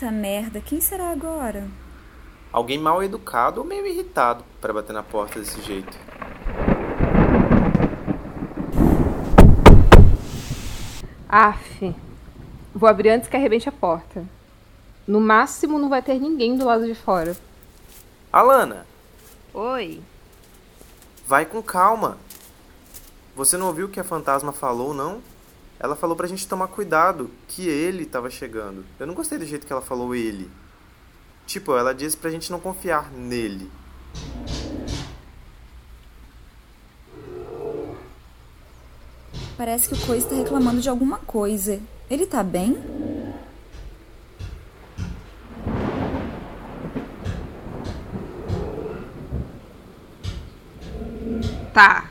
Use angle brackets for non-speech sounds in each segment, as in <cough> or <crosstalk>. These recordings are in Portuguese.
Puta merda, quem será agora? Alguém mal educado ou meio irritado para bater na porta desse jeito. Aff. Vou abrir antes que arrebente a porta. No máximo não vai ter ninguém do lado de fora. Alana, Oi. vai com calma. Você não ouviu o que a fantasma falou, não? Ela falou pra gente tomar cuidado, que ele tava chegando. Eu não gostei do jeito que ela falou ele. Tipo, ela disse pra gente não confiar nele. Parece que o Coisa tá reclamando de alguma coisa. Ele tá bem? Tá.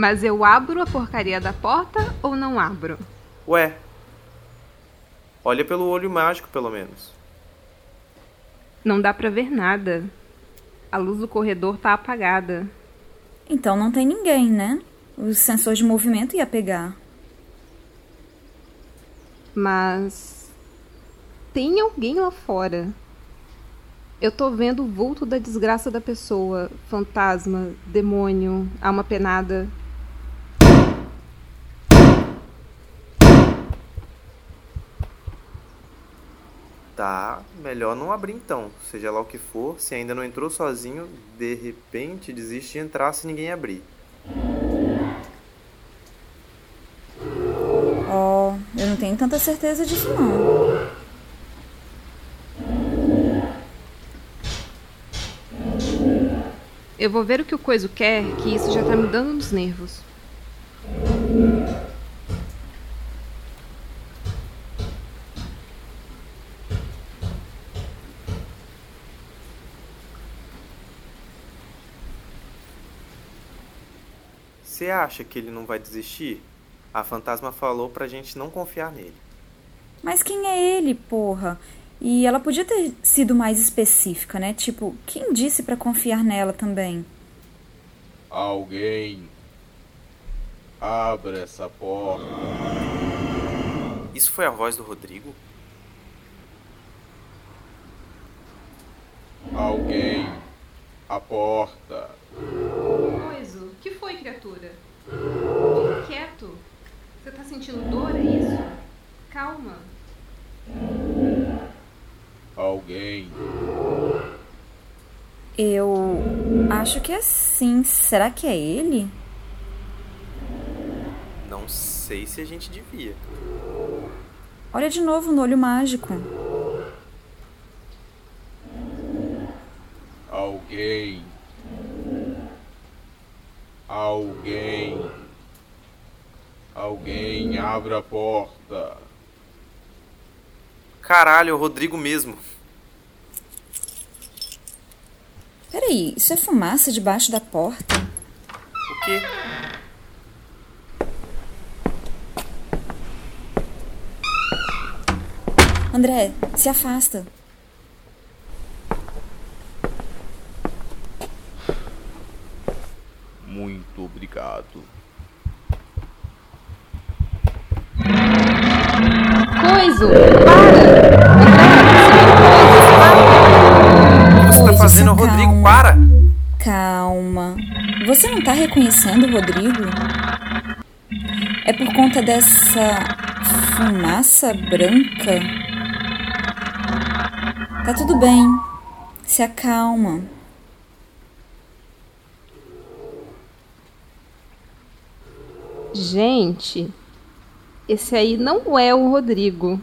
Mas eu abro a porcaria da porta ou não abro? Ué. Olha pelo olho mágico, pelo menos. Não dá pra ver nada. A luz do corredor tá apagada. Então não tem ninguém, né? O sensor de movimento ia pegar. Mas. Tem alguém lá fora. Eu tô vendo o vulto da desgraça da pessoa. Fantasma, demônio, alma penada. Tá, melhor não abrir então. Seja lá o que for, se ainda não entrou sozinho, de repente desiste de entrar se ninguém abrir. Ó, eu não tenho tanta certeza disso não. Eu vou ver o que o coiso quer, que isso já tá me dando nos nervos. Você acha que ele não vai desistir? A fantasma falou pra gente não confiar nele. Mas quem é ele, porra? E ela podia ter sido mais específica, né? Tipo, quem disse pra confiar nela também? Alguém. Abra essa porta. Isso foi a voz do Rodrigo? Alguém. A porta. Coiso, o que foi, criatura? Fica quieto. Você tá sentindo dor, é isso? Calma. Alguém. Eu acho que é sim. Será que é ele? Não sei se a gente devia. Olha de novo no olho mágico. Alguém. Alguém. Alguém abra a porta. Caralho, é o Rodrigo mesmo. Peraí, isso é fumaça debaixo da porta? O quê? André, se afasta. Muito obrigado. Coiso! O que você tá Coisa, fazendo, calma. Rodrigo? Para! Calma. Você não tá reconhecendo o Rodrigo? É por conta dessa fumaça branca? Tá tudo bem. Se acalma. Gente, esse aí não é o Rodrigo.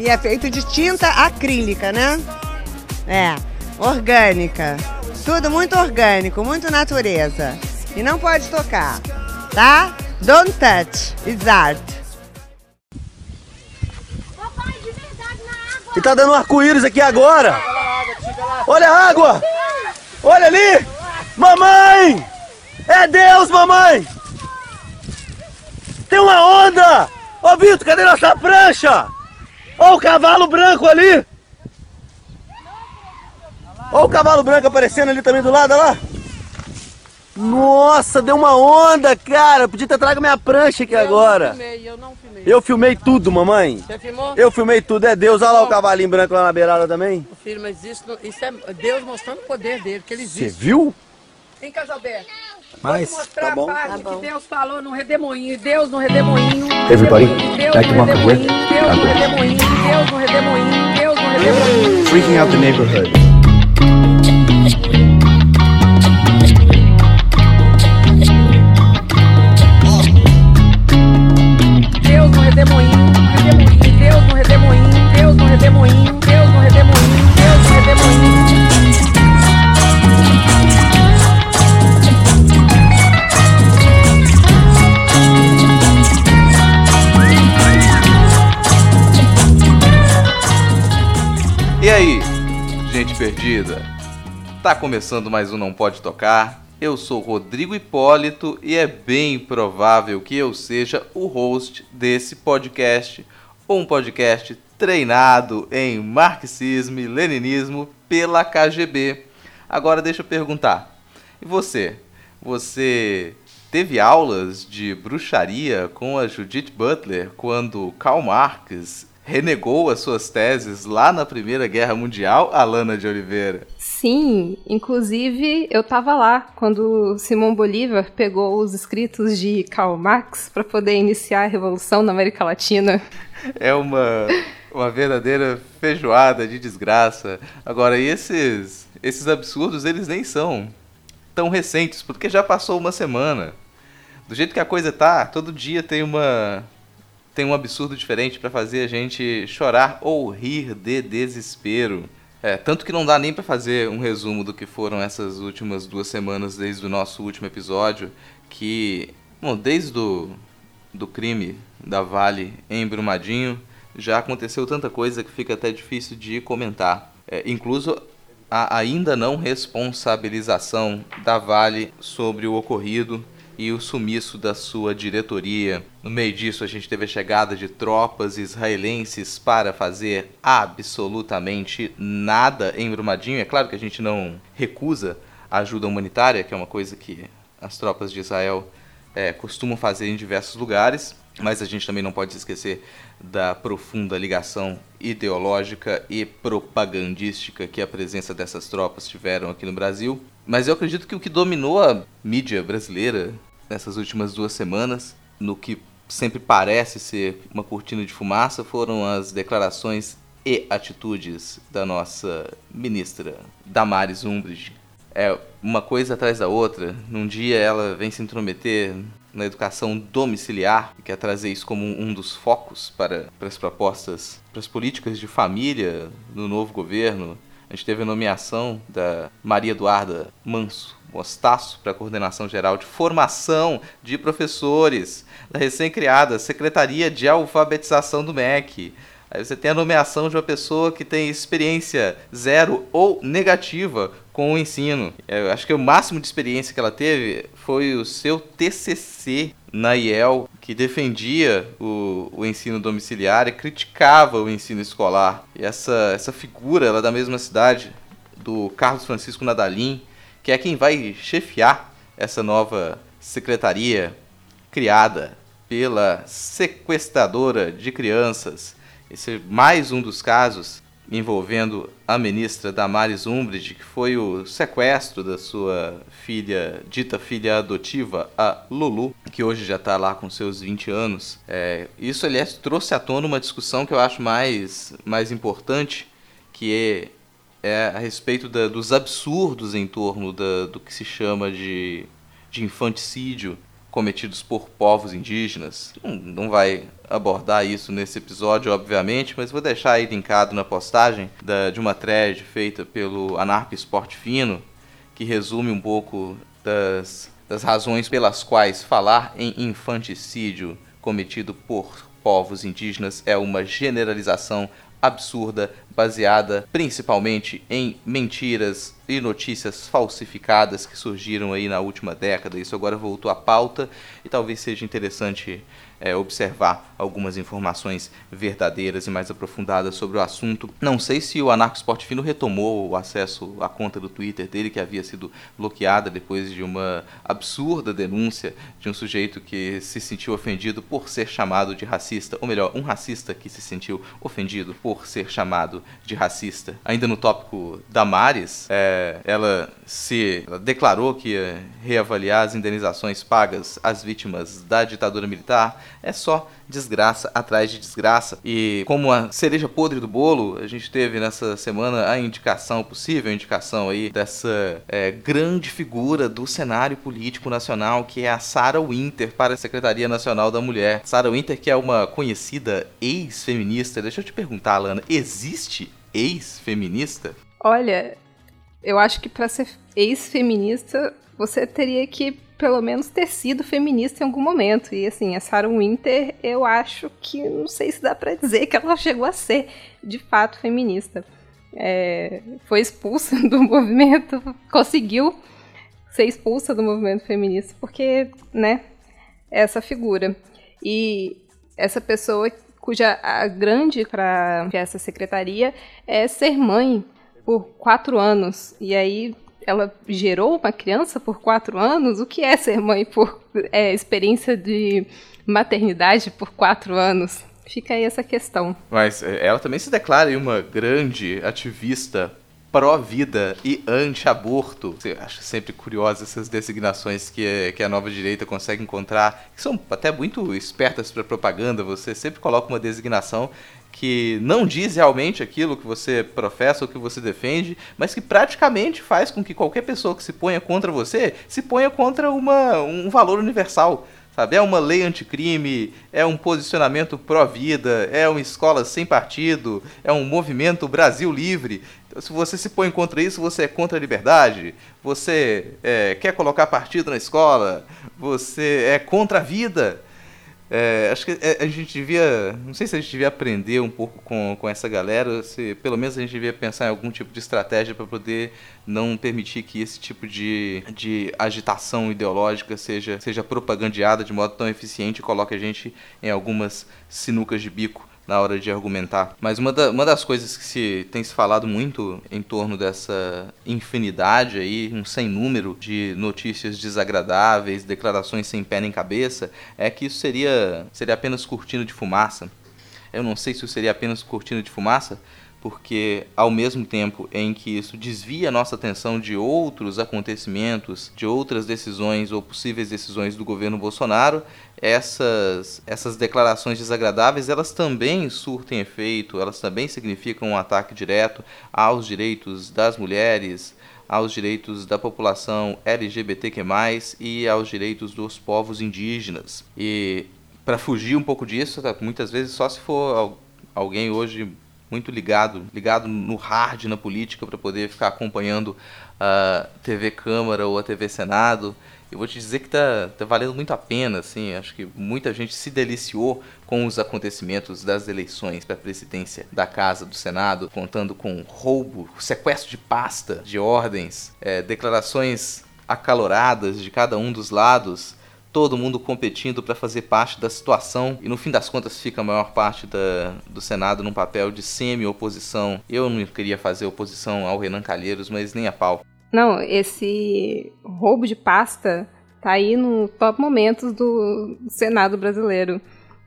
E é feito de tinta acrílica, né? É, orgânica. Tudo muito orgânico, muito natureza. E não pode tocar, tá? Don't touch, it's art. Papai, de E tá dando um arco-íris aqui agora. Olha a água! Olha ali! Mamãe! É Deus, mamãe! Tem uma onda! Ô Vitor, cadê nossa prancha? Ó o cavalo branco ali! Ó o cavalo branco aparecendo ali também do lado, olha lá! Nossa, deu uma onda, cara! Podia ter trago minha prancha aqui agora! filmei, eu não filmei. Eu filmei tudo, mamãe! Você filmou? Eu filmei tudo, é Deus! Olha lá o cavalinho branco lá na beirada também! Filho, mas isso, não- isso é Deus mostrando o poder dele, que ele Você existe. viu? Em Casalberto. Mas, tá bom. parte que Deus falou no redemoinho, Deus no redemoinho. Everybody, Deus back to no redemoinho, Deus no redemoinho, Deus no redemoinho, Deus no redemoinho. Freaking out the neighborhood. Deus no redemoinho, redemoinho, Deus no redemoinho, Deus no redemoinho, Deus no redemoinho, perdida? Tá começando mais um Não Pode Tocar. Eu sou Rodrigo Hipólito e é bem provável que eu seja o host desse podcast, um podcast treinado em marxismo e leninismo pela KGB. Agora deixa eu perguntar. E você? Você teve aulas de bruxaria com a Judith Butler quando Karl Marx renegou as suas teses lá na Primeira Guerra Mundial, Alana de Oliveira? Sim, inclusive eu tava lá quando Simão Bolívar pegou os escritos de Karl Marx para poder iniciar a revolução na América Latina. <laughs> É uma, uma verdadeira feijoada de desgraça. Agora, e esses, esses absurdos, eles nem são tão recentes, porque já passou uma semana. Do jeito que a coisa tá, todo dia tem uma tem um absurdo diferente pra fazer a gente chorar ou rir de desespero. É, tanto que não dá nem pra fazer um resumo do que foram essas últimas duas semanas desde o nosso último episódio, que, bom, desde do, do crime da Vale em Brumadinho, já aconteceu tanta coisa que fica até difícil de comentar. É, incluso a ainda não responsabilização da Vale sobre o ocorrido e o sumiço da sua diretoria. No meio disso, a gente teve a chegada de tropas israelenses para fazer absolutamente nada em Brumadinho. É claro que a gente não recusa a ajuda humanitária, que é uma coisa que as tropas de Israel é, costumam fazer em diversos lugares, mas a gente também não pode esquecer da profunda ligação ideológica e propagandística que a presença dessas tropas tiveram aqui no Brasil. Mas eu acredito que o que dominou a mídia brasileira nessas últimas duas semanas, no que sempre parece ser uma cortina de fumaça, foram as declarações e atitudes da nossa ministra Damares Umbridge. É uma coisa atrás da outra. Num dia ela vem se intrometer na educação domiciliar, que quer trazer isso como um dos focos para, para as propostas, para as políticas de família no novo governo. A gente teve a nomeação da Maria Eduarda Manso Mostaço para a coordenação geral de formação de professores da recém-criada Secretaria de Alfabetização do MEC. Aí você tem a nomeação de uma pessoa que tem experiência zero ou negativa com o ensino. Eu acho que o máximo de experiência que ela teve foi o seu TCC na IEL, que defendia o, o ensino domiciliar e criticava o ensino escolar. E essa, essa figura, ela é da mesma cidade, do Carlos Francisco Nadalim, que é quem vai chefiar essa nova secretaria criada pela sequestradora de crianças. Esse é mais um dos casos envolvendo a ministra Damares Umbridge, que foi o sequestro da sua filha, dita filha adotiva, a Lulu, que hoje já está lá com seus 20 anos. É, isso, aliás, trouxe à tona uma discussão que eu acho mais, mais importante, que é, é a respeito da, dos absurdos em torno da, do que se chama de, de infanticídio cometidos por povos indígenas. Não, não vai abordar isso nesse episódio, obviamente, mas vou deixar aí linkado na postagem da, de uma thread feita pelo Anarco Esporte Fino, que resume um pouco das, das razões pelas quais falar em infanticídio cometido por povos indígenas é uma generalização absurda, baseada principalmente em mentiras e notícias falsificadas que surgiram aí na última década. Isso agora voltou à pauta e talvez seja interessante é, observar algumas informações verdadeiras e mais aprofundadas sobre o assunto. Não sei se o Anarco Esporte Fino retomou o acesso à conta do Twitter dele, que havia sido bloqueada depois de uma absurda denúncia de um sujeito que se sentiu ofendido por ser chamado de racista, ou melhor, um racista que se sentiu ofendido por ser chamado de racista. Ainda no tópico da Maris, é, ela se ela declarou que ia reavaliar as indenizações pagas às vítimas da ditadura militar é só desgraça atrás de desgraça. E como a cereja podre do bolo, a gente teve nessa semana a indicação, possível indicação aí, dessa é, grande figura do cenário político nacional, que é a Sarah Winter para a Secretaria Nacional da Mulher. Sarah Winter, que é uma conhecida ex-feminista. Deixa eu te perguntar, Alana, existe ex-feminista? Olha, eu acho que para ser ex-feminista, você teria que pelo menos ter sido feminista em algum momento. E assim, a Sarah Winter, eu acho que não sei se dá para dizer que ela <laughs> chegou a ser de fato feminista. É, foi expulsa <laughs> do movimento, conseguiu ser expulsa do movimento feminista porque, né, essa figura. E essa pessoa cuja a grande para essa secretaria é ser mãe por quatro anos. E aí ela gerou uma criança por quatro anos? O que é ser mãe por é, experiência de maternidade por quatro anos? Fica aí essa questão. Mas é, ela também se declara uma grande ativista pró-vida e anti-aborto. Acha sempre curiosa essas designações que, que a nova direita consegue encontrar, que são até muito espertas para propaganda. Você sempre coloca uma designação que não diz realmente aquilo que você professa ou que você defende, mas que praticamente faz com que qualquer pessoa que se ponha contra você se ponha contra uma, um valor universal. Sabe? É uma lei anticrime, é um posicionamento pró-vida, é uma escola sem partido, é um movimento Brasil livre. Então, se você se põe contra isso, você é contra a liberdade, você é, quer colocar partido na escola, você é contra a vida. É, acho que é, a gente devia. Não sei se a gente devia aprender um pouco com, com essa galera, se pelo menos a gente devia pensar em algum tipo de estratégia para poder não permitir que esse tipo de, de agitação ideológica seja, seja propagandeada de modo tão eficiente e coloque a gente em algumas sinucas de bico na hora de argumentar. Mas uma, da, uma das coisas que se tem se falado muito em torno dessa infinidade aí, um sem número de notícias desagradáveis, declarações sem pé nem cabeça, é que isso seria, seria apenas cortina de fumaça. Eu não sei se seria apenas cortina de fumaça, porque ao mesmo tempo em que isso desvia nossa atenção de outros acontecimentos, de outras decisões ou possíveis decisões do governo Bolsonaro, essas, essas declarações desagradáveis elas também surtem efeito, elas também significam um ataque direto aos direitos das mulheres, aos direitos da população LGBTQ+, e aos direitos dos povos indígenas. E para fugir um pouco disso, tá, muitas vezes só se for alguém hoje muito ligado, ligado no hard na política para poder ficar acompanhando a TV Câmara ou a TV Senado. Eu vou te dizer que tá, tá valendo muito a pena, assim, acho que muita gente se deliciou com os acontecimentos das eleições para a presidência da Casa do Senado, contando com roubo, sequestro de pasta, de ordens, é, declarações acaloradas de cada um dos lados, todo mundo competindo para fazer parte da situação e no fim das contas fica a maior parte da, do Senado num papel de semi-oposição. Eu não queria fazer oposição ao Renan Calheiros, mas nem a pau. Não, esse roubo de pasta tá aí no top momentos do Senado brasileiro.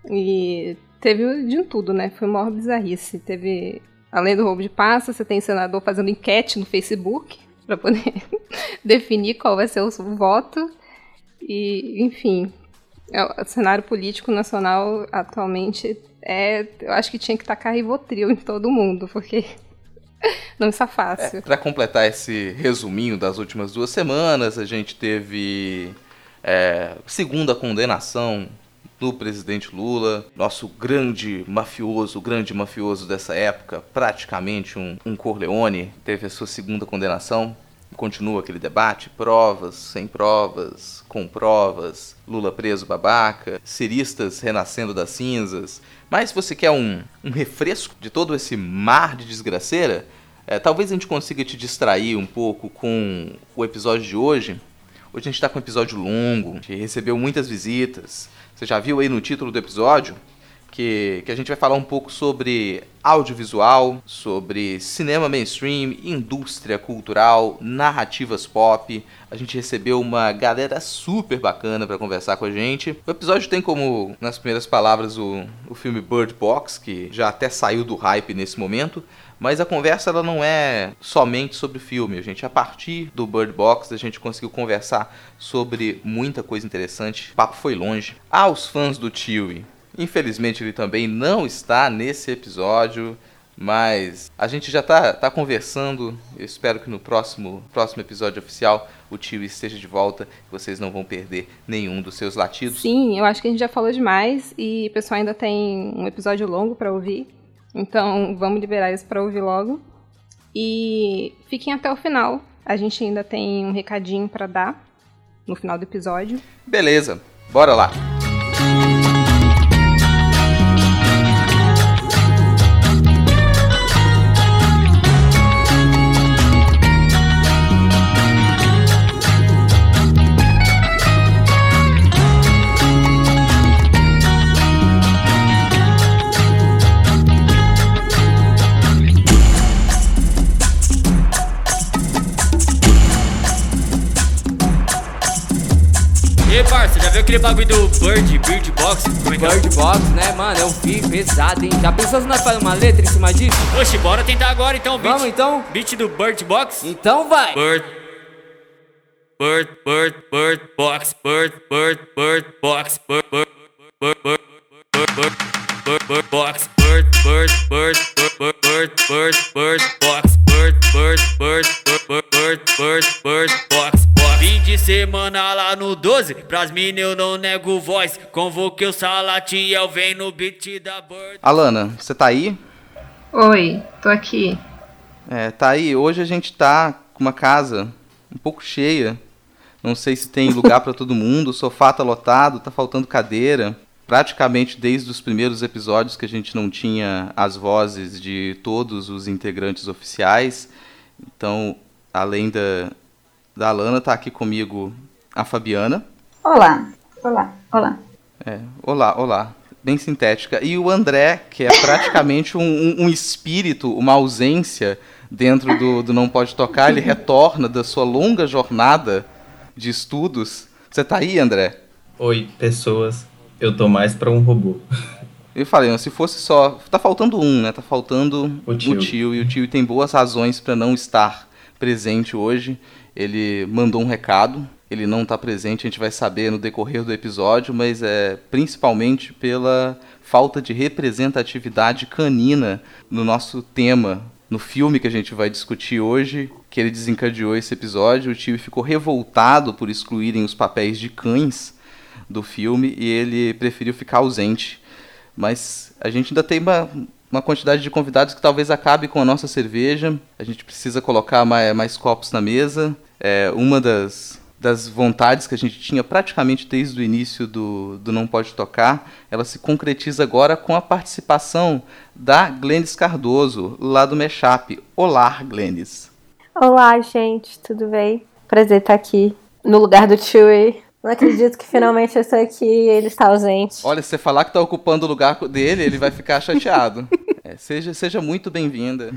E teve de tudo, né? Foi uma maior bizarrice. Teve, além do roubo de pasta, você tem senador fazendo enquete no Facebook para poder <laughs> definir qual vai ser o voto. E, enfim, é o cenário político nacional atualmente é. Eu acho que tinha que tacar Rivotril em todo mundo, porque <laughs> não está fácil. É, Para completar esse resuminho das últimas duas semanas, a gente teve é, segunda condenação do presidente Lula, nosso grande mafioso, grande mafioso dessa época, praticamente um, um Corleone, teve a sua segunda condenação Continua aquele debate, provas, sem provas, com provas, Lula preso babaca, ciristas renascendo das cinzas. Mas se você quer um, um refresco de todo esse mar de desgraceira, é, talvez a gente consiga te distrair um pouco com o episódio de hoje. Hoje a gente está com um episódio longo, a gente recebeu muitas visitas. Você já viu aí no título do episódio que, que a gente vai falar um pouco sobre audiovisual, sobre cinema mainstream, indústria cultural, narrativas pop. A gente recebeu uma galera super bacana para conversar com a gente. O episódio tem como, nas primeiras palavras, o, o filme Bird Box, que já até saiu do hype nesse momento. Mas a conversa ela não é somente sobre o filme. Gente, a partir do Bird Box, a gente conseguiu conversar sobre muita coisa interessante. O papo foi longe. Aos fãs do Chewie, infelizmente ele também não está nesse episódio. Mas a gente já tá, tá conversando. Eu espero que no próximo, próximo episódio oficial o tio esteja de volta. Vocês não vão perder nenhum dos seus latidos. Sim, eu acho que a gente já falou demais e o pessoal ainda tem um episódio longo para ouvir. Então vamos liberar isso para ouvir logo. E fiquem até o final. A gente ainda tem um recadinho para dar no final do episódio. Beleza, bora lá. Aquele bagulho do Bird, Bird Box? Como é que Bird Box, né, mano? Eu vi pesado, hein? Já pensou se nós fazemos uma letra em cima disso? é? Oxe, bora tentar agora então beat. Vamos então? Beat do Bird Box? Então vai! Bird. Bird, bird, bird, box, bird, bird, bird, box, bird, bird, bird, bird, bird, bird, bird, box, bird, bird, bird, bird, bird, bird, bird, box, bird, bird, bird, bird, bird, bird, bird, box, box. Fim de semana lá no 12, pras mina eu não nego voz. Convoquei o Salatiel, vem no beat da Bird. Alana, você tá aí? Oi, tô aqui. É, tá aí. Hoje a gente tá com uma casa um pouco cheia. Não sei se tem lugar para todo mundo. O sofá tá lotado, tá faltando cadeira. Praticamente desde os primeiros episódios que a gente não tinha as vozes de todos os integrantes oficiais. Então, além da, da Alana, tá aqui comigo a Fabiana. Olá, olá, olá. É, olá, olá. Bem sintética. E o André, que é praticamente um, um- um espírito, uma ausência dentro do, do Não Pode Tocar. Ele retorna da sua longa jornada de estudos. Você tá aí, André? Oi, pessoas. Eu tô mais pra um robô. <laughs> Eu falei, se fosse só. Tá faltando um, né? Tá faltando O tio. E o tio tem boas razões para não estar presente hoje. Ele mandou um recado. Ele não tá presente, a gente vai saber no decorrer do episódio, mas é principalmente pela falta de representatividade canina no nosso tema, no filme que a gente vai discutir hoje, que ele desencadeou esse episódio. O tio ficou revoltado por excluírem os papéis de cães do filme e ele preferiu ficar ausente. Mas a gente ainda tem uma, uma quantidade de convidados que talvez acabe com a nossa cerveja. A gente precisa colocar mais, mais copos na mesa. É, uma das, das vontades que a gente tinha praticamente desde o início do, do Não Pode Tocar, ela se concretiza agora com a participação da Glennis Cardoso, lá do Meshap. Olá, Glennis. Olá, gente, tudo bem? Prazer estar aqui no lugar do Chewie. Não acredito que finalmente eu estou aqui e ele está ausente. Olha, se você falar que tá ocupando o lugar dele, ele vai ficar chateado. <laughs> É, seja, seja muito bem-vinda.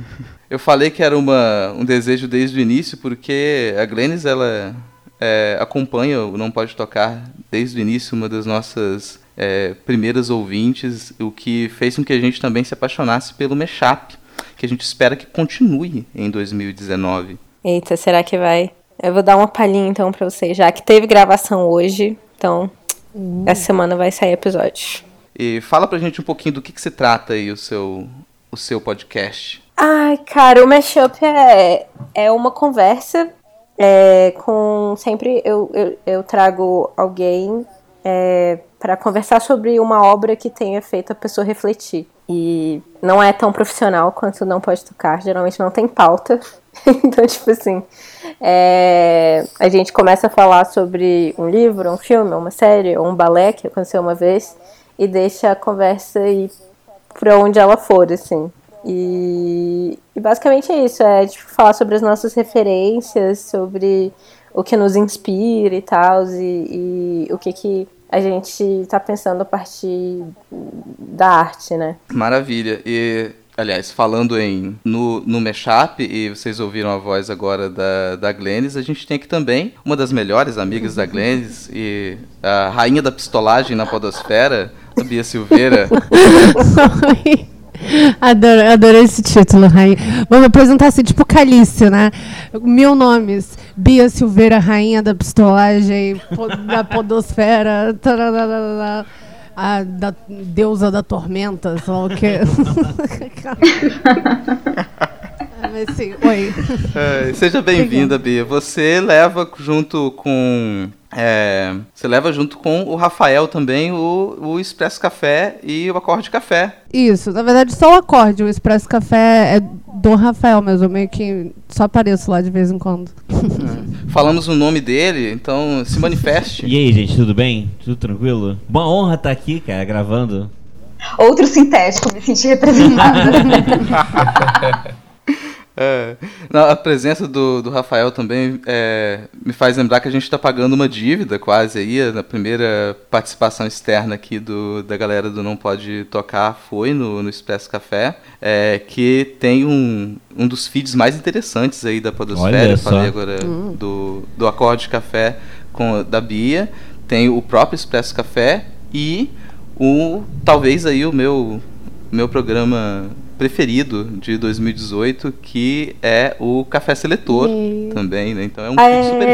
Eu falei que era uma, um desejo desde o início, porque a Glennis, ela é, acompanha o Não Pode Tocar desde o início, uma das nossas é, primeiras ouvintes, o que fez com que a gente também se apaixonasse pelo Meshap, que a gente espera que continue em 2019. Eita, será que vai? Eu vou dar uma palhinha então pra vocês, já que teve gravação hoje. Então, essa semana vai sair episódio. E fala pra gente um pouquinho do que, que se trata aí o seu, o seu podcast. Ai, cara, o mashup é, é uma conversa é, com. Sempre eu, eu, eu trago alguém é, para conversar sobre uma obra que tenha feito a pessoa refletir. E não é tão profissional quanto Não Pode Tocar, geralmente não tem pauta. <laughs> então, tipo assim, é, a gente começa a falar sobre um livro, um filme, uma série, ou um balé que aconteceu uma vez, e deixa a conversa ir pra onde ela for, assim. E, e basicamente é isso, é tipo, falar sobre as nossas referências, sobre o que nos inspira e tal, e, e o que, que a gente está pensando a partir da arte, né? Maravilha. E, aliás, falando em no, no mashup, e vocês ouviram a voz agora da, da Glennis, a gente tem aqui também uma das melhores amigas da Glennis e a rainha da pistolagem na podosfera, a Bia Silveira. <laughs> Adoro, adoro esse título, rainha. Vamos apresentar assim, tipo Calício, né? Mil nomes. Bia Silveira, rainha da pistolagem, da podosfera, tararara, a da deusa da tormenta, sei lá o quê. <laughs> <laughs> Mas sim, oi. <laughs> É, seja bem-vinda, Bia. Você leva junto com. é, você leva junto com o Rafael também o, o Expresso Café e o Acorde Café. Isso, na verdade só o acorde, o Expresso Café é do Rafael mesmo, eu meio que só apareço lá de vez em quando. Falamos o nome dele, então se manifeste. E aí, gente, tudo bem? Tudo tranquilo? Uma honra estar aqui, cara, gravando. Outro sintético, me senti representada. <laughs> É, não, a presença do, do Rafael também é, me faz lembrar que a gente está pagando uma dívida quase aí. Na primeira participação externa aqui do, da galera do Não Pode Tocar foi no, no Expresso Café, é, que tem um, um dos feeds mais interessantes aí da Podosfera. Eu falei agora do, do Acorde Café com, da Bia. Tem o próprio Expresso Café e o talvez aí o meu, meu programa preferido de 2018, que é o Café Seletor Yay. também, né? Então é um Aê! feed super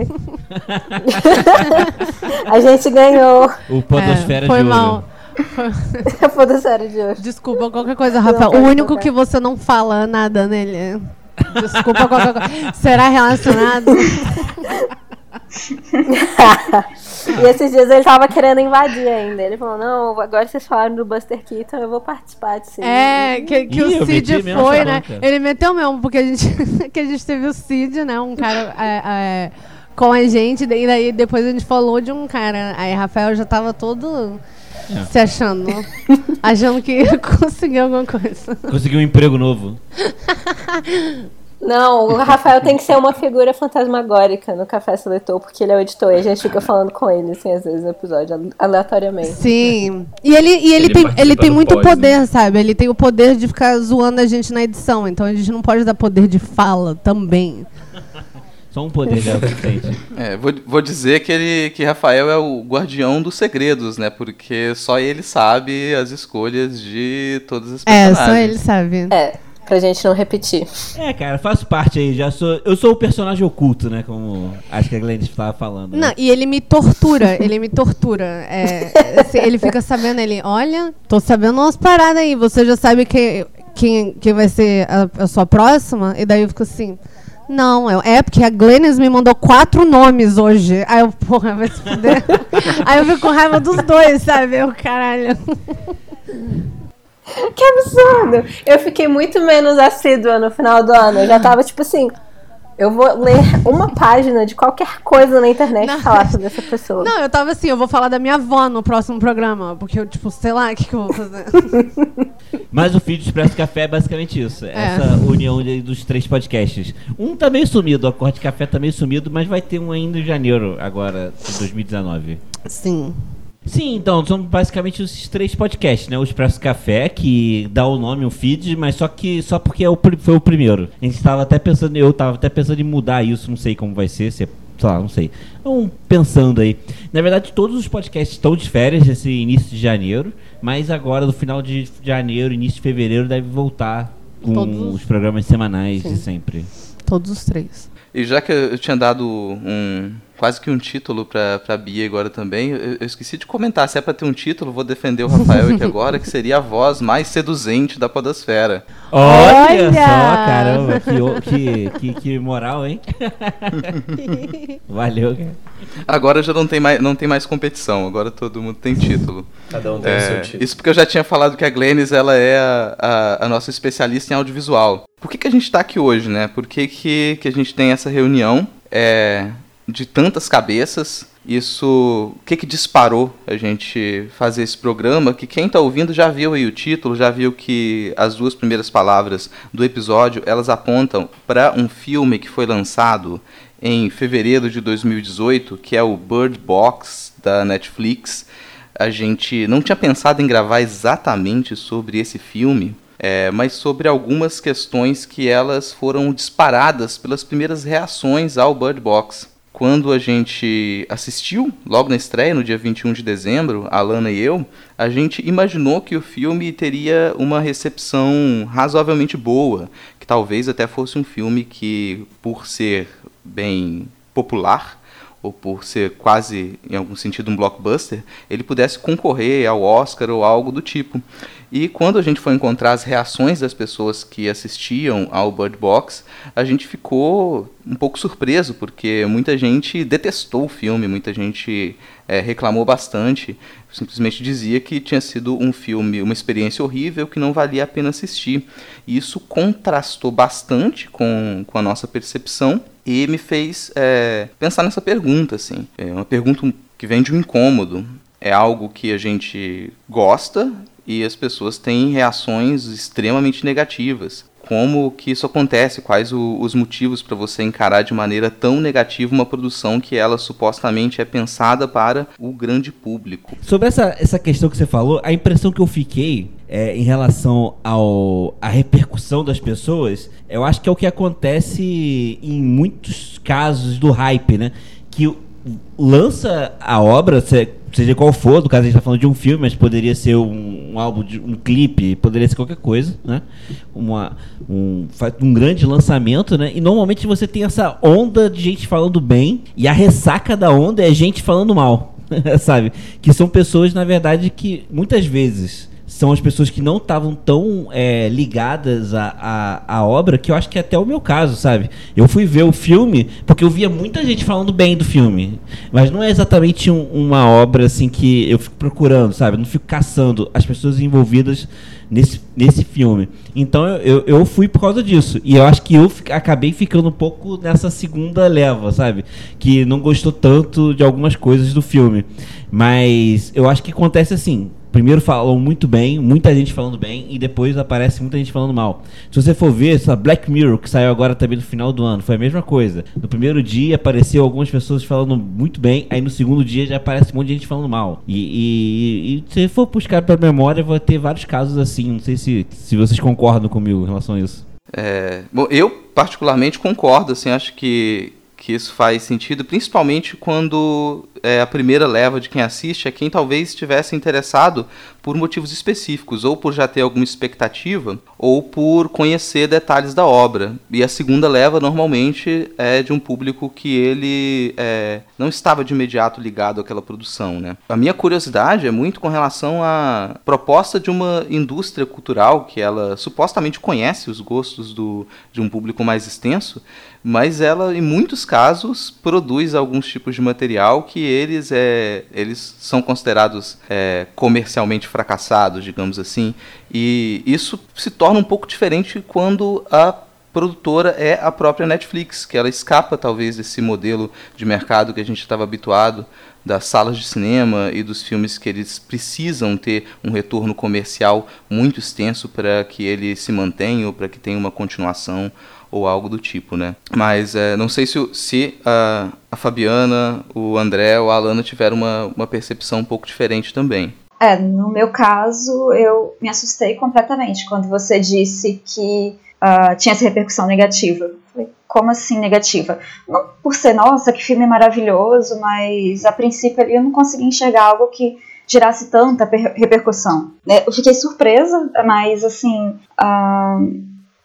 rico. <laughs> <laughs> a gente ganhou. O Podosfera É, foi de ouro. mal. <laughs> A podosfera de hoje. Desculpa qualquer coisa, Rafael. O único colocar. que você não fala nada nele. Desculpa qualquer coisa. Será relacionado? E esses dias ele tava querendo invadir ainda. Ele falou: Não, agora vocês falaram do Buster Keaton, eu vou participar disso. É, que, que Ih, o Cid foi, né? bronca. Ele meteu mesmo, porque a gente, <laughs> que a gente teve o Cid, né? Um cara é, é, com a gente, e daí depois a gente falou de um cara. Aí Rafael já tava todo É. se achando. achando que <laughs> ia conseguir alguma coisa. Conseguiu um emprego novo. <laughs> Não, o Rafael tem que ser uma figura fantasmagórica no Café Seletor, porque ele é o editor e a gente fica falando com ele, assim, às vezes no episódio, aleatoriamente. Sim. E ele, e ele, Ele tem, ele tem muito pós, né? poder, sabe? Ele tem o poder de ficar zoando a gente na edição. Então a gente não pode dar poder de fala também. Só um poder já é suficiente. É, vou, vou dizer que ele que Rafael é o guardião dos segredos, né? Porque só ele sabe as escolhas de todas as É, personagens. só ele sabe. É, pra gente não repetir. É, cara, faço parte aí. Já sou, eu sou o personagem oculto, né? Como acho que a Glenn estava falando. né? Não, e ele me tortura, ele me tortura. É, assim, ele fica sabendo, ele, olha, tô sabendo umas paradas aí, você já sabe quem, quem, quem vai ser a, a sua próxima? E daí eu fico assim, não, é, é porque a Glennis me mandou quatro nomes hoje. Aí eu, porra, vai se fuder. <laughs> aí eu fico com raiva dos dois, sabe? Eu, caralho. Que absurdo! Eu fiquei muito menos assídua no final do ano. Eu já tava tipo assim. Eu vou ler uma página de qualquer coisa na internet e falar sobre essa pessoa. Não, eu tava assim, eu vou falar da minha avó no próximo programa, porque eu, tipo, sei lá o que, que eu vou fazer. <laughs> Mas o feed do Expresso Café é basicamente isso. Essa união de- dos três podcasts. Um tá meio sumido, o Acorde Café tá meio sumido, mas vai ter um ainda em janeiro, agora, de 2019. Sim. Sim, então, são basicamente esses três podcasts, né? O Expresso Café, que dá o nome, o feed, mas só que só porque é o, foi o primeiro. A gente tava até pensando, eu tava até pensando em mudar isso, não sei como vai ser, se é, sei lá, não sei. Então, pensando aí. Na verdade, todos os podcasts estão de férias esse início de janeiro, mas agora, no final de janeiro, início de fevereiro, deve voltar com Todos os- os programas semanais de sempre. todos os três. E já que eu tinha dado um quase que um título pra, pra Bia agora também, eu, eu esqueci de comentar, se é pra ter um título, vou defender o Rafael aqui <laughs> agora, que seria a voz mais seduzente da podosfera. Olha, Olha! só, caramba, que, que, que, que moral, hein? <laughs> Valeu, cara. Agora já não tem mais, não tem mais competição, agora todo mundo tem título. Cada um tem o seu título. Isso porque eu já tinha falado que a Glennis ela é a, a, a nossa especialista em audiovisual. Por que, que a gente está aqui hoje, né? Por que, que, que a gente tem essa reunião é, de tantas cabeças? Isso, o que que disparou a gente fazer esse programa? Que quem está ouvindo já viu aí o título, já viu que as duas primeiras palavras do episódio elas apontam para um filme que foi lançado em fevereiro de 2018, que é o Bird Box da Netflix. A gente não tinha pensado em gravar exatamente sobre esse filme, é, mas sobre algumas questões que elas foram disparadas pelas primeiras reações ao Bird Box. Quando a gente assistiu, logo na estreia, no dia 21 de dezembro, a Lana e eu, a gente imaginou que o filme teria uma recepção razoavelmente boa, que talvez até fosse um filme que, por ser bem popular, ou por ser quase, em algum sentido, um blockbuster, ele pudesse concorrer ao Oscar ou algo do tipo. E quando a gente foi encontrar as reações das pessoas que assistiam ao Bird Box, a gente ficou um pouco surpreso, porque muita gente detestou o filme, muita gente é, reclamou bastante, simplesmente dizia que tinha sido um filme, uma experiência horrível que não valia a pena assistir. E isso contrastou bastante com, com a nossa percepção e me fez é, pensar nessa pergunta, assim. É uma pergunta que vem de um incômodo. É algo que a gente gosta e as pessoas têm reações extremamente negativas. Como que isso acontece? Quais o- os motivos para você encarar de maneira tão negativa uma produção que ela supostamente é pensada para o grande público? Sobre essa, essa questão que você falou, a impressão que eu fiquei é, em relação ao à repercussão das pessoas, eu acho que é o que acontece em muitos casos do hype, né? Que lança a obra, se- seja qual for, no caso a gente tá falando de um filme, mas poderia ser um, um álbum, de, um clipe, poderia ser qualquer coisa, né? Uma, um, um grande lançamento, né? E normalmente você tem essa onda de gente falando bem e a ressaca da onda é gente falando mal, <laughs> sabe? Que são pessoas, na verdade, que muitas vezes são as pessoas que não estavam tão é, ligadas à, à, obra, que eu acho que é até o meu caso, sabe? Eu fui ver o filme porque eu via muita gente falando bem do filme, mas não é exatamente um- uma obra assim que eu fico procurando, sabe? Eu não fico caçando as pessoas envolvidas nesse, nesse filme. Então eu, eu, fui por causa disso. E eu acho que eu acabei ficando um pouco nessa segunda leva, sabe? Que não gostou tanto de algumas coisas do filme. Mas eu acho que acontece assim. Primeiro falam muito bem, muita gente falando bem, e depois aparece muita gente falando mal. Se você for ver, essa Black Mirror, que saiu agora também no final do ano, foi a mesma coisa. No primeiro dia apareceu algumas pessoas falando muito bem, aí no segundo dia já aparece um monte de gente falando mal. E, e- e se for buscar pra memória, vai ter vários casos assim. Não sei se, se vocês concordam comigo em relação a isso. É, bom, eu particularmente concordo, assim, acho que, que isso faz sentido, principalmente quando é, a primeira leva de quem assiste é quem talvez estivesse interessado por motivos específicos, ou por já ter alguma expectativa, ou por conhecer detalhes da obra. E a segunda leva normalmente é de um público que ele é, não estava de imediato ligado àquela produção. Né? A minha curiosidade é muito com relação à proposta de uma indústria cultural que ela supostamente conhece os gostos do, de um público mais extenso, mas ela, em muitos casos, produz alguns tipos de material que eles, é, eles são considerados é, comercialmente fracassados, digamos assim, e isso se torna um pouco diferente quando a produtora é a própria Netflix, que ela escapa talvez desse modelo de mercado que a gente estava habituado das salas de cinema e dos filmes que eles precisam ter um retorno comercial muito extenso para que ele se mantenha ou para que tenha uma continuação ou algo do tipo, né? Mas é, não sei se, se a, a Fabiana, o André ou a Alana tiveram uma, uma percepção um pouco diferente também. É, no meu caso, eu me assustei completamente quando você disse que ah, tinha essa repercussão negativa. Falei, como assim negativa? Não por ser, nossa, que filme maravilhoso, mas a princípio eu não consegui enxergar algo que gerasse tanta per- repercussão. né? Eu fiquei surpresa, mas assim, ah,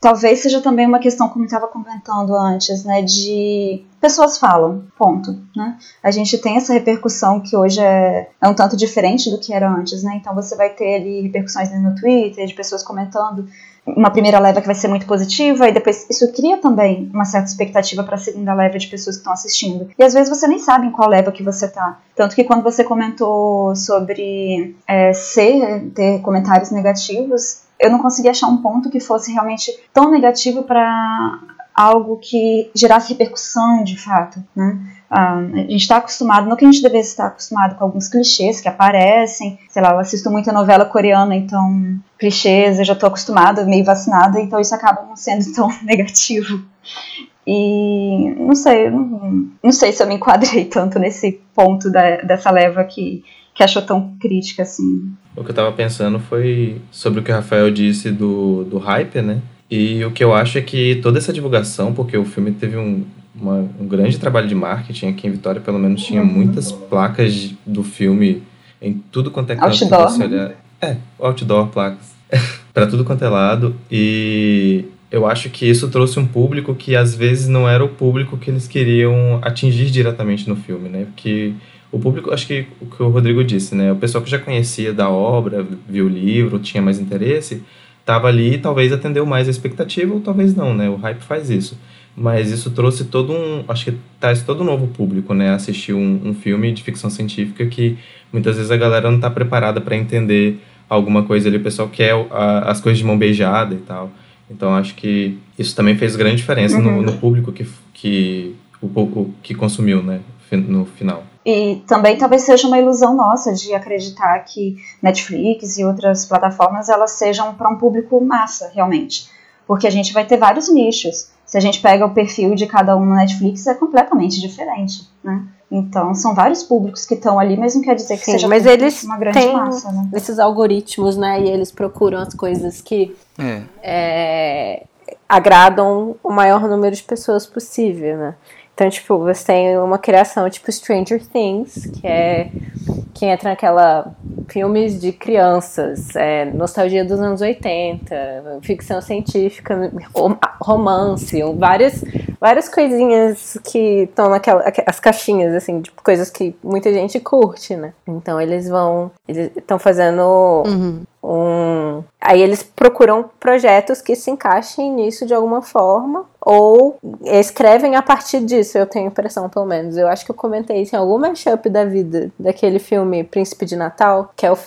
talvez seja também uma questão, como estava comentando antes, né, de pessoas falam, ponto, né? A gente tem essa repercussão que hoje é, é um tanto diferente do que era antes, né? Então você vai ter ali repercussões no Twitter de pessoas comentando uma primeira leva que vai ser muito positiva e depois isso cria também uma certa expectativa para a segunda leva de pessoas que estão assistindo. E às vezes você nem sabe em qual leva que você tá. Tanto que quando você comentou sobre é, ser, ter comentários negativos, eu não consegui achar um ponto que fosse realmente tão negativo para algo que gerasse repercussão de fato, né? a gente está acostumado, não que a gente devesse estar acostumado com alguns clichês que aparecem, sei lá, eu assisto muita novela coreana, então clichês, eu já estou acostumada, meio vacinada, então isso acaba não sendo tão <laughs> negativo. E não sei, não, não sei se eu me enquadrei tanto nesse ponto da, dessa leva que, que achou tão crítica assim. O que eu tava pensando foi sobre o que o Rafael disse do, do hype, né? E o que eu acho é que toda essa divulgação, porque o filme teve um, uma, um grande trabalho de marketing aqui em Vitória, pelo menos tinha muitas placas do filme em tudo quanto é canto outdoor. você olhar. É, outdoor placas. <laughs> para tudo quanto é lado. E eu acho que isso trouxe um público que às vezes não era o público que eles queriam atingir diretamente no filme, né? Porque o público, acho que o que o Rodrigo disse, né? O pessoal que já conhecia da obra, viu o livro, tinha mais interesse, estava ali e talvez atendeu mais a expectativa ou talvez não, né? O hype faz isso. Mas isso trouxe todo um. Acho que traz todo um novo público, né? Assistir um, um filme de ficção científica que muitas vezes a galera não está preparada para entender alguma coisa ali. O pessoal quer a, as coisas de mão beijada e tal. Então acho que isso também fez grande diferença Uhum. no, no público que, que, o, o, que consumiu, né? No final. E também talvez seja uma ilusão nossa de acreditar que Netflix e outras plataformas elas sejam para um público massa, realmente. Porque a gente vai ter vários nichos. Se a gente pega o perfil de cada um no Netflix, é completamente diferente, né? Então, são vários públicos que estão ali, mas não quer dizer que Sim, seja mas eles uma grande têm massa, né? esses algoritmos, né? E eles procuram as coisas que É. é, agradam o maior número de pessoas possível, né? Então, tipo, você tem uma criação tipo Stranger Things, que é que entra naquela filmes de crianças, é, nostalgia dos anos 80, ficção científica, rom- romance, várias, várias coisinhas que estão naquela as caixinhas assim, de coisas que muita gente curte, né? Então eles vão, eles estão fazendo um. Aí eles procuram projetos que se encaixem nisso de alguma forma, ou escrevem a partir disso, eu tenho a impressão, pelo menos. Eu acho que eu comentei isso em algum mashup da vida, daquele filme Príncipe de Natal, que é o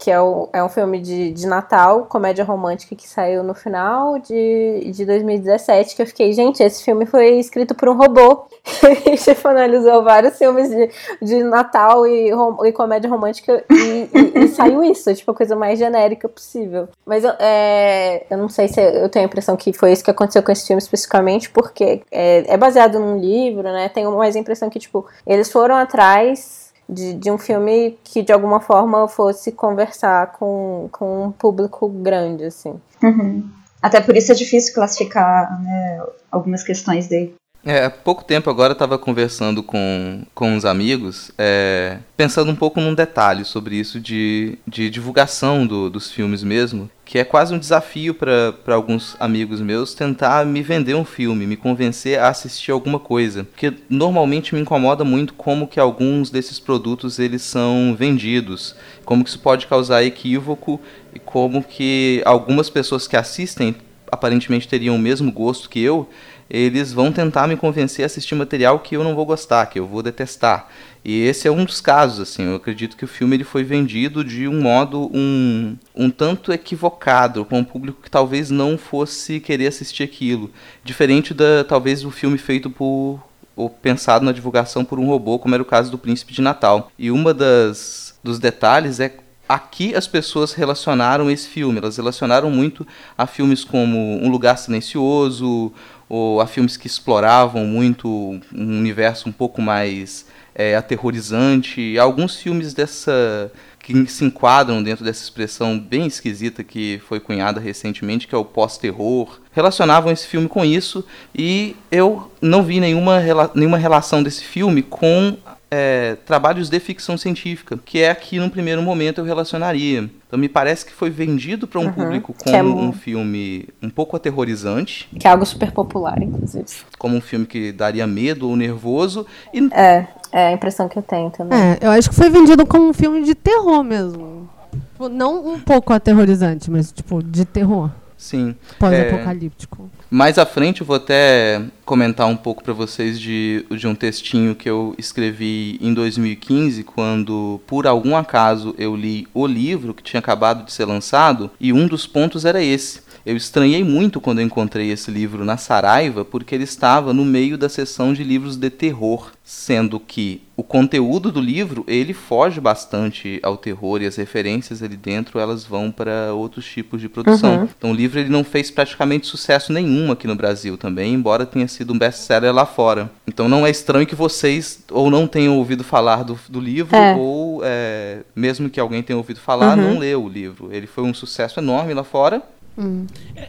que é, o, é um filme de, de Natal, comédia romântica que saiu no final de, de 2017, que eu fiquei, gente, esse filme foi escrito por um robô. <laughs> e tipo, analisou vários filmes de, de Natal e, rom- e comédia romântica e, e- e saiu isso, tipo, a coisa mais genérica possível. Mas eu, é, eu não sei se eu tenho a impressão que foi isso que aconteceu com esse filme especificamente, porque é, é baseado num livro, né? Tenho mais a impressão que, tipo, eles foram atrás de, de um filme que de alguma forma fosse conversar com, com um público grande, assim. Uhum. Até por isso é difícil classificar né, algumas questões dele. É, há pouco tempo agora estava conversando com, com uns amigos, é, pensando um pouco num detalhe sobre isso de, de divulgação do- dos filmes mesmo, que é quase um desafio para alguns amigos meus tentar me vender um filme, me convencer a assistir alguma coisa. Porque normalmente me incomoda muito como que alguns desses produtos eles são vendidos, como que isso pode causar equívoco e como que algumas pessoas que assistem aparentemente teriam o mesmo gosto que eu, eles vão tentar me convencer a assistir material que eu não vou gostar, que eu vou detestar. E esse é um dos casos, assim, eu acredito que o filme ele foi vendido de um modo um, um tanto equivocado, para um público que talvez não fosse querer assistir aquilo. Diferente da, talvez, do filme feito por, ou pensado na divulgação por um robô, como era o caso do Príncipe de Natal. E uma das dos detalhes é aqui as pessoas relacionaram esse filme. Elas relacionaram muito a filmes como Um Lugar Silencioso, ou a filmes que exploravam muito um universo um pouco mais é, aterrorizante. Alguns filmes dessa que se enquadram dentro dessa expressão bem esquisita que foi cunhada recentemente, que é o pós-terror, relacionavam esse filme com isso e eu não vi nenhuma, nenhuma relação desse filme com é, trabalhos de ficção científica, que é aqui num primeiro momento eu relacionaria. Então me parece que foi vendido para um Uhum. público é como mu- um filme um pouco aterrorizante, Que é algo super popular, inclusive. como um filme que daria medo ou nervoso. E É, é a impressão que eu tenho também. É, eu acho que foi vendido como um filme de terror mesmo. Tipo, não um pouco aterrorizante, mas tipo, de terror. Sim. Pós-apocalíptico. Mais à frente eu vou até comentar um pouco para vocês de, de um textinho que eu escrevi em 2015, quando por algum acaso eu li o livro que tinha acabado de ser lançado, e um dos pontos era esse. Eu estranhei muito quando eu encontrei esse livro na Saraiva, porque ele estava no meio da seção de livros de terror, sendo que o conteúdo do livro ele foge bastante ao terror e as referências ali dentro elas vão para outros tipos de produção. Uhum. Então o livro ele não fez praticamente sucesso nenhum aqui no Brasil também, embora tenha sido um best-seller lá fora. Então não é estranho que vocês ou não tenham ouvido falar do, do livro É. ou é, mesmo que alguém tenha ouvido falar Uhum. não leu o livro. Ele foi um sucesso enorme lá fora.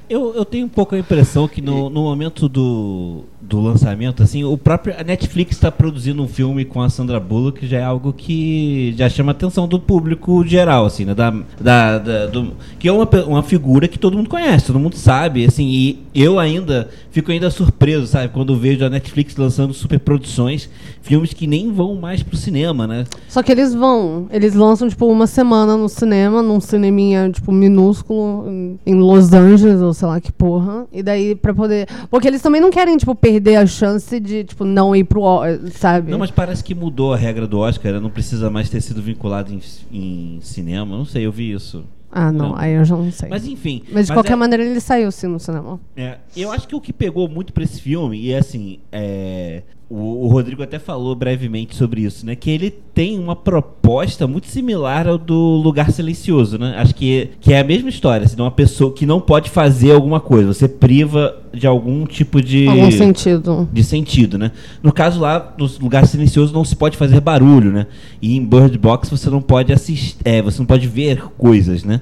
Eu, eu tenho um pouco a impressão que no, no momento do, do lançamento, assim, o próprio a Netflix está produzindo um filme com a Sandra Bullock, que já é algo que já chama a atenção do público geral, assim, né? Da, da, da- do- que é uma, uma figura que todo mundo conhece, todo mundo sabe, assim, e eu ainda fico ainda surpreso, sabe, quando vejo a Netflix lançando superproduções, filmes que nem vão mais pro cinema, né? Só que eles vão, eles lançam, tipo, uma semana no cinema, num cineminha, tipo, minúsculo, em- Los Angeles, ou sei lá que porra. E daí, pra poder. Porque eles também não querem, tipo, perder a chance de, tipo, não ir pro. Sabe? Não, mas parece que mudou a regra do Oscar, né? não precisa mais ter sido vinculado em, em cinema, não sei, eu vi isso. Ah, não, aí eu já não sei. Mas enfim. Mas de mas qualquer é- maneira ele saiu sim no cinema. É, eu acho que o que pegou muito pra esse filme, e assim, é, o, o Rodrigo até falou brevemente sobre isso, né? Que ele tem uma proposta muito similar ao do Lugar Silencioso, né? Acho que, que é a mesma história, assim, uma pessoa que não pode fazer alguma coisa, você priva de algum tipo de. Algum sentido. De sentido, né? No caso lá, no Lugar Silencioso não se pode fazer barulho, né? E em Bird Box você não pode assistir, é, você não pode ver coisas, né?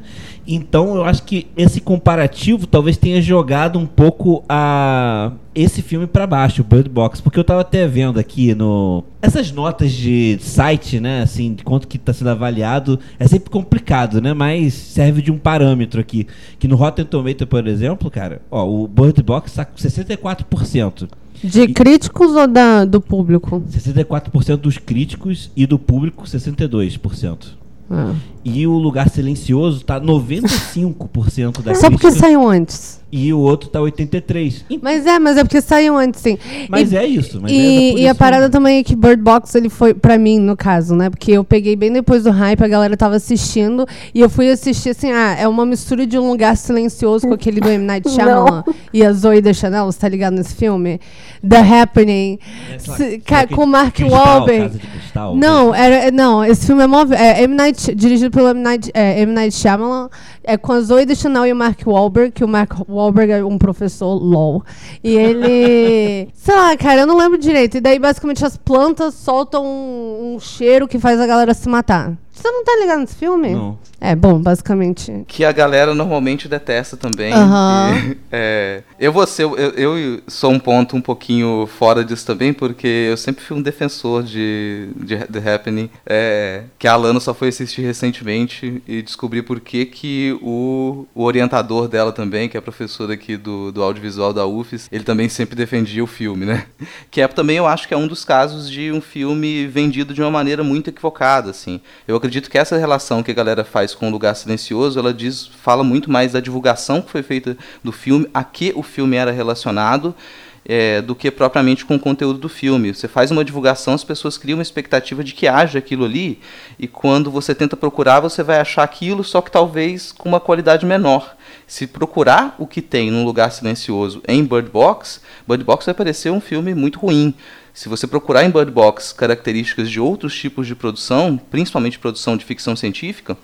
Então eu acho que esse comparativo talvez tenha jogado um pouco a esse filme pra baixo, o Bird Box, porque eu tava até vendo aqui no essas notas de site, né, assim, de quanto que tá sendo avaliado, é sempre complicado, né, mas serve de um parâmetro aqui, que no Rotten Tomato, por exemplo, cara, ó, o Bird Box tá com 64%. De críticos ou da, do público? 64% dos críticos e do público 62%. Ah. E o Lugar Silencioso tá 95% da Só porque saiu antes. E o outro tá 83. Mas é, mas é porque saiu antes, sim. Mas E- é isso, mas e, é e a isso parada também é que Bird Box, ele foi, pra mim, no caso, né? Porque eu peguei bem depois do hype, a galera tava assistindo, e eu fui assistir, assim, ah, é uma mistura de um lugar silencioso com aquele do M. Night <laughs> Não. Shyamalan e a Zoe Deschanel, você tá ligado nesse filme? The Happening, Essa- se- com Mark Cristal, Wahlberg. Não, era, não, esse filme é, mó, é M. Night, dirigido pelo M. Night, é, M. Night Shyamalan, é com a Zoe Deschanel e o Mark Wahlberg, que o Mark Wahlberg é um professor LOL. E ele... <laughs> sei lá, cara, eu não lembro direito. E daí, basicamente, as plantas soltam um, um cheiro que faz a galera se matar. Você não tá ligado nesse filme? Não. É, bom, basicamente... que a galera normalmente detesta também. Aham. E, <laughs> é, eu vou ser, eu, eu sou um ponto um pouquinho fora disso também, porque eu sempre fui um defensor de, de The Happening, é, que a Alana só foi assistir recentemente e descobri por que, que o, o orientador dela também, que é professor aqui do, do audiovisual da UFES, ele também sempre defendia o filme, né? <laughs> Que é também, eu acho que é um dos casos de um filme vendido de uma maneira muito equivocada, assim. Eu acredito que essa relação que a galera faz com o Lugar Silencioso, ela diz, fala muito mais da divulgação que foi feita do filme, a que o filme era relacionado, é, do que propriamente com o conteúdo do filme. Você faz uma divulgação, as pessoas criam uma expectativa de que haja aquilo ali, e quando você tenta procurar, você vai achar aquilo, só que talvez com uma qualidade menor. Se procurar o que tem num lugar silencioso em Bird Box, Bird Box vai parecer um filme muito ruim. Se você procurar em Bird Box características de outros tipos de produção, principalmente produção de ficção científica,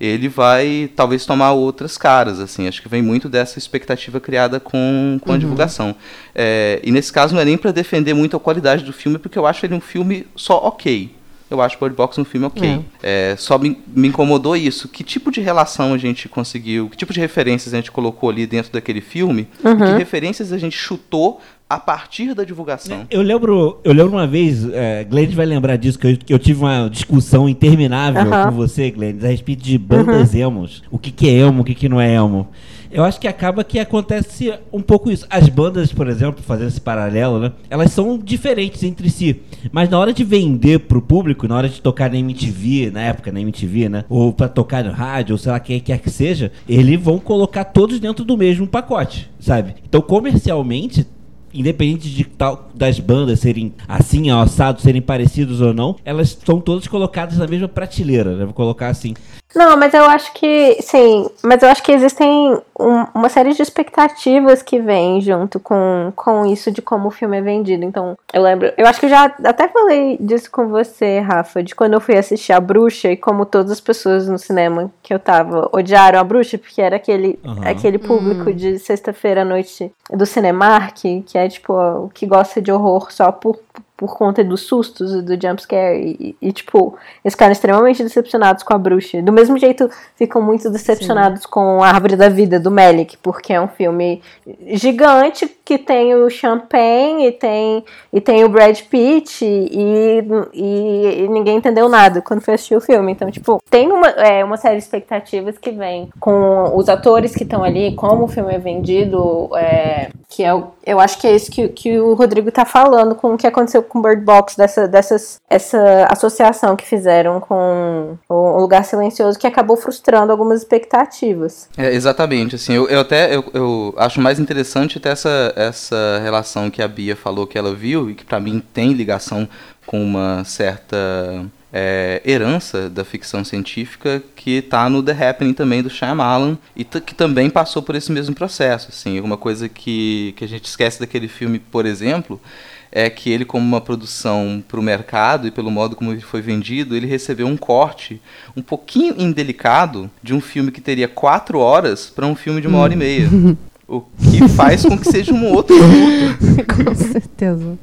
ele vai talvez tomar outras caras, assim. Acho que vem muito dessa expectativa criada com, com a Uhum. divulgação. É, e nesse caso não é nem para defender muito a qualidade do filme, porque eu acho ele um filme só ok. Eu acho Bird Box um filme ok. É, só me, me incomodou isso. Que tipo de relação a gente conseguiu, que tipo de referências a gente colocou ali dentro daquele filme, Uhum. que referências a gente chutou a partir da divulgação. Eu lembro, eu lembro uma vez, é, Glenn vai lembrar disso, que eu, que eu tive uma discussão interminável Aham. com você, Glenn, a respeito de bandas emos. O que, que é emo, o que, que não é emo. Eu acho que acaba que acontece um pouco isso. As bandas, por exemplo, fazendo esse paralelo, né? Elas são diferentes entre si. Mas na hora de vender pro público, na hora de tocar na MTV, na época na MTV, né? Ou pra tocar no rádio, ou sei lá quem quer que seja, eles vão colocar todos dentro do mesmo pacote, sabe? Então, comercialmente, independente de tal das bandas serem assim, assados, serem parecidos ou não, elas são todas colocadas na mesma prateleira, né? Vou colocar assim. Não, mas eu acho que, sim, mas eu acho que existem um- uma série de expectativas que vêm junto com, com isso de como o filme é vendido. Então, eu lembro, eu acho que eu já até falei disso com você, Rafa, de quando eu fui assistir A Bruxa e como todas as pessoas no cinema que eu tava odiaram A Bruxa, porque era aquele, Aham. aquele público Hum. de sexta-feira à noite do Cinemark, que é tipo, o que gosta de horror só por por conta dos sustos e do jumpscare e, e, tipo, eles ficaram extremamente decepcionados com a bruxa. Do mesmo jeito, ficam muito decepcionados com a Árvore da Vida, do Melick, porque é um filme gigante que tem o Champagne e tem, e tem o Brad Pitt e, e, e ninguém entendeu nada quando foi assistir o filme. Então, tipo, tem uma, é, uma série de expectativas que vem com os atores que estão ali, como o filme é vendido, é, que é, eu acho que é isso que, que o Rodrigo tá falando com o que aconteceu com Bird Box, dessa, dessas, essa associação que fizeram com o Lugar Silencioso, que acabou frustrando algumas expectativas. É, exatamente, assim, eu, eu até eu, eu acho mais interessante até essa, essa relação que a Bia falou que ela viu e que pra mim tem ligação com uma certa é, herança da ficção científica que tá no The Happening também do Shyamalan e que também passou por esse mesmo processo, assim, uma coisa que, que a gente esquece daquele filme, por exemplo, é que ele, como uma produção para o mercado e pelo modo como ele foi vendido, ele recebeu um corte um pouquinho indelicado de um filme que teria quatro horas para um filme de uma hora e meia. <laughs> O que faz com que seja um outro produto. Com certeza.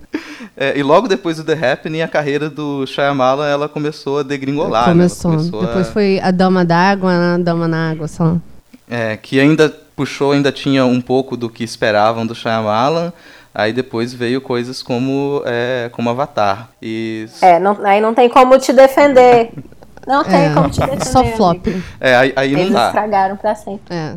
É, e logo depois do The Happening, a carreira do Shyamalan ela começou a degringolar. né? Começou. começou a- Depois foi a Dama d'Água, a Dama na Água, lá. É, que ainda puxou, ainda tinha um pouco do que esperavam do Shyamalan. Aí depois veio coisas como, é, como Avatar. E É, não, aí não tem como te defender. Não tem É, como te defender. só flop. amigo. É, aí, aí não Eles dá. estragaram pra sempre. É.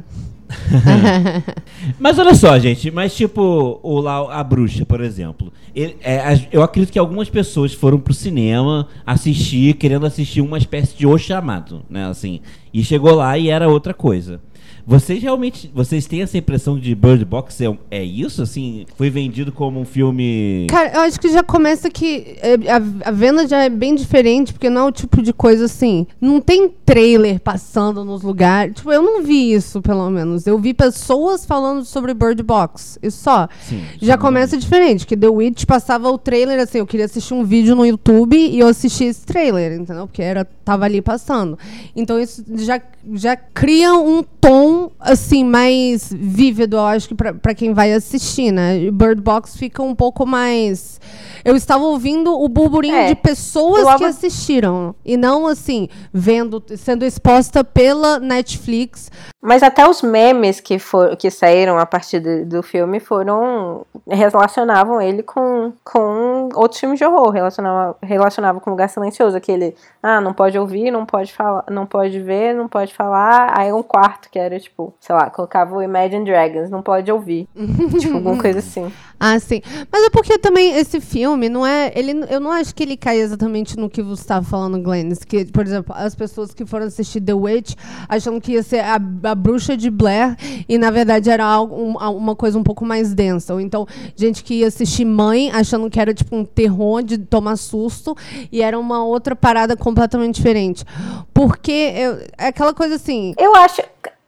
<laughs> Mas olha só, gente, mas tipo, o lá, a bruxa, por exemplo. ele- é, eu acredito que algumas pessoas foram pro cinema assistir, querendo assistir uma espécie de O Chamado, né? Assim, e chegou lá e era outra coisa. Vocês realmente, vocês têm essa impressão de Bird Box é, é isso? Assim, foi vendido como um filme... Cara, eu acho que já começa que é, a, a venda já é bem diferente, porque não é o tipo de coisa assim. Não tem trailer passando nos lugares. Tipo, eu não vi isso, pelo menos. Eu vi pessoas falando sobre Bird Box. E só. Sim, já começa diferente, que The Witch passava o trailer assim, eu queria assistir um vídeo no YouTube e eu assisti esse trailer, entendeu? Porque era tava ali passando. Então isso já já cria um tom assim mais vívido, eu acho que pra pra quem vai assistir, né? Bird Box fica um pouco mais eu estava ouvindo o burburinho É, de pessoas que ava- assistiram e não assim vendo sendo exposta pela Netflix Mas até os memes que, for, que saíram a partir de- do filme foram. relacionavam ele com, com outros filmes de horror. Relacionava, relacionava com Lugar Silencioso. Aquele. Ah, não pode ouvir, não pode falar, não pode ver, não pode falar. Aí um quarto que era tipo, sei lá, colocava o Imagine Dragons, não pode ouvir. <laughs> tipo, alguma coisa assim. Ah, sim. Mas é porque também esse filme não é. Ele, eu não acho que ele cai exatamente no que você estava falando, Glennis. Que, por exemplo, as pessoas que foram assistir The Witch achando que ia ser a, a bruxa de Blair e na verdade era algo, um- uma coisa um pouco mais densa. Ou então, gente que ia assistir Mãe achando que era tipo um terror de tomar susto e era uma outra parada completamente diferente. Porque eu- é aquela coisa assim. Eu acho.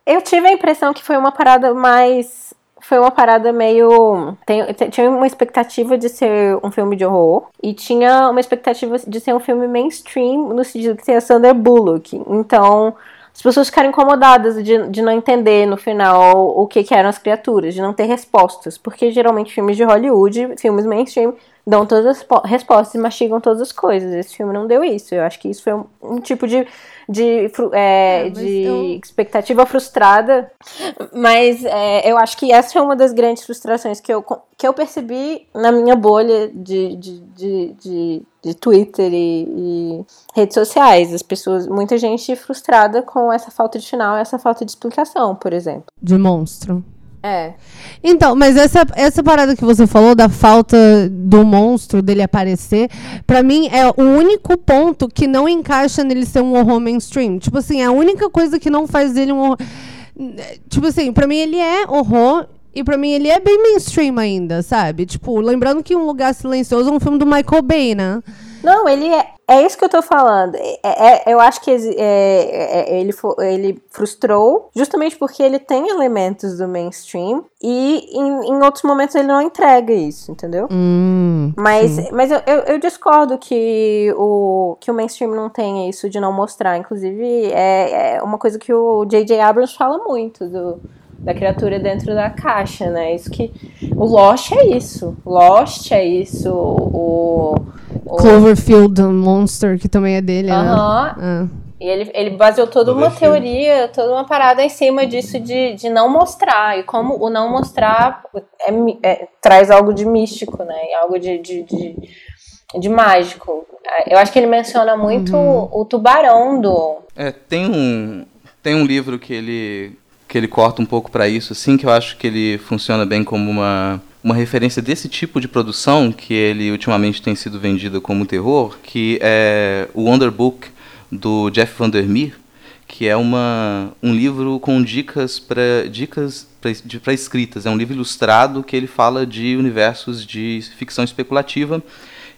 Eu tive a impressão que foi uma parada mais. Foi uma parada meio. Tem, te- tinha uma expectativa de ser um filme de horror. E tinha uma expectativa de ser um filme mainstream, no sentido que tem a Sandra Bullock. Então. As pessoas ficaram incomodadas de, de não entender no final o que, que eram as criaturas, de não ter respostas. Porque geralmente filmes de Hollywood, filmes mainstream, dão todas as po- respostas e mastigam todas as coisas. Esse filme não deu isso. Eu acho que isso foi um, um tipo de, de, fru- é, de expectativa frustrada. Mas é, eu acho que essa é uma das grandes frustrações que eu, que eu percebi na minha bolha de, de, de, de, de Twitter e, e redes sociais. As pessoas, muita gente frustrada com essa falta de final, essa falta de explicação, por exemplo. De monstro. É. Então, mas essa, essa parada que você falou da falta do monstro dele aparecer, pra mim é o único ponto que não encaixa nele ser um horror mainstream. Tipo assim, é a única coisa que não faz dele um horror. Tipo assim, pra mim ele é horror e pra mim ele é bem mainstream ainda, sabe? Tipo, lembrando que Um Lugar Silencioso é um filme do Michael Bay, né? Não, ele é. É isso que eu tô falando. É, é- eu acho que é- é- ele, ele frustrou justamente porque ele tem elementos do mainstream e em, em outros momentos ele não entrega isso, entendeu? Hum, Mas, sim. mas eu, eu, eu discordo que o, que o mainstream não tenha isso de não mostrar. Inclusive, é, é uma coisa que o J.J. Abrams fala muito do, da criatura dentro da caixa, né? Isso que. O Lost é isso. Lost é isso. O. o Cloverfield Monster, que também é dele, Aham. né? E ele, ele baseou toda uma teoria, toda uma parada em cima disso de, de não mostrar. E como o não mostrar é é- traz algo de místico, né? Algo de, de, de, de mágico. É, Eu acho que ele menciona muito o tubarão do. É, tem um tem um livro que ele que ele corta um pouco para isso, assim, que eu acho que ele funciona bem como uma uma referência desse tipo de produção que ele ultimamente tem sido vendido como terror, que é o Wonder Book do Jeff Vandermeer, que é uma, um livro com dicas para dicas para escritas. É um livro ilustrado que ele fala de universos de ficção especulativa.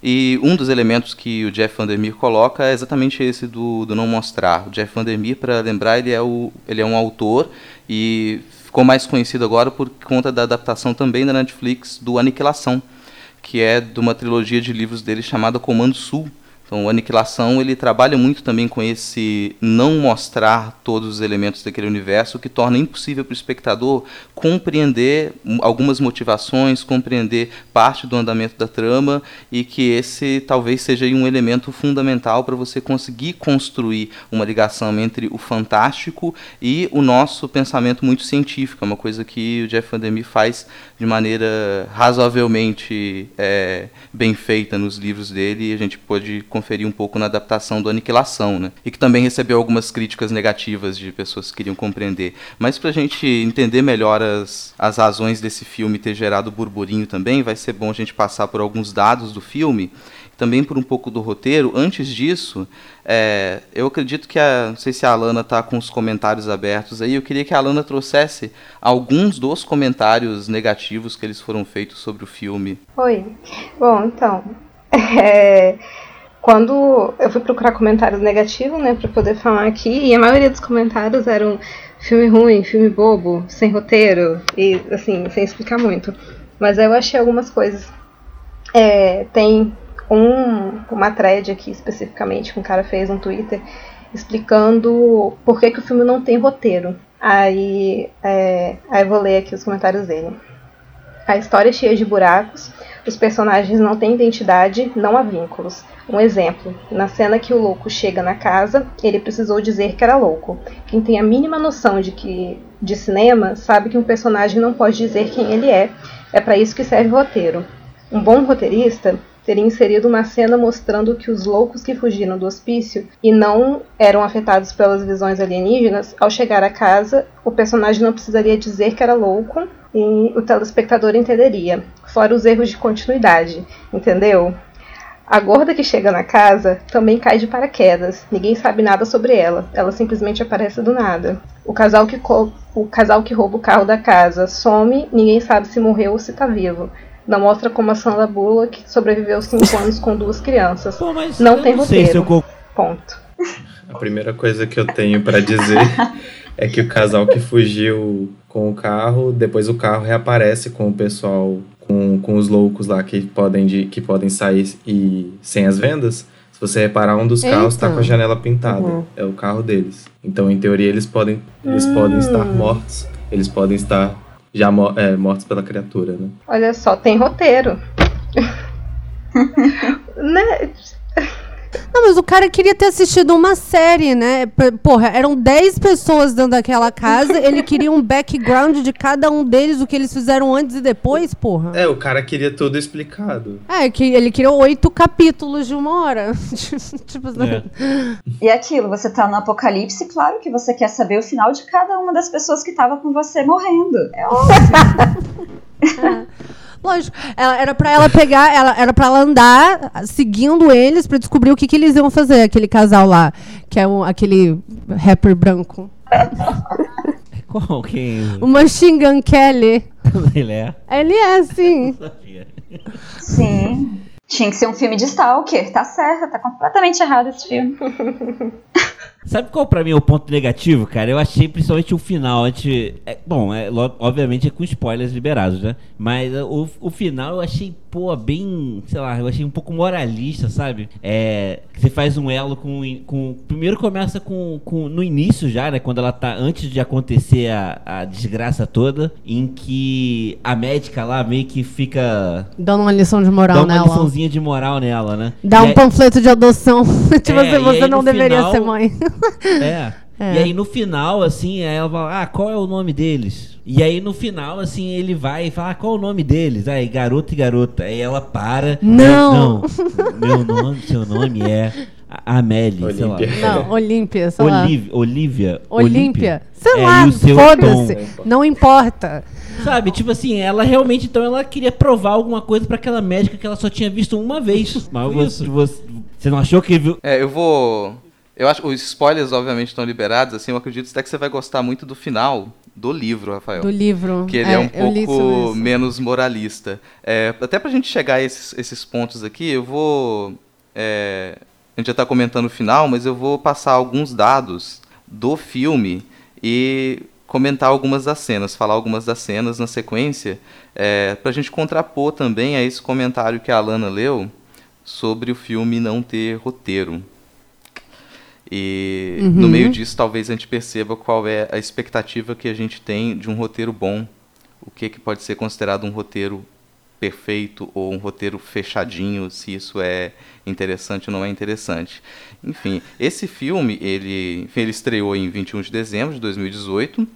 E um dos elementos que o Jeff Vandermeer coloca é exatamente esse do, do não mostrar. O Jeff Vandermeer, para lembrar, ele é, o, ele é um autor e ficou mais conhecido agora por conta da adaptação também da Netflix do Aniquilação, que é de uma trilogia de livros dele chamada Comando Sul. Então, o Aniquilação ele trabalha muito também com esse não mostrar todos os elementos daquele universo, que torna impossível para o espectador compreender algumas motivações, compreender parte do andamento da trama e que esse talvez seja um elemento fundamental para você conseguir construir uma ligação entre o fantástico e o nosso pensamento muito científico. É uma coisa que o Jeff Vandermeer faz de maneira razoavelmente é, bem feita nos livros dele e a gente pode conferir um pouco na adaptação do Aniquilação, né? E que também recebeu algumas críticas negativas de pessoas que queriam compreender. Mas para a gente entender melhor as, as razões desse filme ter gerado burburinho também, vai ser bom a gente passar por alguns dados do filme, também por um pouco do roteiro. Antes disso, é, eu acredito que a. Não sei se a Alana está com os comentários abertos aí. Eu queria que a Alana trouxesse alguns dos comentários negativos que eles foram feitos sobre o filme. Oi. Bom, então. <laughs> é, quando eu fui procurar comentários negativos, né, pra poder falar aqui, e a maioria dos comentários eram filme ruim, filme bobo, sem roteiro, e assim, sem explicar muito. Mas eu achei algumas coisas. É, tem um, uma thread aqui especificamente que um cara fez no Twitter explicando por que, que o filme não tem roteiro. Aí, é, aí vou ler aqui os comentários dele. A história é cheia de buracos, os personagens não têm identidade, não há vínculos. Um exemplo: na cena que o louco chega na casa, ele precisou dizer que era louco. Quem tem a mínima noção de que de cinema sabe que um personagem não pode dizer quem ele é. É para isso que serve o roteiro. Um bom roteirista teria inserido uma cena mostrando que os loucos que fugiram do hospício e não eram afetados pelas visões alienígenas, ao chegar à casa, o personagem não precisaria dizer que era louco e o telespectador entenderia. Fora os erros de continuidade, entendeu? A gorda que chega na casa também cai de paraquedas. Ninguém sabe nada sobre ela. Ela simplesmente aparece do nada. O casal que, o casal que rouba o carro da casa some, ninguém sabe se morreu ou se tá vivo. Não mostra como a Sandra Bullock sobreviveu 5 anos com duas crianças. não tem não sei se roteiro. eu co- Ponto. A primeira coisa que eu tenho pra dizer <laughs> é que o casal que fugiu com o carro, depois o carro reaparece com o pessoal, com, com os loucos lá que podem, de, que podem sair e sem as vendas. Se você reparar, um dos carros tá Eita. com a janela pintada. Uhum. É o carro deles. Então, em teoria, eles podem, eles Hum. podem estar mortos. Eles podem estar já mo- é, mortos pela criatura, né? Olha só, tem roteiro. <laughs> né? Não, mas o cara queria ter assistido uma série, né? Porra, eram 10 pessoas dentro daquela casa, <laughs> ele queria um background de cada um deles, o que eles fizeram antes e depois, porra. É, o cara queria tudo explicado. É, que ele queria oito capítulos de uma hora. <laughs> tipo assim. E é aquilo, você tá no apocalipse, claro que você quer saber o final de cada uma das pessoas que tava com você morrendo. É óbvio. <laughs> Lógico, ela, era pra ela pegar, ela, era pra ela andar seguindo eles pra descobrir o que, que eles iam fazer, aquele casal lá, que é um, aquele rapper branco. <laughs> Qual que O Machine Gun Kelly. <laughs> ele é? Ele é, sim. <laughs> Sim. Tinha que ser um filme de Stalker, tá certo, tá completamente errado esse filme. Sabe qual pra mim é o ponto negativo, cara? Eu achei principalmente o final. Antes, é, bom, é, obviamente é com spoilers liberados, né? Mas o, o final eu achei, pô, bem. Sei lá, eu achei um pouco moralista, sabe? É. Você faz um elo com. com primeiro começa com, com. No início já, né? Quando ela tá. Antes de acontecer a, a desgraça toda, em que a médica lá meio que fica. Dando uma lição de moral dá uma nela. liçãozinha de moral nela, né? Dá um panfleto de adoção. <laughs> tipo É, assim, e você não deveria final- ser mãe. <laughs> É. É. E aí no final, assim, aí ela fala, ah, qual é o nome deles? E aí no final, assim, ele vai e fala, ah, qual é o nome deles? Aí, garoto e garota. Aí ela para. Não. Não, meu nome, seu nome é Amélie, sei lá. Não, Olímpia, sei lá. Olivia, Olivia. Olímpia. Sei É, lá, o seu foda-se. Não importa. Sabe, tipo assim, ela realmente, então, ela queria provar alguma coisa pra aquela médica que ela só tinha visto uma vez. Mas você, você, você não achou que viu... É, eu vou. Eu acho os spoilers, obviamente, estão liberados. Assim, eu acredito até que você vai gostar muito do final do livro, Rafael. Do livro. Que ele é, É, um pouco menos moralista. É, até pra gente chegar a esses, esses pontos aqui, eu vou. é, a gente já tá comentando o final, mas eu vou passar alguns dados do filme e comentar algumas das cenas, falar algumas das cenas na sequência, é, pra gente contrapor também a esse comentário que a Alana leu sobre o filme não ter roteiro. E Uhum. no meio disso, talvez a gente perceba qual é a expectativa que a gente tem de um roteiro bom. O que, que pode ser considerado um roteiro perfeito ou um roteiro fechadinho, se isso é interessante ou não é interessante. Enfim, esse filme, ele, enfim, ele estreou em 21 de dezembro de 2018.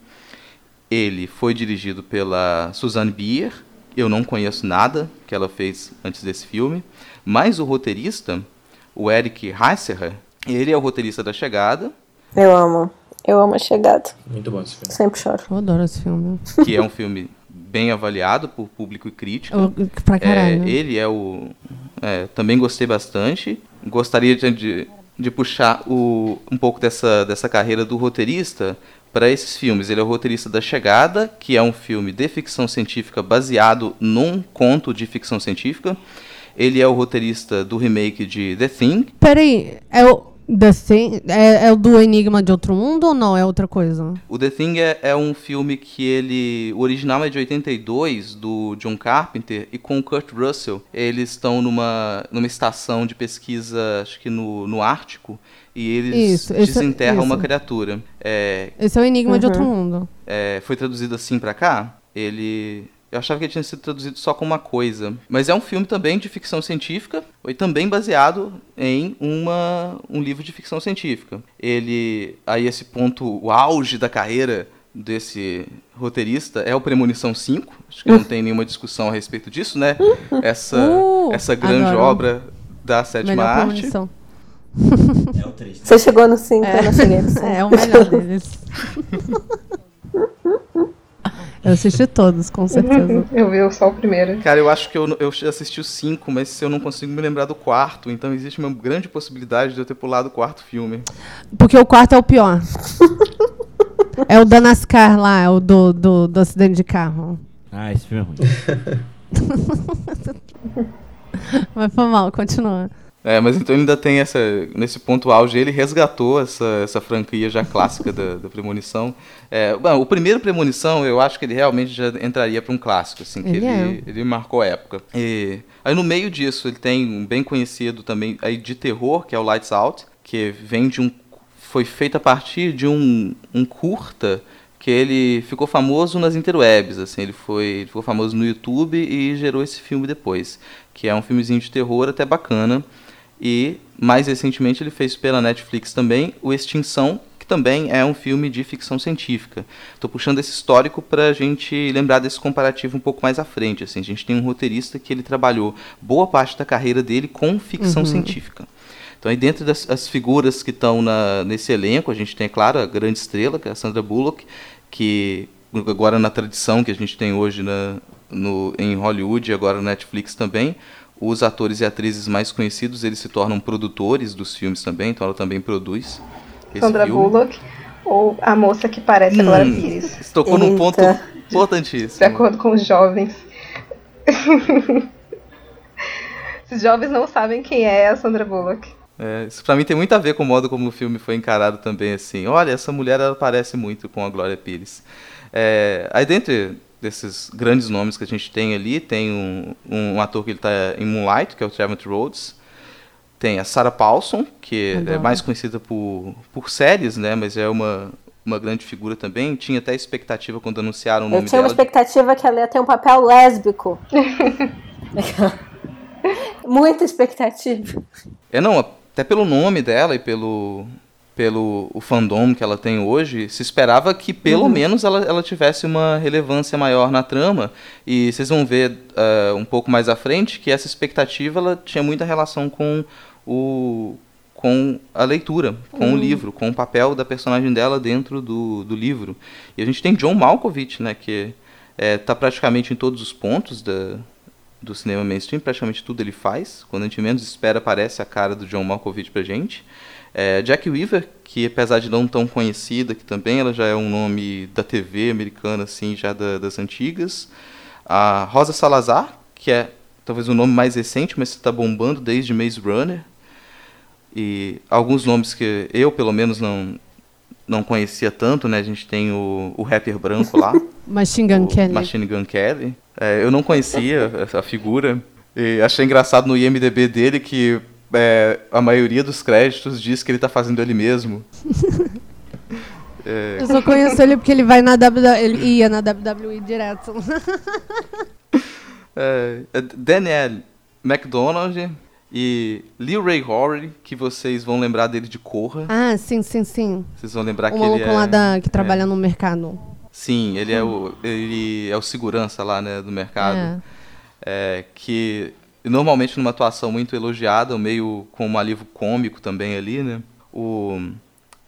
Ele foi dirigido pela Suzanne Bier. Eu não conheço nada que ela fez antes desse filme. Mas o roteirista, o Eric Heiserer, ele é o roteirista da Chegada, Eu amo. Eu amo a chegada. Muito bom esse filme. Sempre choro. Eu adoro esse filme. que é um filme bem avaliado por público e crítica. Eu- pra caralho. É, ele é o. é, também gostei bastante. Gostaria de, de, de puxar o, um pouco dessa, dessa carreira do roteirista para esses filmes. Ele é o roteirista da Chegada, que é um filme de ficção científica baseado num conto de ficção científica. Ele é o roteirista do remake de The Thing. Peraí, é o. The Thing, é, é o do Enigma de Outro Mundo ou não? É outra coisa? O The Thing é, é um filme que ele. O original é de 82, do John Carpenter, e com o Kurt Russell. Eles estão numa, numa estação de pesquisa, acho que no, no Ártico, e eles Isso, é- desenterram uma isso. criatura. É, Esse é o Enigma de Uhum. Outro Mundo. é, foi traduzido assim pra cá. Ele. Eu achava que ele tinha sido traduzido só com uma coisa. Mas é um filme também de ficção científica, e também baseado em uma, um livro de ficção científica. Ele. Aí esse ponto, o auge da carreira desse roteirista é o Premonição 5. Acho que não tem nenhuma discussão a respeito disso, né? Essa, Uh, essa grande adoro. obra da sétima Melhor arte. premonição. É o 3. Você chegou no 5, É. eu não cheguei no <laughs> 5. É, é o melhor deles. <laughs> Eu assisti todos, com certeza. <laughs> Eu vi só o primeiro. Cara, eu acho que eu, eu assisti o 5, mas eu não consigo me lembrar do quarto, então existe uma grande possibilidade de eu ter pulado o quarto filme. Porque o quarto é o pior. <laughs> É o da NASCAR lá, é o do, do, do acidente de carro. Ah, esse filme é ruim. <laughs> Mas foi mal, continua. É, mas então ele ainda tem essa. Nesse ponto auge, ele resgatou essa, essa franquia já clássica da, da Premonição. É, bom, o primeiro Premonição, eu acho que ele realmente já entraria para um clássico, assim, que Ele ele, é. ele marcou a época. E, aí no meio disso, ele tem um bem conhecido também aí de terror, que é o Lights Out, que vem de um. Foi feito a partir de um, um curta que ele ficou famoso nas interwebs, assim, ele foi ele ficou famoso no YouTube e gerou esse filme depois, que é um filmezinho de terror até bacana. E mais recentemente ele fez pela Netflix também o Extinção, que também é um filme de ficção científica. Estou puxando esse histórico para a gente lembrar desse comparativo um pouco mais à frente. Assim, a gente tem um roteirista que ele trabalhou boa parte da carreira dele com ficção Uhum. científica. Então, aí dentro das as figuras que estão nesse elenco, a gente tem, é claro, a grande estrela, que é a Sandra Bullock, que agora na tradição que a gente tem hoje na, no, em Hollywood e agora na Netflix também, os atores e atrizes mais conhecidos, eles se tornam produtores dos filmes também, então ela também produz Sandra filme. Bullock ou a moça que parece a Glória Hum, Pires. Tocou num Eita. ponto importantíssimo. De acordo com os jovens. <laughs> Os jovens não sabem quem é a Sandra Bullock. É, isso pra mim tem muito a ver com o modo como o filme foi encarado também, assim. Olha, essa mulher ela parece muito com a Glória Pires. É, aí dentre desses grandes nomes que a gente tem ali, tem um, um ator que ele tá em Moonlight, que é o Trevor Rhodes. Tem a Sarah Paulson, que é Adoro. mais conhecida por, por séries, né? Mas é uma, uma grande figura também. Tinha até expectativa quando anunciaram o Eu nome tinha uma dela. expectativa que ela ia ter um papel lésbico. <laughs> Muita expectativa. É, não, até pelo nome dela e pelo, pelo o fandom que ela tem hoje, se esperava que pelo Uhum. menos ela, ela tivesse uma relevância maior na trama. E vocês vão ver eh, um pouco mais à frente que essa expectativa ela tinha muita relação com o com a leitura, com o Uhum. livro, com o papel da personagem dela dentro do, do livro. E a gente tem John Malkovich, né, que está praticamente em todos os pontos da, do cinema mainstream, praticamente tudo ele faz. Quando a gente menos espera, aparece a cara do John Malkovich pra gente. É, Jack Weaver, que apesar de não tão conhecida, que também ela já é um nome da TV americana, assim, já da- das antigas. A Rosa Salazar, que é talvez o nome mais recente, mas está bombando desde Maze Runner. E alguns nomes que eu, pelo menos, não, não conhecia tanto, né? A gente tem o, o rapper branco lá. <laughs> Machine Gun Kelly. Machine Gun Kelly. É, eu não conhecia essa figura. E achei engraçado no IMDB dele que é, a maioria dos créditos diz que ele tá fazendo ele mesmo. <laughs> É, Eu só conheço ele porque ele vai na WWE, ele ia na WWE direto. <laughs> é, é Daniel McDonald e Lee Ray Horry, que vocês vão lembrar dele de Corra. ah, sim, sim, sim. Vocês vão lembrar O que ele é... lá da, que é, trabalha no mercado. Sim, ele é o ele é o segurança lá, né, do mercado. É, que normalmente numa atuação muito elogiada, meio com um alívio cômico também ali, né? O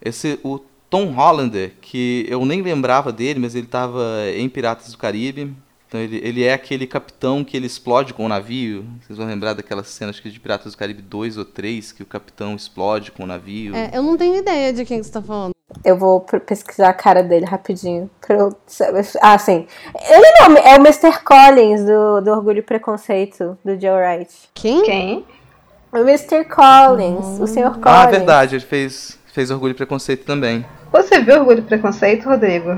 esse o Tom Hollander, que eu nem lembrava dele, mas ele estava em Piratas do Caribe. Então ele, ele é aquele capitão que ele explode com o navio. Vocês vão lembrar daquelas cenas que de Piratas do Caribe 2 ou 3, que o capitão explode com o navio. É, eu não tenho ideia de quem que você tá falando. Eu vou pesquisar a cara dele rapidinho. Pra eu saber. Ah, sim. Ele não, é o Mr. Collins do, do Orgulho e Preconceito, do Joe Wright. Quem? Quem? O Mr. Collins, o Sr. Collins. Ah, verdade, ele fez, fez Orgulho e Preconceito também. Você viu Orgulho e Preconceito, Rodrigo?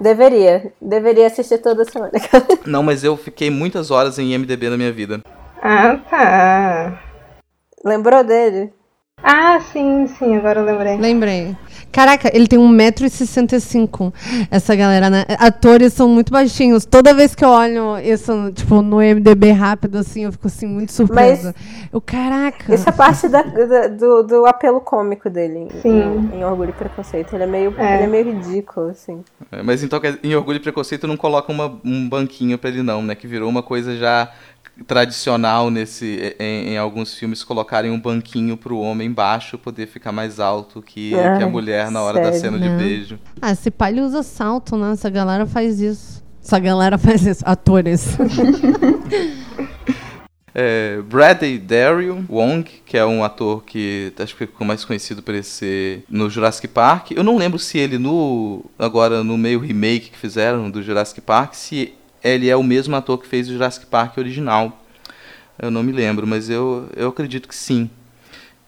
Deveria. Deveria assistir toda semana. <laughs> Não, mas eu fiquei muitas horas em IMDB na minha vida. Ah, tá. Lembrou dele? Ah, sim, sim, agora eu lembrei. Lembrei. Caraca, ele tem 1,65m. Essa galera, né? Atores são muito baixinhos. Toda vez que eu olho isso, tipo, no MDB rápido, assim, eu fico assim, muito surpresa. Eu, caraca. Isso é parte da- da- do, do apelo cômico dele em- Sim. em, Orgulho e Preconceito. Ele é meio, É. Ele é meio ridículo, assim. É, mas então em Orgulho e Preconceito não coloca uma- um banquinho pra ele não, né? Que virou uma coisa já tradicional nesse em, em alguns filmes colocarem um banquinho pro homem baixo poder ficar mais alto que, que a mulher na hora da sério? cena de Não. beijo. Ah, esse pai ele usa salto, né? Essa galera faz isso. Essa galera <laughs> faz isso. Atores. <laughs> É, Bradley Daryl Wong, que é um ator que acho que ficou mais conhecido por esse no Jurassic Park. Eu não lembro se ele no agora no meio remake que fizeram do Jurassic Park, se ele é o mesmo ator que fez o Jurassic Park original. Eu não me lembro, mas eu, eu acredito que sim.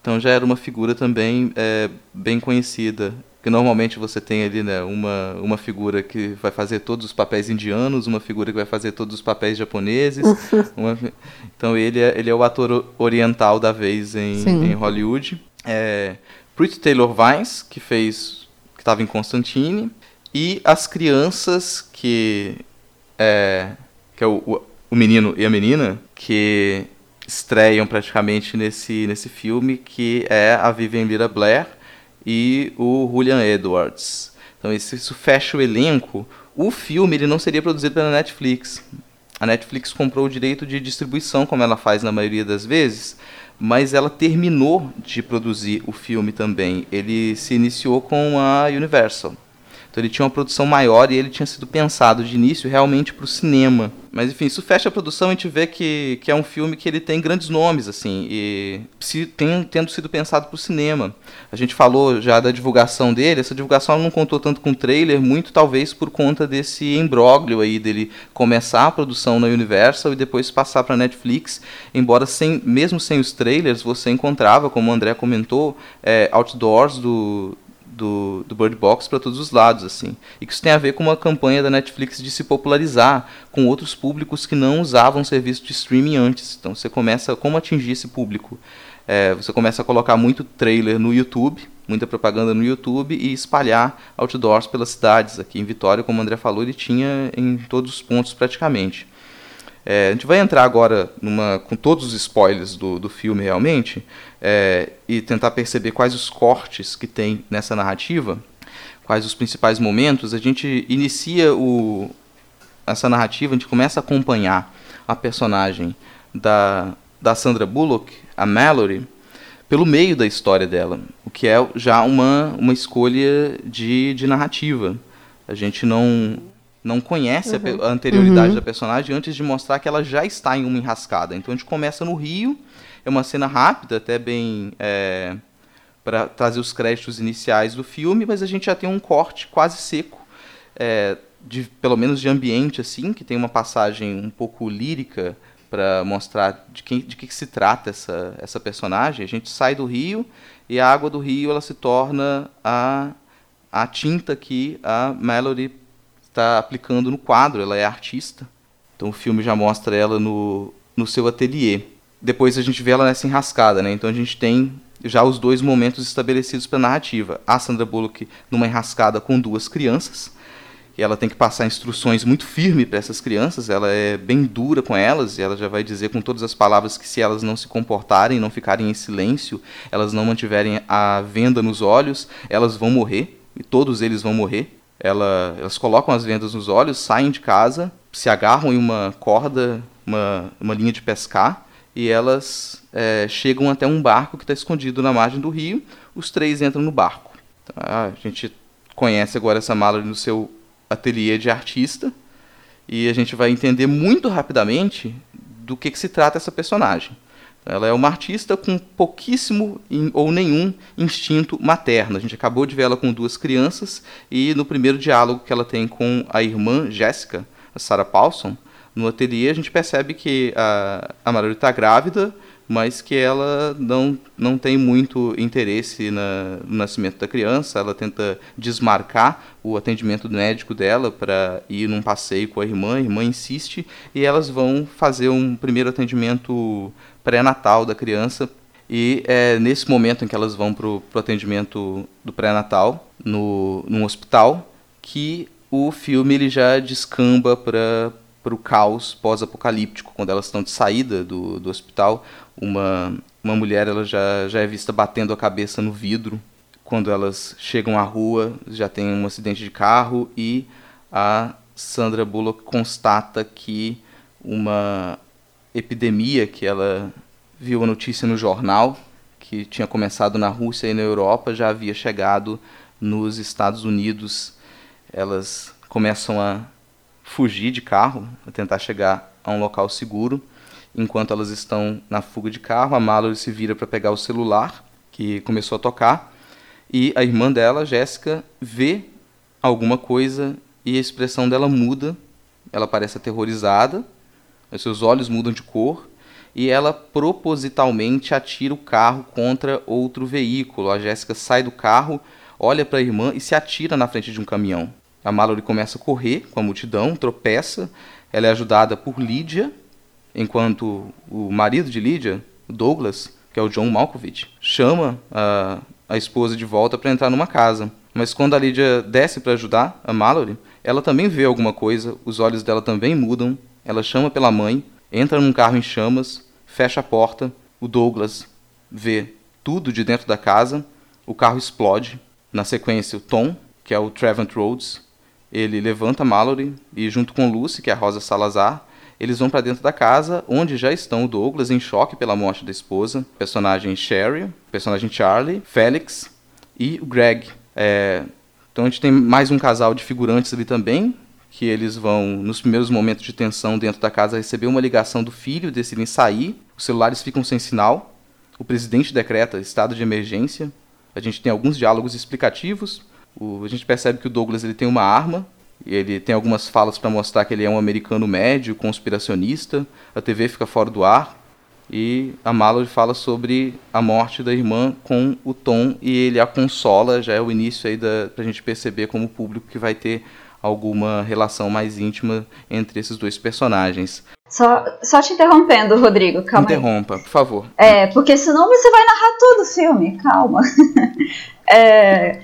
Então já era uma figura também é, bem conhecida. Que normalmente você tem ali né, uma, uma figura que vai fazer todos os papéis indianos, uma figura que vai fazer todos os papéis japoneses. <laughs> uma então ele é, ele é o ator oriental da vez em, em Hollywood. É, Pretty Taylor Vines, que fez. que estava em Constantine. E as crianças que é, que é o, o, o menino e a menina que estreiam praticamente nesse, nesse filme, que é a Vivian Lira Blair e o Julian Edwards. Então isso, isso fecha o elenco. O filme ele não seria produzido pela Netflix. A Netflix comprou o direito de distribuição, como ela faz na maioria das vezes, mas ela terminou de produzir o filme também. Ele se iniciou com a Universal. Então ele tinha uma produção maior e ele tinha sido pensado de início realmente para o cinema. Mas enfim, isso fecha a produção e a gente vê que, que é um filme que ele tem grandes nomes, assim, e se, tem, tendo sido pensado para o cinema. A gente falou já da divulgação dele, essa divulgação não contou tanto com o trailer, muito talvez por conta desse imbróglio aí dele começar a produção na Universal e depois passar para Netflix, embora sem, mesmo sem os trailers, você encontrava, como o André comentou, é, outdoors do, do, do Bird Box para todos os lados, assim. E que isso tem a ver com uma campanha da Netflix de se popularizar com outros públicos que não usavam serviço de streaming antes. Então você começa como atingir esse público. É, você começa a colocar muito trailer no YouTube, muita propaganda no YouTube e espalhar outdoors pelas cidades. Aqui em Vitória, como o André falou, ele tinha em todos os pontos praticamente. É, a gente vai entrar agora numa, com todos os spoilers do, do filme realmente é, e tentar perceber quais os cortes que tem nessa narrativa, quais os principais momentos. A gente inicia o, essa narrativa, a gente começa a acompanhar a personagem da, da Sandra Bullock, a Mallory, pelo meio da história dela, o que é já uma, uma escolha de, de narrativa. A gente não, não conhece uhum. a, anterioridade uhum. da personagem antes de mostrar que ela já está em uma enrascada. Então a gente começa no Rio, é uma cena rápida, até bem é, para trazer os créditos iniciais do filme, mas a gente já tem um corte quase seco, é, de, pelo menos de ambiente assim, que tem uma passagem um pouco lírica para mostrar de, quem, de que se trata essa, essa personagem. A gente sai do rio e a água do rio ela se torna a, a tinta que a Melody está aplicando no quadro, ela é artista. Então o filme já mostra ela no, no seu ateliê. Depois a gente vê ela nessa enrascada, né? Então a gente tem já os dois momentos estabelecidos para a narrativa. A Sandra Bullock numa enrascada com duas crianças, e ela tem que passar instruções muito firmes para essas crianças, ela é bem dura com elas, e ela já vai dizer com todas as palavras que se elas não se comportarem, não ficarem em silêncio, elas não mantiverem a venda nos olhos, elas vão morrer, e todos eles vão morrer. Ela, elas colocam as vendas nos olhos, saem de casa, se agarram em uma corda, uma, uma linha de pescar, e elas é, chegam até um barco que está escondido na margem do rio. Os três entram no barco. Tá? A gente conhece agora essa mala no seu ateliê de artista e a gente vai entender muito rapidamente do que, que se trata essa personagem. Ela é uma artista com pouquíssimo ou nenhum instinto materno. A gente acabou de ver ela com duas crianças e no primeiro diálogo que ela tem com a irmã Jéssica, a Sarah Paulson, no ateliê a gente percebe que a, a Marjorie está grávida, mas que ela não, não tem muito interesse na, no nascimento da criança. Ela tenta desmarcar o atendimento médico dela para ir num passeio com a irmã. A irmã insiste e elas vão fazer um primeiro atendimento pré-natal da criança. E é nesse momento em que elas vão para o atendimento do pré-natal, no, num hospital, que o filme ele já descamba para o caos pós-apocalíptico. Quando elas estão de saída do, do hospital, uma, uma mulher ela já, já é vista batendo a cabeça no vidro. Quando elas chegam à rua, já tem um acidente de carro e a Sandra Bullock constata que uma epidemia que ela viu a notícia no jornal, que tinha começado na Rússia e na Europa, já havia chegado nos Estados Unidos. Elas começam a fugir de carro, a tentar chegar a um local seguro. Enquanto elas estão na fuga de carro, a Mallory se vira para pegar o celular, que começou a tocar, e a irmã dela, Jéssica, vê alguma coisa e a expressão dela muda. Ela parece aterrorizada, os seus olhos mudam de cor e ela propositalmente atira o carro contra outro veículo. A Jéssica sai do carro, olha para a irmã e se atira na frente de um caminhão. A Mallory começa a correr com a multidão, tropeça. Ela é ajudada por Lídia, enquanto o marido de Lídia, Douglas, que é o John Malkovich, chama a, a esposa de volta para entrar numa casa. Mas quando a Lydia desce para ajudar a Mallory, ela também vê alguma coisa, os olhos dela também mudam, ela chama pela mãe, entra num carro em chamas, fecha a porta, o Douglas vê tudo de dentro da casa, o carro explode. Na sequência, o Tom, que é o Trevant Rhodes, ele levanta Mallory e junto com Lucy, que é a Rosa Salazar, eles vão para dentro da casa, onde já estão o Douglas em choque pela morte da esposa, personagem Sherry, personagem Charlie, Félix e o Greg. É, então a gente tem mais um casal de figurantes ali também, que eles vão, nos primeiros momentos de tensão dentro da casa, receber uma ligação do filho, decidem sair, os celulares ficam sem sinal, o presidente decreta estado de emergência, a gente tem alguns diálogos explicativos, o, a gente percebe que o Douglas ele tem uma arma, ele tem algumas falas para mostrar que ele é um americano médio, conspiracionista. A TV fica fora do ar. E a Mallory fala sobre a morte da irmã com o Tom e ele a consola. Já é o início aí da, pra gente perceber como público que vai ter alguma relação mais íntima entre esses dois personagens. Só, só te interrompendo, Rodrigo, calma Interrompa, aí. por favor. É, porque senão você vai narrar todo o filme, calma. <laughs> é,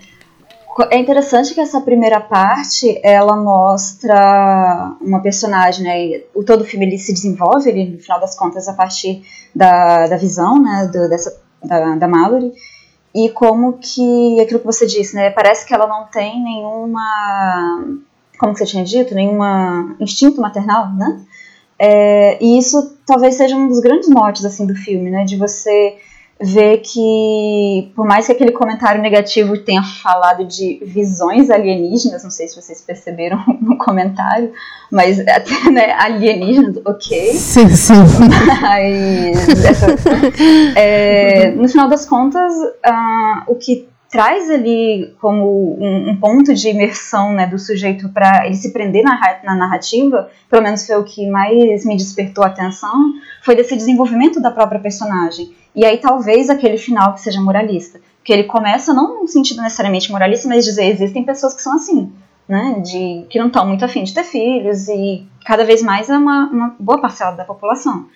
é interessante que essa primeira parte ela mostra uma personagem, né? O todo o filme ele se desenvolve, ele, no final das contas, a partir da, da visão, né? Do, dessa, da, da Mallory. E como que, aquilo que você disse, né? Parece que ela não tem nenhuma. Como você tinha dito? Nenhuma instinto maternal, né? É, e isso talvez seja um dos grandes motes assim do filme, né? De você ver que, por mais que aquele comentário negativo tenha falado de visões alienígenas, não sei se vocês perceberam <laughs> no comentário, mas <laughs> até né, alienígenas, ok. Sim, sim. Mas, essa, <laughs> é, no final das contas, uh, o que traz ali como um, um, ponto de imersão né, do sujeito para ele se prender na, na, narrativa, pelo menos foi o que mais me despertou a atenção, foi desse desenvolvimento da própria personagem. E aí talvez aquele final que seja moralista. Que ele começa não no sentido necessariamente moralista, mas dizer existem pessoas que são assim, né? De, que não estão muito afim de ter filhos e cada vez mais é uma, uma boa parcela da população,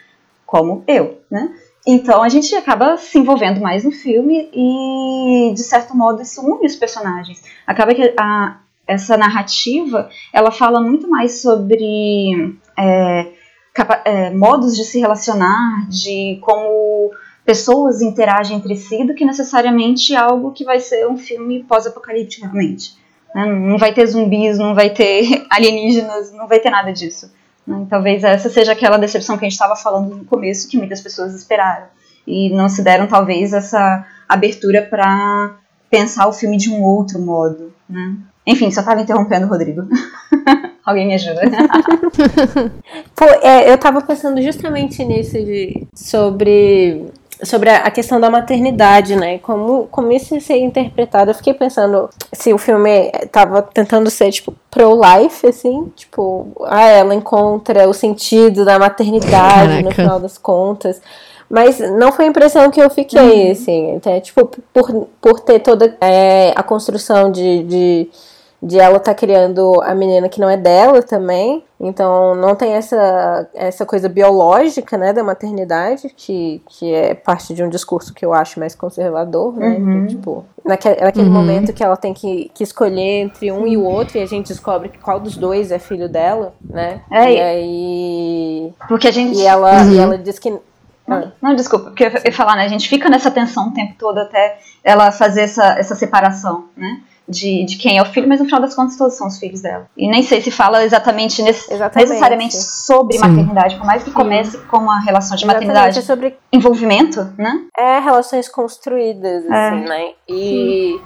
como eu, né? Então a gente acaba se envolvendo mais no filme e, de certo modo, isso une os personagens. Acaba que a, essa narrativa ela fala muito mais sobre é, capa, é, modos de se relacionar, de como pessoas interagem entre si, do que necessariamente algo que vai ser um filme pós-apocalíptico realmente. Né? Não vai ter zumbis, não vai ter <laughs> alienígenas, não vai ter nada disso. Né? Talvez essa seja aquela decepção que a gente estava falando no começo, que muitas pessoas esperaram. E não se deram, talvez, essa abertura para pensar o filme de um outro modo. Né? Enfim, só estava interrompendo o Rodrigo. <laughs> Alguém me ajuda. <laughs> Pô, é, eu estava pensando justamente nisso de, sobre sobre a questão da maternidade, né? Como, como isso ia ser interpretado. Eu fiquei pensando se o filme tava tentando ser, tipo, pro-life, assim, tipo, ah, ela encontra o sentido da maternidade Caraca. no final das contas. Mas não foi a impressão que eu fiquei, Uhum. assim. Até, tipo, por, por ter toda é, a construção de, de, de ela tá criando a menina que não é dela também. Então não tem essa, essa coisa biológica, né, da maternidade, que, que é parte de um discurso que eu acho mais conservador, né? Uhum. de, tipo, naquele, naquele Uhum. momento que ela tem que, que escolher entre um e o outro, e a gente descobre que qual dos dois é filho dela, né? É, e aí. Porque a gente. E ela, Uhum. e ela diz que. Não, não, desculpa, porque eu ia falar, né? A gente fica nessa tensão o tempo todo até ela fazer essa, essa separação, né? De, de quem é o filho, mas no final das contas todos são os filhos dela. E nem sei se fala exatamente, nesse, Exatamente. necessariamente sobre Sim. maternidade, por mais que comece com uma relação de Exatamente, maternidade, é sobre envolvimento, né? é, relações construídas, É. assim, né? E,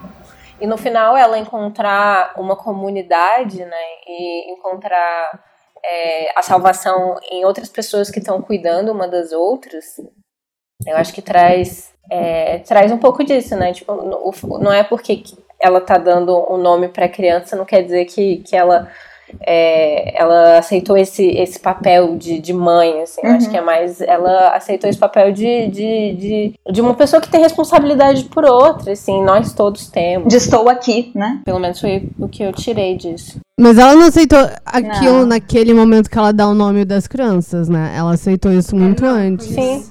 e no final ela encontrar uma comunidade, né? E encontrar é, a salvação em outras pessoas que estão cuidando uma das outras, eu acho que traz, é, traz um pouco disso, né? Tipo, no- o- não é porque que ela tá dando um nome pra criança, não quer dizer que, que ela. é, ela aceitou esse, esse papel de, de mãe, assim, eu acho Uhum. que é mais, ela aceitou esse papel de, de, de, de uma pessoa que tem responsabilidade por outra, assim, nós todos temos. De estou aqui, né? Pelo menos foi o que eu tirei disso. Mas ela não aceitou aquilo Não. naquele momento que ela dá o nome das crianças, né? Ela aceitou isso muito antes. Sim.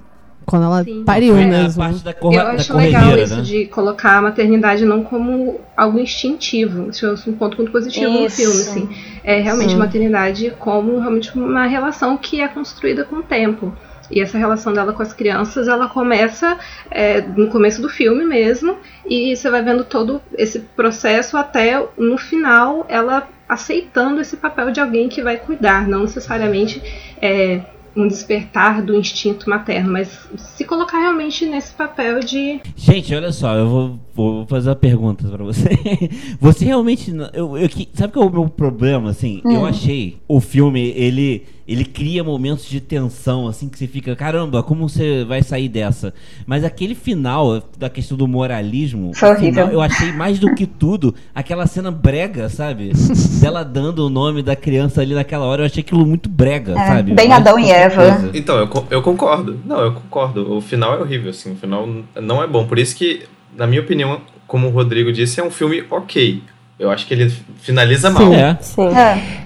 Quando ela Sim. pariu É, a mesmo. parte da Eu acho legal isso de colocar a maternidade não como algo instintivo. Isso é um ponto muito positivo no Isso. filme, assim. É realmente Sim. a maternidade como realmente uma relação que é construída com o tempo. E essa relação dela com as crianças, ela começa é, no começo do filme mesmo, e você vai vendo todo esse processo até no final ela aceitando esse papel de alguém que vai cuidar, não necessariamente é, um despertar do instinto materno, mas se colocar realmente nesse papel de Gente, olha só, eu vou, vou fazer uma pergunta pra você. <laughs> Você realmente. Eu, eu, que- sabe qual é o meu problema, assim? Hum. Eu achei o filme, ele. Ele cria momentos de tensão, assim, que você fica, caramba, como você vai sair dessa? Mas aquele final da questão do moralismo, Foi o final, horrível. eu achei mais do que tudo aquela cena brega, sabe? <laughs> Dela dando o nome da criança ali naquela hora, eu achei aquilo muito brega, É, sabe? bem Mais Adão e Eva. coisa. Então, eu, eu concordo. Não, eu concordo. O final é horrível, assim. O final não é bom. Por isso que, na minha opinião, como o Rodrigo disse, é um filme ok. Eu acho que ele finaliza mal. Sim. É. Sim. É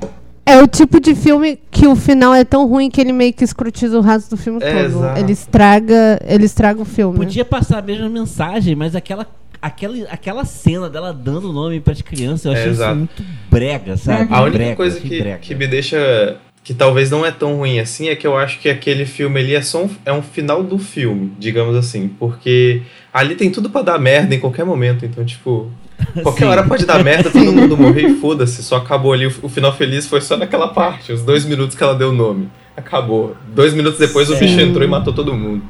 o tipo de filme que o final é tão ruim que ele meio que escrutiza o resto do filme É, todo. exato. Ele estraga, ele estraga o filme. Podia passar a mesma mensagem, mas aquela, aquela, aquela cena dela dando o nome pras crianças, eu É, achei isso exato. muito brega, sabe? A única Brega, coisa que, brega. que me deixa. que talvez não é tão ruim assim é que eu acho que aquele filme ali é só um, é um final do filme, digamos assim. Porque ali tem tudo pra dar merda em qualquer momento. Então, tipo. <laughs> Qualquer Sim. hora pode dar merda, todo mundo <laughs> morrer e foda-se. Só acabou ali. O, o final feliz foi só naquela parte, os dois minutos que ela deu o nome. Acabou. Dois minutos depois o Sim. bicho entrou e matou todo mundo.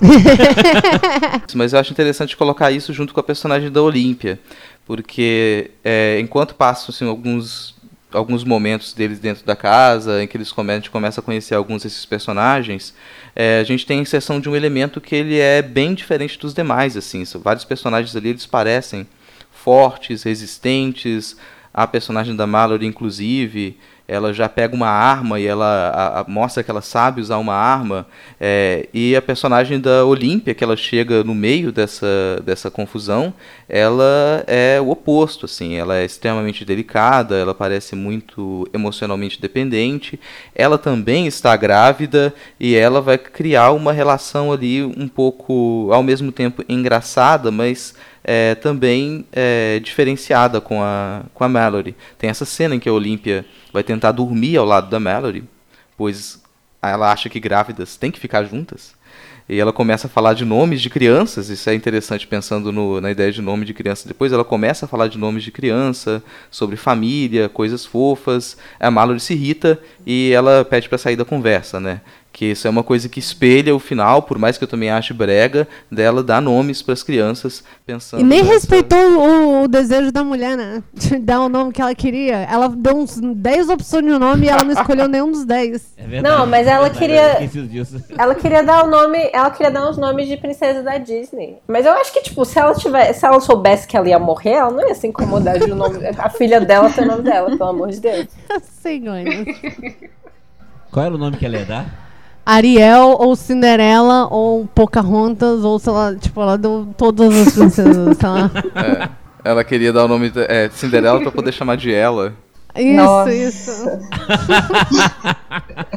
<laughs> Mas eu acho interessante colocar isso junto com a personagem da Olímpia, porque é, enquanto passam assim, alguns, alguns momentos deles dentro da casa, em que eles come, a gente começa a conhecer alguns desses personagens, é, a gente tem a inserção de um elemento que ele é bem diferente dos demais. assim Vários personagens ali eles parecem fortes, resistentes. A personagem da Mallory, inclusive, ela já pega uma arma e ela a- a- mostra que ela sabe usar uma arma. é, e a personagem da Olímpia, que ela chega no meio dessa, dessa confusão, ela é o oposto. assim Ela é extremamente delicada, ela parece muito emocionalmente dependente. Ela também está grávida e ela vai criar uma relação ali um pouco, ao mesmo tempo, engraçada, mas é, também é, diferenciada com a, com a Mallory. Tem essa cena em que a Olímpia vai tentar dormir ao lado da Mallory, pois ela acha que grávidas têm que ficar juntas. E ela começa a falar de nomes de crianças, isso é interessante pensando no- na ideia de nome de criança. Depois ela começa a falar de nomes de criança, sobre família, coisas fofas. A Mallory se irrita e ela pede para sair da conversa, né? Que isso é uma coisa que espelha o final, por mais que eu também ache brega, dela dar nomes para as crianças, pensando E nem nessa- respeitou o, o desejo da mulher, né? De <laughs> dar o nome que ela queria. Ela deu uns 10 opções de nome e ela não escolheu nenhum dos 10. É Não, mas ela queria. esqueci disso. <laughs> Ela queria dar o nome. Ela queria dar uns nomes de princesa da Disney. Mas eu acho que, tipo, se ela tiver. Se ela soubesse que ela ia morrer, ela não ia se incomodar de o nome. A filha dela ter o nome dela, pelo amor de Deus. <laughs> Sim. Qual era o nome que ela ia dar? Ariel ou Cinderela ou Pocahontas ou sei lá, tipo, ela deu todas as princesas, <laughs> sei lá. É, ela queria dar o nome de, é, Cinderela para poder chamar de ela. Isso, Nossa. isso.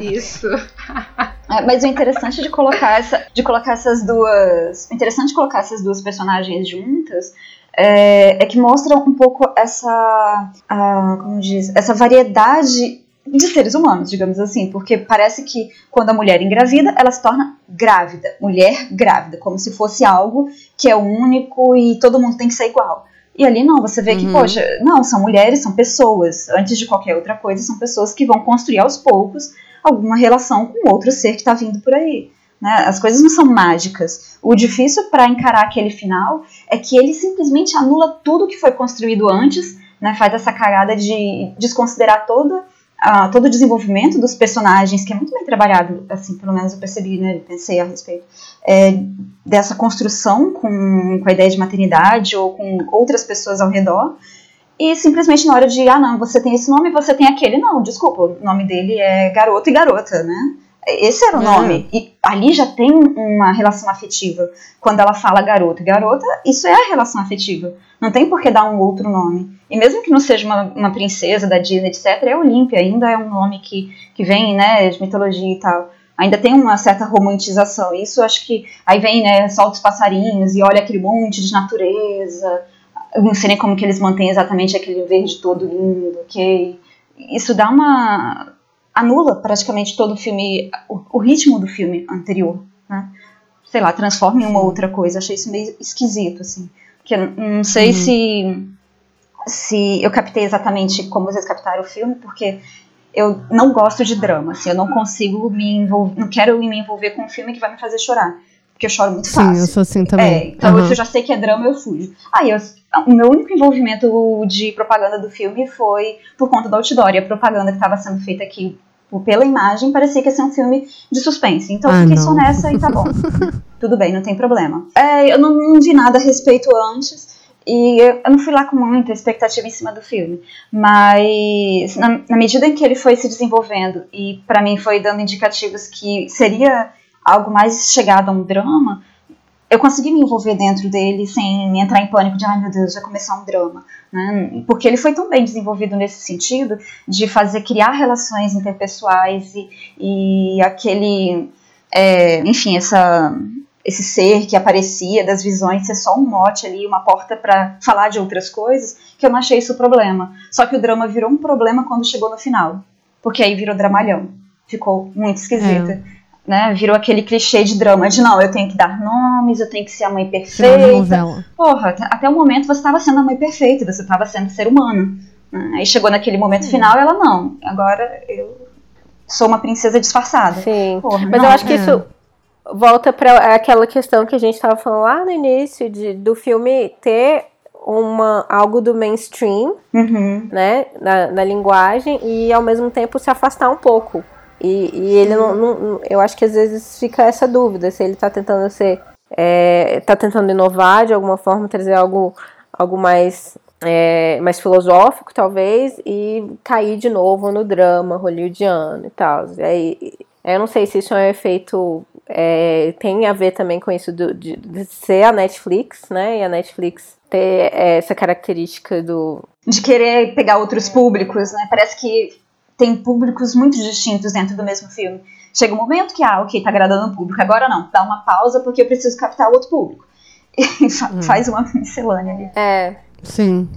<laughs> Isso. É, mas o interessante de colocar essa, de colocar essas duas, o interessante de colocar essas duas personagens juntas é, é que mostra um pouco essa, ah, como diz, essa variedade de seres humanos, digamos assim, porque parece que quando a mulher engravida, ela se torna grávida, mulher grávida, como se fosse algo que é único e todo mundo tem que ser igual. E ali não, você vê que, Uhum. poxa, não, são mulheres, são pessoas. Antes de qualquer outra coisa, são pessoas que vão construir aos poucos alguma relação com outro ser que está vindo por aí. Né? As coisas não são mágicas. O difícil para encarar aquele final é que ele simplesmente anula tudo que foi construído antes, né? faz essa cagada de desconsiderar toda, ah, todo o desenvolvimento dos personagens, que é muito bem trabalhado, assim, pelo menos eu percebi, né? pensei a respeito, é, dessa construção com, com a ideia de maternidade ou com outras pessoas ao redor. E simplesmente na hora de, ah, não, você tem esse nome, você tem aquele. Não, desculpa, o nome dele é garoto e garota, né? Esse era o É. nome. E ali já tem uma relação afetiva. Quando ela fala garoto e garota, isso é a relação afetiva. Não tem por que dar um outro nome. E mesmo que não seja uma, uma princesa da Disney, etc., é Olímpia, ainda é um nome que, que vem, né, de mitologia e tal. ainda tem uma certa romantização. Isso acho que aí vem, né, solta os passarinhos e olha aquele monte de natureza. Eu não sei nem como que eles mantêm exatamente aquele verde todo lindo, ok? Isso dá uma anula praticamente todo o filme, o, o ritmo do filme anterior, né? Sei lá, transforma em uma outra coisa. Achei isso meio esquisito, assim. Que eu não sei Uhum. se se eu captei exatamente como vocês captaram o filme, porque eu não gosto de drama, assim, eu não consigo me envolver, não quero me envolver com um filme que vai me fazer chorar, porque eu choro muito Sim, fácil. eu sou assim também. É, então se eu já sei que é drama, eu fujo. Aí, eu, o meu único envolvimento de propaganda do filme foi por conta do outdoor, e a propaganda que estava sendo feita aqui pela imagem parecia que ia ser um filme de suspense. Então Ah, fiquei não. só nessa e tá bom. <laughs> Tudo bem, não tem problema. É, eu não, não vi nada a respeito antes. E eu eu não fui lá com muita expectativa em cima do filme, mas na, na medida em que ele foi se desenvolvendo e pra mim foi dando indicativos que seria algo mais chegado a um drama, eu consegui me envolver dentro dele sem entrar em pânico de ai meu Deus, vai começar um drama, né? Porque ele foi tão bem desenvolvido nesse sentido de fazer criar relações interpessoais e, e aquele, é, enfim, essa esse ser que aparecia das visões ser só um mote ali, uma porta para falar de outras coisas, que eu não achei isso problema. Só que o drama virou um problema quando chegou no final, porque aí virou dramalhão. Ficou muito esquisito. Né? Virou aquele clichê de drama de não, eu tenho que dar nomes, eu tenho que ser a mãe perfeita. Porra, até- o momento você estava sendo a mãe perfeita, você estava sendo ser humano. né? Aí chegou naquele momento final, ela não. Agora eu sou uma princesa disfarçada. Sim. Porra, Mas não. eu acho que isso volta para aquela questão que a gente estava falando lá no início de, do filme ter uma algo do mainstream, Uhum. né, na, na linguagem e ao mesmo tempo se afastar um pouco. E, e ele não, não- eu acho que às vezes fica essa dúvida se ele tá tentando ser, é, tá tentando inovar de alguma forma, trazer algo, algo mais é, mais filosófico, talvez, e cair de novo no drama hollywoodiano e tal. E aí, eu não sei se isso é um efeito. é, tem a ver também com isso do- de, de ser a Netflix, né? E a Netflix ter é, essa característica do. de querer pegar outros públicos, né? Parece que tem públicos muito distintos dentro do mesmo filme. Chega um momento que, ah, ok, tá agradando o público, agora não, dá uma pausa porque eu preciso captar outro público. <laughs> E fa- faz uma <laughs> miscelânea ali. É. Sim.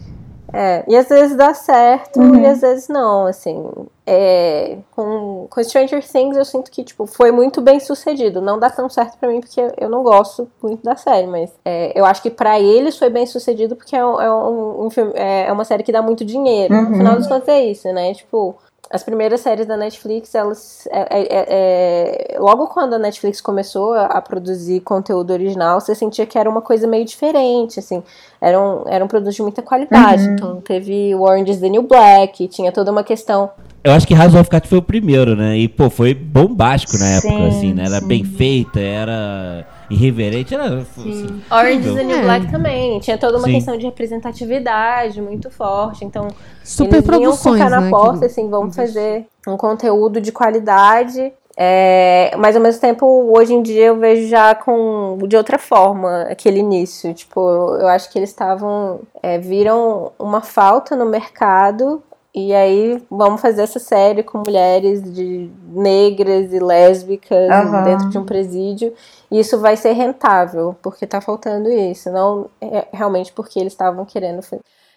É, e às vezes dá certo Uhum. e às vezes não, assim. É, com, com Stranger Things eu sinto que, tipo, foi muito bem sucedido. Não dá tão certo pra mim porque eu não gosto muito da série, mas é, eu acho que pra eles foi bem sucedido porque é, um, é um- um filme- é é uma série que dá muito dinheiro. Uhum. No final dos contos é isso, né? Tipo, as primeiras séries da Netflix, elas. é- é- é- é- logo quando a Netflix começou a, a produzir conteúdo original, você sentia que era uma coisa meio diferente, assim. Era um, era um produto de muita qualidade. Uhum. Então teve o Orange is the New Black, tinha toda uma questão. Eu acho que House of Cards foi o primeiro, né? E, pô, foi bombástico na época, Sim, assim, né? Era sim. bem feita, era irreverente, era. Assim, Orange is the. New Black também. Tinha toda uma Sim. questão de representatividade muito forte. Então, Super eles produções, pé na né, porta, que- assim, vamos fazer um conteúdo de qualidade. É, mas ao mesmo tempo, hoje em dia eu vejo já com de outra forma aquele início. Tipo, eu acho que eles estavam. é, viram uma falta no mercado. E aí vamos fazer essa série com mulheres de negras e lésbicas Aham. dentro de um presídio. Isso vai ser rentável, porque tá faltando isso. Não é, realmente porque eles estavam querendo.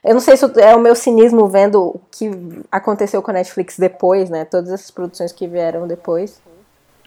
Eu não sei se é o meu cinismo vendo o que aconteceu com a Netflix depois, né? Todas essas produções que vieram depois.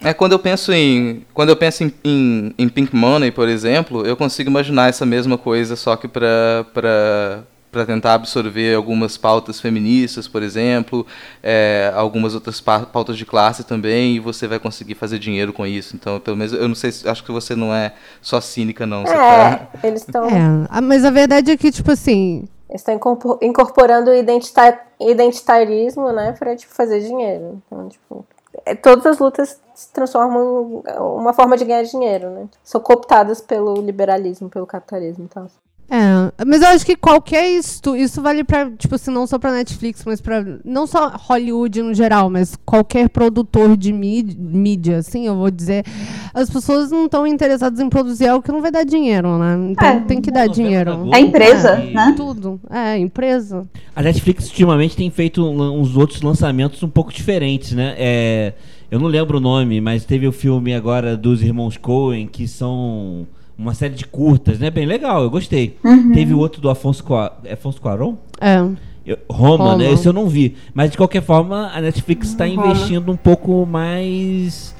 É quando eu penso em quando eu penso em, em, em Pink Money, por exemplo, eu consigo imaginar essa mesma coisa, só que para para para tentar absorver algumas pautas feministas, por exemplo, é, algumas outras pa- pautas de classe também, e você vai conseguir fazer dinheiro com isso. Então, pelo menos, eu não sei, se- acho que você não é só cínica, não. Você tá... É, eles estão. É, ah, mas a verdade é que, tipo assim. estão incorpor- incorporando o identita- identitarismo, né, pra tipo, fazer dinheiro. Então, tipo, é, todas as lutas se transformam em uma forma de ganhar dinheiro, né? São cooptadas pelo liberalismo, pelo capitalismo e tal. É, mas eu acho que qualquer isso, isso vale pra, tipo assim, não só pra Netflix, mas pra, não só Hollywood no geral, mas qualquer produtor de mídia, mídia assim, eu vou dizer, as pessoas não estão interessadas em produzir algo que não vai dar dinheiro, né? Então É. tem que dar dinheiro. É empresa, É, né? Tudo, é, empresa. A Netflix ultimamente tem feito uns outros lançamentos um pouco diferentes, né? É, Eu não lembro o nome, mas teve o filme agora dos irmãos Coen, que são uma série de curtas, né? Bem legal, eu gostei. Uhum. Teve o outro do Afonso, Cua... Afonso Cuarón? É. Eu- Roma, Roma. né? Esse eu não vi. Mas de qualquer forma, a Netflix está Roma. investindo um pouco mais.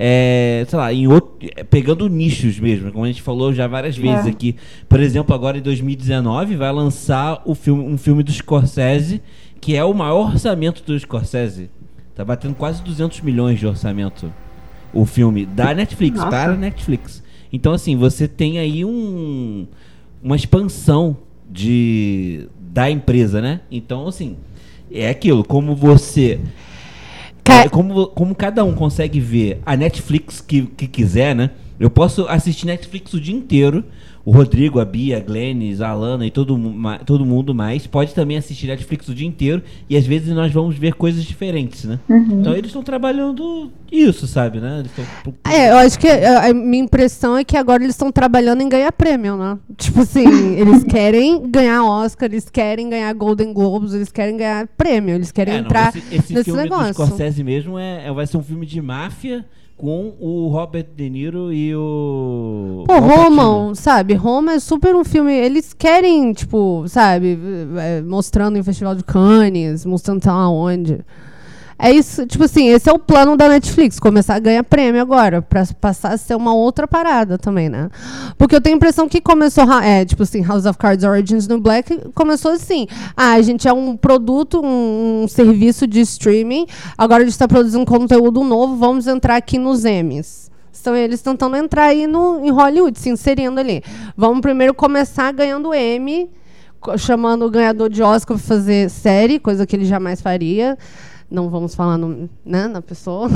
é, sei lá, em outro, é, pegando nichos mesmo, como a gente falou já várias vezes É. aqui. Por exemplo, agora em 2019 vai lançar o filme, um filme do Scorsese, que é o maior orçamento do Scorsese. Tá batendo quase 200 milhões de orçamento o filme da Netflix, Nossa. para a Netflix. Então, assim, você tem aí um, uma expansão de, da empresa, né? Então, assim, é aquilo, como você. é, como, como cada um consegue ver a Netflix que, que quiser, né? Eu posso assistir Netflix o dia inteiro. O Rodrigo, a Bia, a Glennis, a Alana e todo, todo mundo mais pode também assistir Netflix o dia inteiro. E às vezes nós vamos ver coisas diferentes, né? Uhum. Então eles estão trabalhando isso, sabe, né? Tão- É, eu acho que a a minha impressão é que agora eles estão trabalhando em ganhar prêmio, né? Tipo assim, <laughs> eles querem ganhar Oscar, eles querem ganhar Golden Globes, eles querem ganhar prêmio, eles querem É, não, entrar esse, esse nesse filme negócio. do Scorsese mesmo é, é- vai ser um filme de máfia com o Robert De Niro e o. Pô. Roma, sabe? Roma é super um filme. Eles querem, tipo, sabe, é, mostrando em Festival de Cannes, mostrando sei lá onde. É isso, tipo assim, esse é o plano da Netflix, começar a ganhar prêmio agora, pra passar a ser uma outra parada também, né? Porque eu tenho a impressão que começou, é, tipo assim, House of Cards Origins no Black começou assim. Ah, a gente é um produto, um, um serviço de streaming, agora a gente está produzindo conteúdo novo, vamos entrar aqui nos Emmys. São eles tentando entrar aí no, em Hollywood, se inserindo ali. Vamos primeiro começar ganhando co- chamando o ganhador de Oscar para fazer série, coisa que ele jamais faria. Não vamos falar no, né, na pessoa.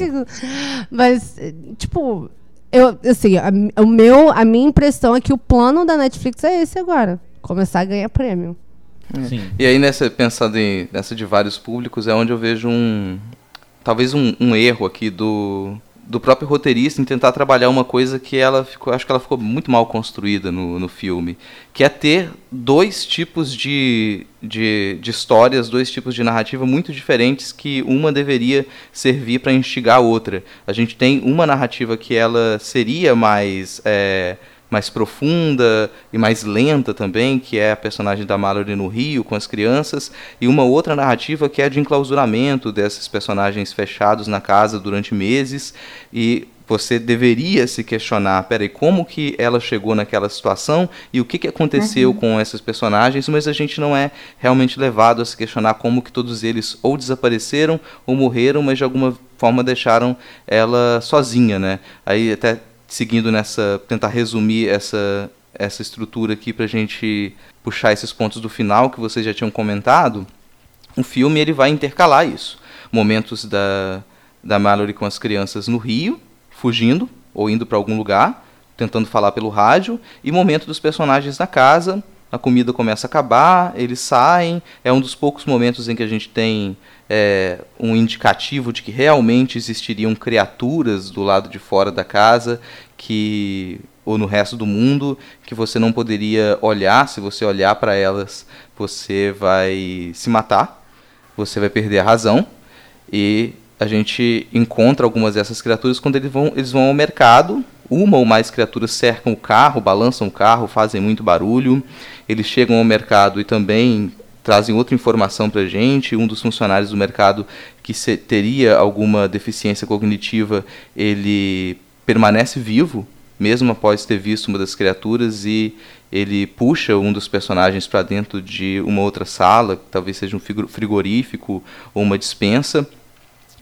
<laughs> Mas, tipo, eu, assim, a, o meu, a minha impressão é que o plano da Netflix é esse agora. Começar a ganhar prêmio. Sim. E aí, nessa, pensando em, nessa de vários públicos, é onde eu vejo um. Talvez um, um erro aqui do, do próprio roteirista em tentar trabalhar uma coisa que ela ficou. Acho que ela ficou muito mal construída no, no filme. Que é ter dois tipos de, de, de histórias, dois tipos de narrativa muito diferentes que uma deveria servir para instigar a outra. A gente tem uma narrativa que ela seria mais. é, mais profunda e mais lenta também, que é a personagem da Mallory no Rio com as crianças, e uma outra narrativa que é de enclausuramento desses personagens fechados na casa durante meses e você deveria se questionar, peraí, como que ela chegou naquela situação e o que, que aconteceu Uhum. com esses personagens, mas a gente não é realmente levado a se questionar como que todos eles ou desapareceram ou morreram, mas de alguma forma deixaram ela sozinha, né? Aí até seguindo nessa, tentar resumir essa, essa estrutura aqui pra gente puxar esses pontos do final que vocês já tinham comentado, o filme ele vai intercalar isso. Momentos da, da Mallory com as crianças no Rio, fugindo ou indo para algum lugar, tentando falar pelo rádio, e momento dos personagens na casa, a comida começa a acabar, eles saem, é um dos poucos momentos em que a gente tem é, um indicativo de que realmente existiriam criaturas do lado de fora da casa que ou no resto do mundo que você não poderia olhar, se você olhar para elas, você vai se matar, você vai perder a razão e a gente encontra algumas dessas criaturas quando eles vão, eles vão ao mercado. Uma ou mais criaturas cercam o carro, balançam o carro, fazem muito barulho. Eles chegam ao mercado e também trazem outra informação para a gente. Um dos funcionários do mercado que teria alguma deficiência cognitiva, ele permanece vivo, mesmo após ter visto uma das criaturas, e ele puxa um dos personagens para dentro de uma outra sala, que talvez seja um frigo- frigorífico ou uma dispensa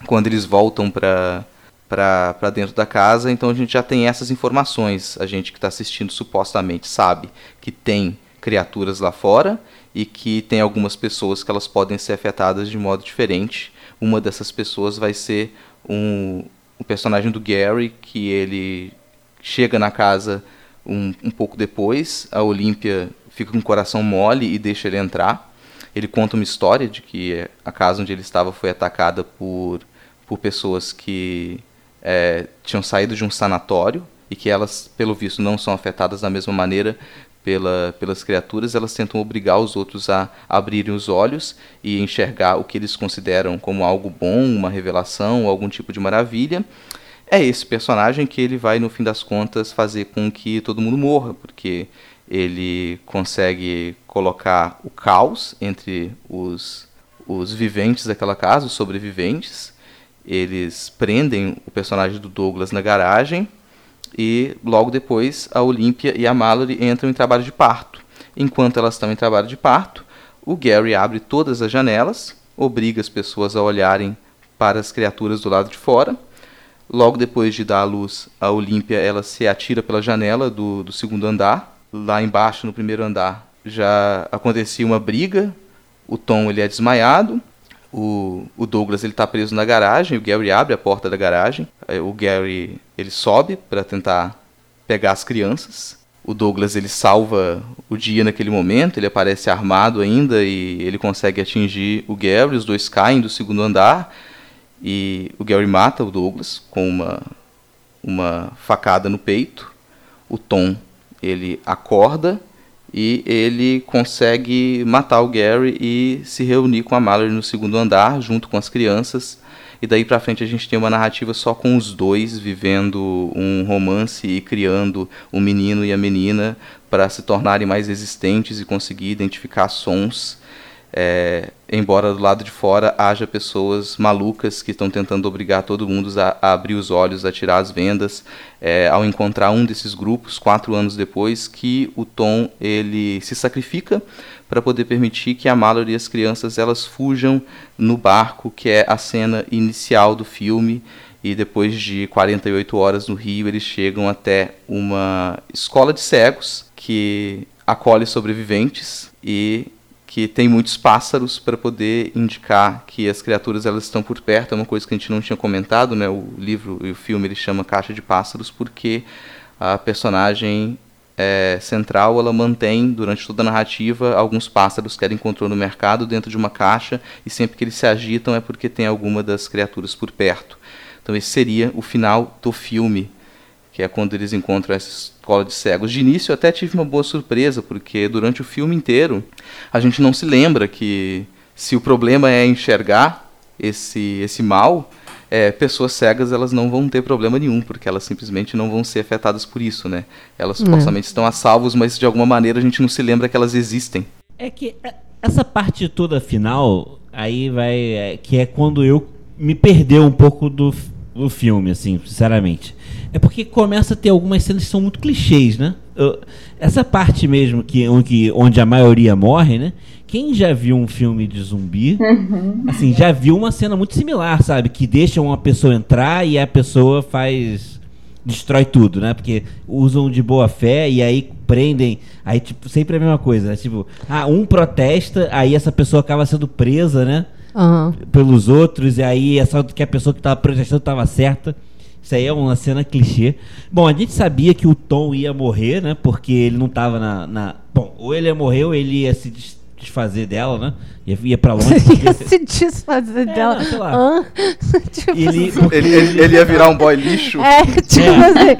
quando eles voltam para para dentro da casa, então a gente já tem essas informações. A gente que está assistindo supostamente sabe que tem criaturas lá fora e que tem algumas pessoas que elas podem ser afetadas de modo diferente. Uma dessas pessoas vai ser um, o personagem do Gary, que ele chega na casa um, um pouco depois. A Olímpia fica com o coração mole e deixa ele entrar. Ele conta uma história de que a casa onde ele estava foi atacada por, por pessoas que é, tinham saído de um sanatório e que elas, pelo visto, não são afetadas da mesma maneira pela, pelas criaturas, elas tentam obrigar os outros a abrirem os olhos e enxergar o que eles consideram como algo bom, uma revelação, algum tipo de maravilha. É esse personagem que ele vai, no fim das contas, fazer com que todo mundo morra, porque ele consegue colocar o caos entre os, os viventes daquela casa, os sobreviventes. Eles prendem o personagem do Douglas na garagem e logo depois a Olímpia e a Mallory entram em trabalho de parto. Enquanto elas estão em trabalho de parto, o Gary abre todas as janelas, obriga as pessoas a olharem para as criaturas do lado de fora. Logo depois de dar à luz a Olímpia, ela se atira pela janela do, do segundo andar. Lá embaixo, no primeiro andar, já acontecia uma briga. O Tom ele é desmaiado. O, o Douglas ele está preso na garagem. O Gary abre a porta da garagem. O Gary ele sobe para tentar pegar as crianças. O Douglas ele salva o dia naquele momento. Ele aparece armado ainda e ele consegue atingir o Gary. Os dois caem do segundo andar e o Gary mata o Douglas com uma uma facada no peito. O Tom ele acorda e ele consegue matar o Gary e se reunir com a Mallory no segundo andar junto com as crianças. E daí pra frente a gente tem uma narrativa só com os dois vivendo um romance e criando o menino e a menina para se tornarem mais existentes e conseguir identificar sons é, embora do lado de fora haja pessoas malucas que estão tentando obrigar todo mundo a, a abrir os olhos, a tirar as vendas, é, ao encontrar um desses grupos quatro anos depois que o Tom ele se sacrifica para poder permitir que a Mallory e as crianças elas fujam no barco que é a cena inicial do filme e depois de 48 horas no Rio eles chegam até uma escola de cegos que acolhe sobreviventes e que tem muitos pássaros para poder indicar que as criaturas elas estão por perto. É uma coisa que a gente não tinha comentado, né? O livro e o filme ele chama Caixa de Pássaros porque a personagem é, central ela mantém durante toda a narrativa alguns pássaros que ela encontrou no mercado dentro de uma caixa e sempre que eles se agitam é porque tem alguma das criaturas por perto. Então esse seria o final do filme que é quando eles encontram essa escola de cegos. De início eu até tive uma boa surpresa, porque durante o filme inteiro a gente não se lembra que se o problema é enxergar esse, esse mal, é, pessoas cegas elas não vão ter problema nenhum, porque elas simplesmente não vão ser afetadas por isso, né? Elas É. supostamente estão a salvos, mas de alguma maneira a gente não se lembra que elas existem. É que é, essa parte toda final, aí vai. é, que é quando eu me perdeu um pouco do, do filme, assim, sinceramente. É porque começa a ter algumas cenas que são muito clichês, né? Eu- essa parte mesmo que, onde, onde a maioria morre, né? Quem já viu um filme de zumbi, assim, já viu uma cena muito similar, sabe? Que deixa uma pessoa entrar e a pessoa faz destrói tudo, né? Porque usam de boa fé e aí prendem, aí tipo, sempre a mesma coisa, né? Tipo, ah, um protesta, aí essa pessoa acaba sendo presa, né? Aham. Pelos outros, e aí é só que a pessoa que tava protestando tava certa. Isso aí é uma cena clichê. Bom, a gente sabia que o Tom ia morrer, né? Porque ele não tava na. na- Bom, ou ele ia morrer ou ele ia se des- desfazer dela, né? Ia, ia pra longe. <laughs> Ia se desfazer dela. não. Hã? <laughs> tipo Ele- assim. Ele, ele- ele ia virar um boy lixo. É, tipo assim.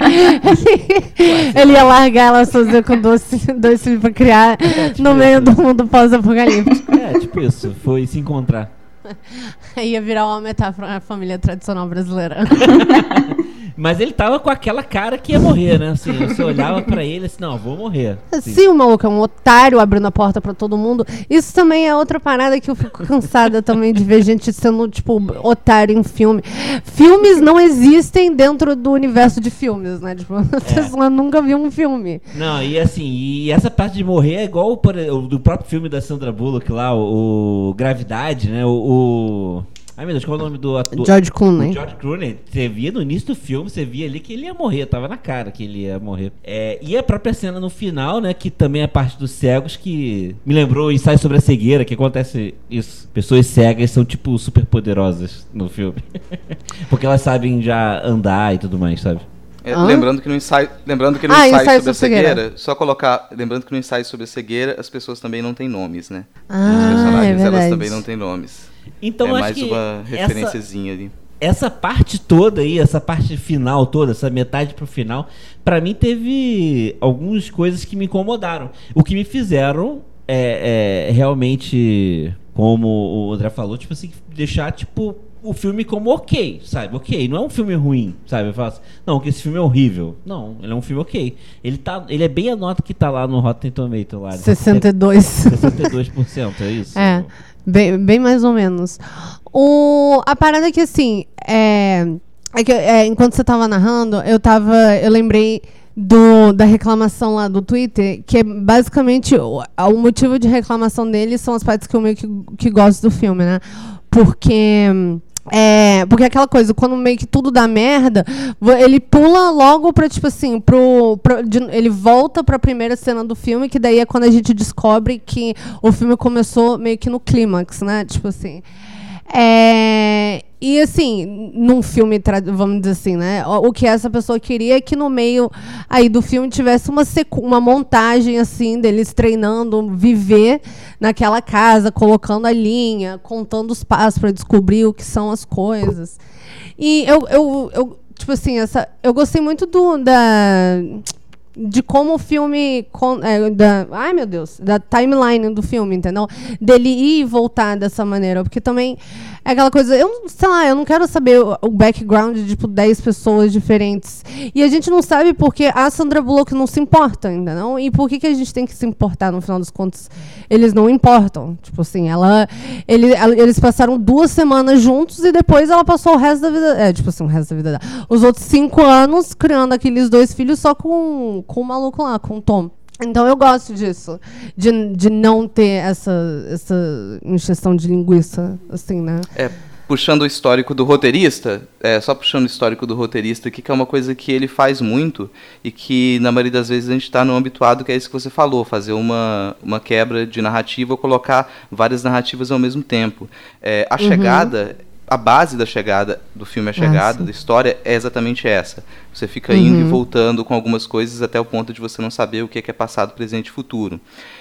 Ele, <laughs> ele ia largar ela sozinha com dois, dois filhos pra criar no meio do mundo pós-apocalíptico. É, tipo isso. Foi se encontrar. <laughs> Ia virar uma metáfora à família tradicional brasileira. <laughs> Mas ele tava com aquela cara que ia morrer, né? Assim, você <laughs> olhava pra ele assim, não, vou morrer. Assim. Se o maluco é um otário abrindo a porta pra todo mundo, isso também é outra parada que eu fico cansada <laughs> também de ver gente sendo, tipo, otário em filme. Filmes não existem dentro do universo de filmes, né? Tipo, <laughs> a pessoa nunca viu um filme. Não, e assim, e essa parte de morrer é igual o do próprio filme da Sandra Bullock lá, o, o Gravidade, né? O, o- Ai meu Deus, qual é o nome do ator? George Clooney. O George Clooney. Você via no início do filme, você via ali que ele ia morrer, tava na cara que ele ia morrer. É, e a própria cena no final, né? Que também é parte dos cegos, que me lembrou o ensaio sobre a cegueira, que acontece isso. Pessoas cegas são, tipo, super poderosas no filme. <laughs> Porque elas sabem já andar e tudo mais, sabe? É, lembrando que no ensaio, lembrando que no Ah, ensaio, ensaio sobre a sobre cegueira, cegueira. só colocar, lembrando que no ensaio sobre a cegueira, as pessoas também não têm nomes, né? Ah, Os personagens é elas também não têm nomes. Então, é acho mais que uma essa- referenciazinha ali. essa parte toda aí, essa parte final toda, essa metade pro final, pra mim teve algumas coisas que me incomodaram. O que me fizeram é, é, realmente, como o André falou, tipo assim, deixar, tipo, o filme como ok, sabe? Ok, não é um filme ruim, sabe? Eu falo assim, não, que esse filme é horrível. Não, ele é um filme ok. Ele, tá, ele é bem a nota que tá lá no Rotten Tomato. Lá, 62. 62%, é isso? É, bem, bem mais ou menos. O, a parada é que, assim, é, é que, é, enquanto você tava narrando, eu tava. Eu lembrei do, da reclamação lá do Twitter, que é basicamente o, o motivo de reclamação dele são as partes que eu meio que, que gosto do filme, né? Porque. É, porque aquela coisa, quando meio que tudo dá merda, ele pula logo pra, tipo assim, pro. pro- de- ele volta pra primeira cena do filme, que daí é quando a gente descobre que o filme começou meio que no clímax, né? Tipo assim. É, e assim, num filme, vamos dizer assim, né? O, que essa pessoa queria é que no meio aí do filme tivesse uma, uma montagem assim deles treinando viver naquela casa, colocando a linha, contando os passos para descobrir o que são as coisas. E eu, eu, eu tipo assim, essa, eu gostei muito do da de como o filme é, da, ai meu Deus, da timeline do filme, entendeu? Dele ir e voltar dessa maneira, porque também é aquela coisa, eu sei lá, eu não quero saber o, background de tipo 10 pessoas diferentes. E a gente não sabe porque a Sandra Bullock não se importa, ainda não? E por que que a gente tem que se importar no final das contas? Eles não importam. Tipo assim, ela ele, ela- eles passaram duas semanas juntos e depois ela passou o resto da vida, é, tipo assim, o resto da vida dela. Os outros cinco anos criando aqueles dois filhos só com, com o maluco lá, com o Tom. Então eu gosto disso, de, de não ter essa, essa injeção de linguiça, assim, né? É, puxando o histórico do roteirista, é, só puxando o histórico do roteirista aqui, que é uma coisa que ele faz muito e que na maioria das vezes a gente está no habituado, que é isso que você falou, fazer uma, uma quebra de narrativa ou colocar várias narrativas ao mesmo tempo. É, a Uhum. chegada, a base da chegada do filme A Ah, Chegada, sim. da história, é exatamente essa. Você fica indo e Uhum. voltando com algumas coisas até o ponto de você não saber o que é que é passado, presente e futuro.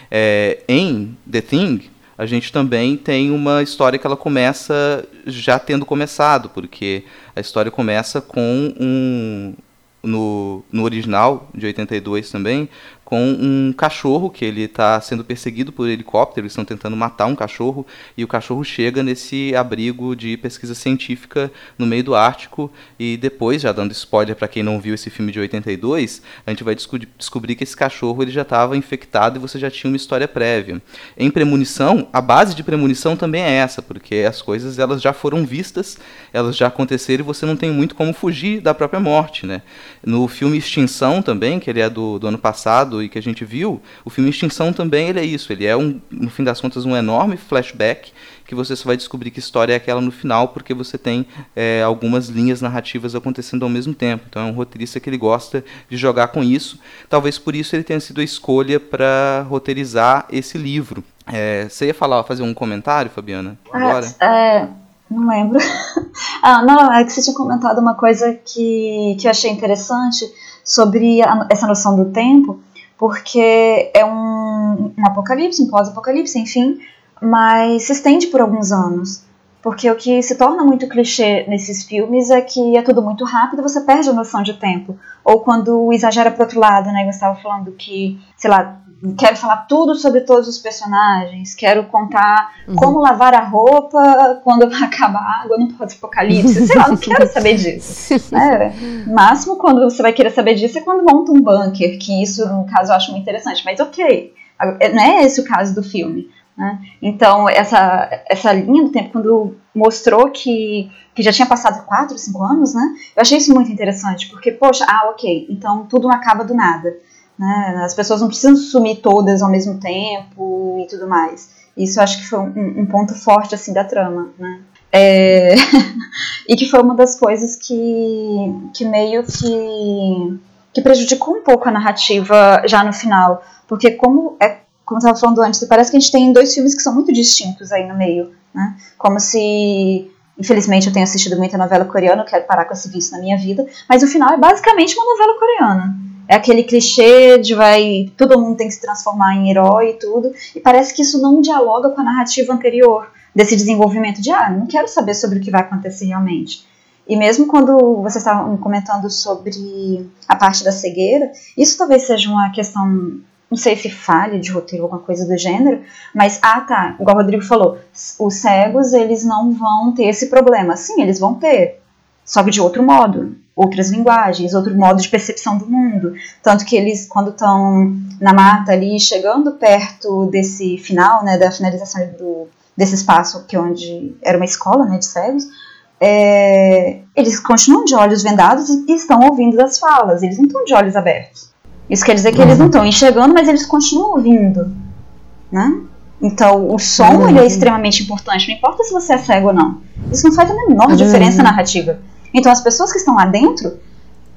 É, em The Thing, a gente também tem uma história que ela começa já tendo começado, porque a história começa com um. No, no original, de 82 também, com um cachorro que ele está sendo perseguido por helicóptero, eles estão tentando matar um cachorro, e o cachorro chega nesse abrigo de pesquisa científica no meio do Ártico, e depois, já dando spoiler para quem não viu esse filme de 82, a gente vai desco- descobrir que esse cachorro ele já estava infectado e você já tinha uma história prévia. Em premonição, a base de premonição também é essa, porque as coisas elas já foram vistas, elas já aconteceram e você não tem muito como fugir da própria morte, né? No filme Extinção também, que ele é do, do ano passado e que a gente viu, o filme Extinção também ele é isso, ele é um, no fim das contas um enorme flashback que você só vai descobrir que história é aquela no final, porque você tem é, algumas linhas narrativas acontecendo ao mesmo tempo. Então é um roteirista que ele gosta de jogar com isso. Talvez por isso ele tenha sido a escolha para roteirizar esse livro. É, você ia falar, fazer um comentário, Fabiana? Agora? Ah, é, não lembro. <laughs> ah, não, é que você tinha comentado uma coisa que, que eu achei interessante sobre a- essa noção do tempo, porque é um, um apocalipse, um pós-apocalipse, enfim, mas se estende por alguns anos. Porque o que se torna muito clichê nesses filmes é que é tudo muito rápido, você perde a noção de tempo. Ou quando exagera pro outro lado, né? Eu estava falando que, sei lá, quero falar tudo sobre todos os personagens, quero contar Uhum. como lavar a roupa quando <laughs> acaba a água no pós-apocalipse. Sei lá, não quero saber disso. <laughs> né? Máximo quando você vai querer saber disso é quando monta um bunker, que isso, no caso, eu acho muito interessante. Mas ok, não é esse o caso do filme. né? Então, essa, essa linha do tempo, quando mostrou que, que já tinha passado 4, 5 anos, né? Eu achei isso muito interessante, porque, poxa, ah, ok, então tudo não acaba do nada. Né? As pessoas não precisam sumir todas ao mesmo tempo e tudo mais. Isso acho que foi um, um ponto forte, assim, da trama, né? É, <laughs> e que foi uma das coisas que, que meio que, que prejudicou um pouco a narrativa já no final. Porque como é como eu estava falando antes, parece que a gente tem dois filmes que são muito distintos aí no meio, né? Como se, infelizmente, eu tenho assistido muita novela coreana, eu quero parar com esse vício na minha vida, mas o final é basicamente uma novela coreana. É aquele clichê de vai, todo mundo tem que se transformar em herói e tudo, e parece que isso não dialoga com a narrativa anterior desse desenvolvimento de, ah, não quero saber sobre o que vai acontecer realmente. E mesmo quando vocês estavam comentando sobre a parte da cegueira, isso talvez seja uma questão, não sei se falha de roteiro ou alguma coisa do gênero, mas, ah tá, igual o Rodrigo falou, os cegos eles não vão ter esse problema. Sim, eles vão ter, só que de outro modo, outras linguagens, outro modo de percepção do mundo. Tanto que eles, quando estão na mata ali, chegando perto desse final, né, da finalização do, desse espaço, que é onde era uma escola né, de cegos, é, eles continuam de olhos vendados e estão ouvindo as falas, eles não estão de olhos abertos. Isso quer dizer que eles não estão enxergando, mas eles continuam ouvindo, né? Então, o som ele é extremamente importante, não importa se você é cego ou não. Isso não faz a menor diferença narrativa. Então, as pessoas que estão lá dentro,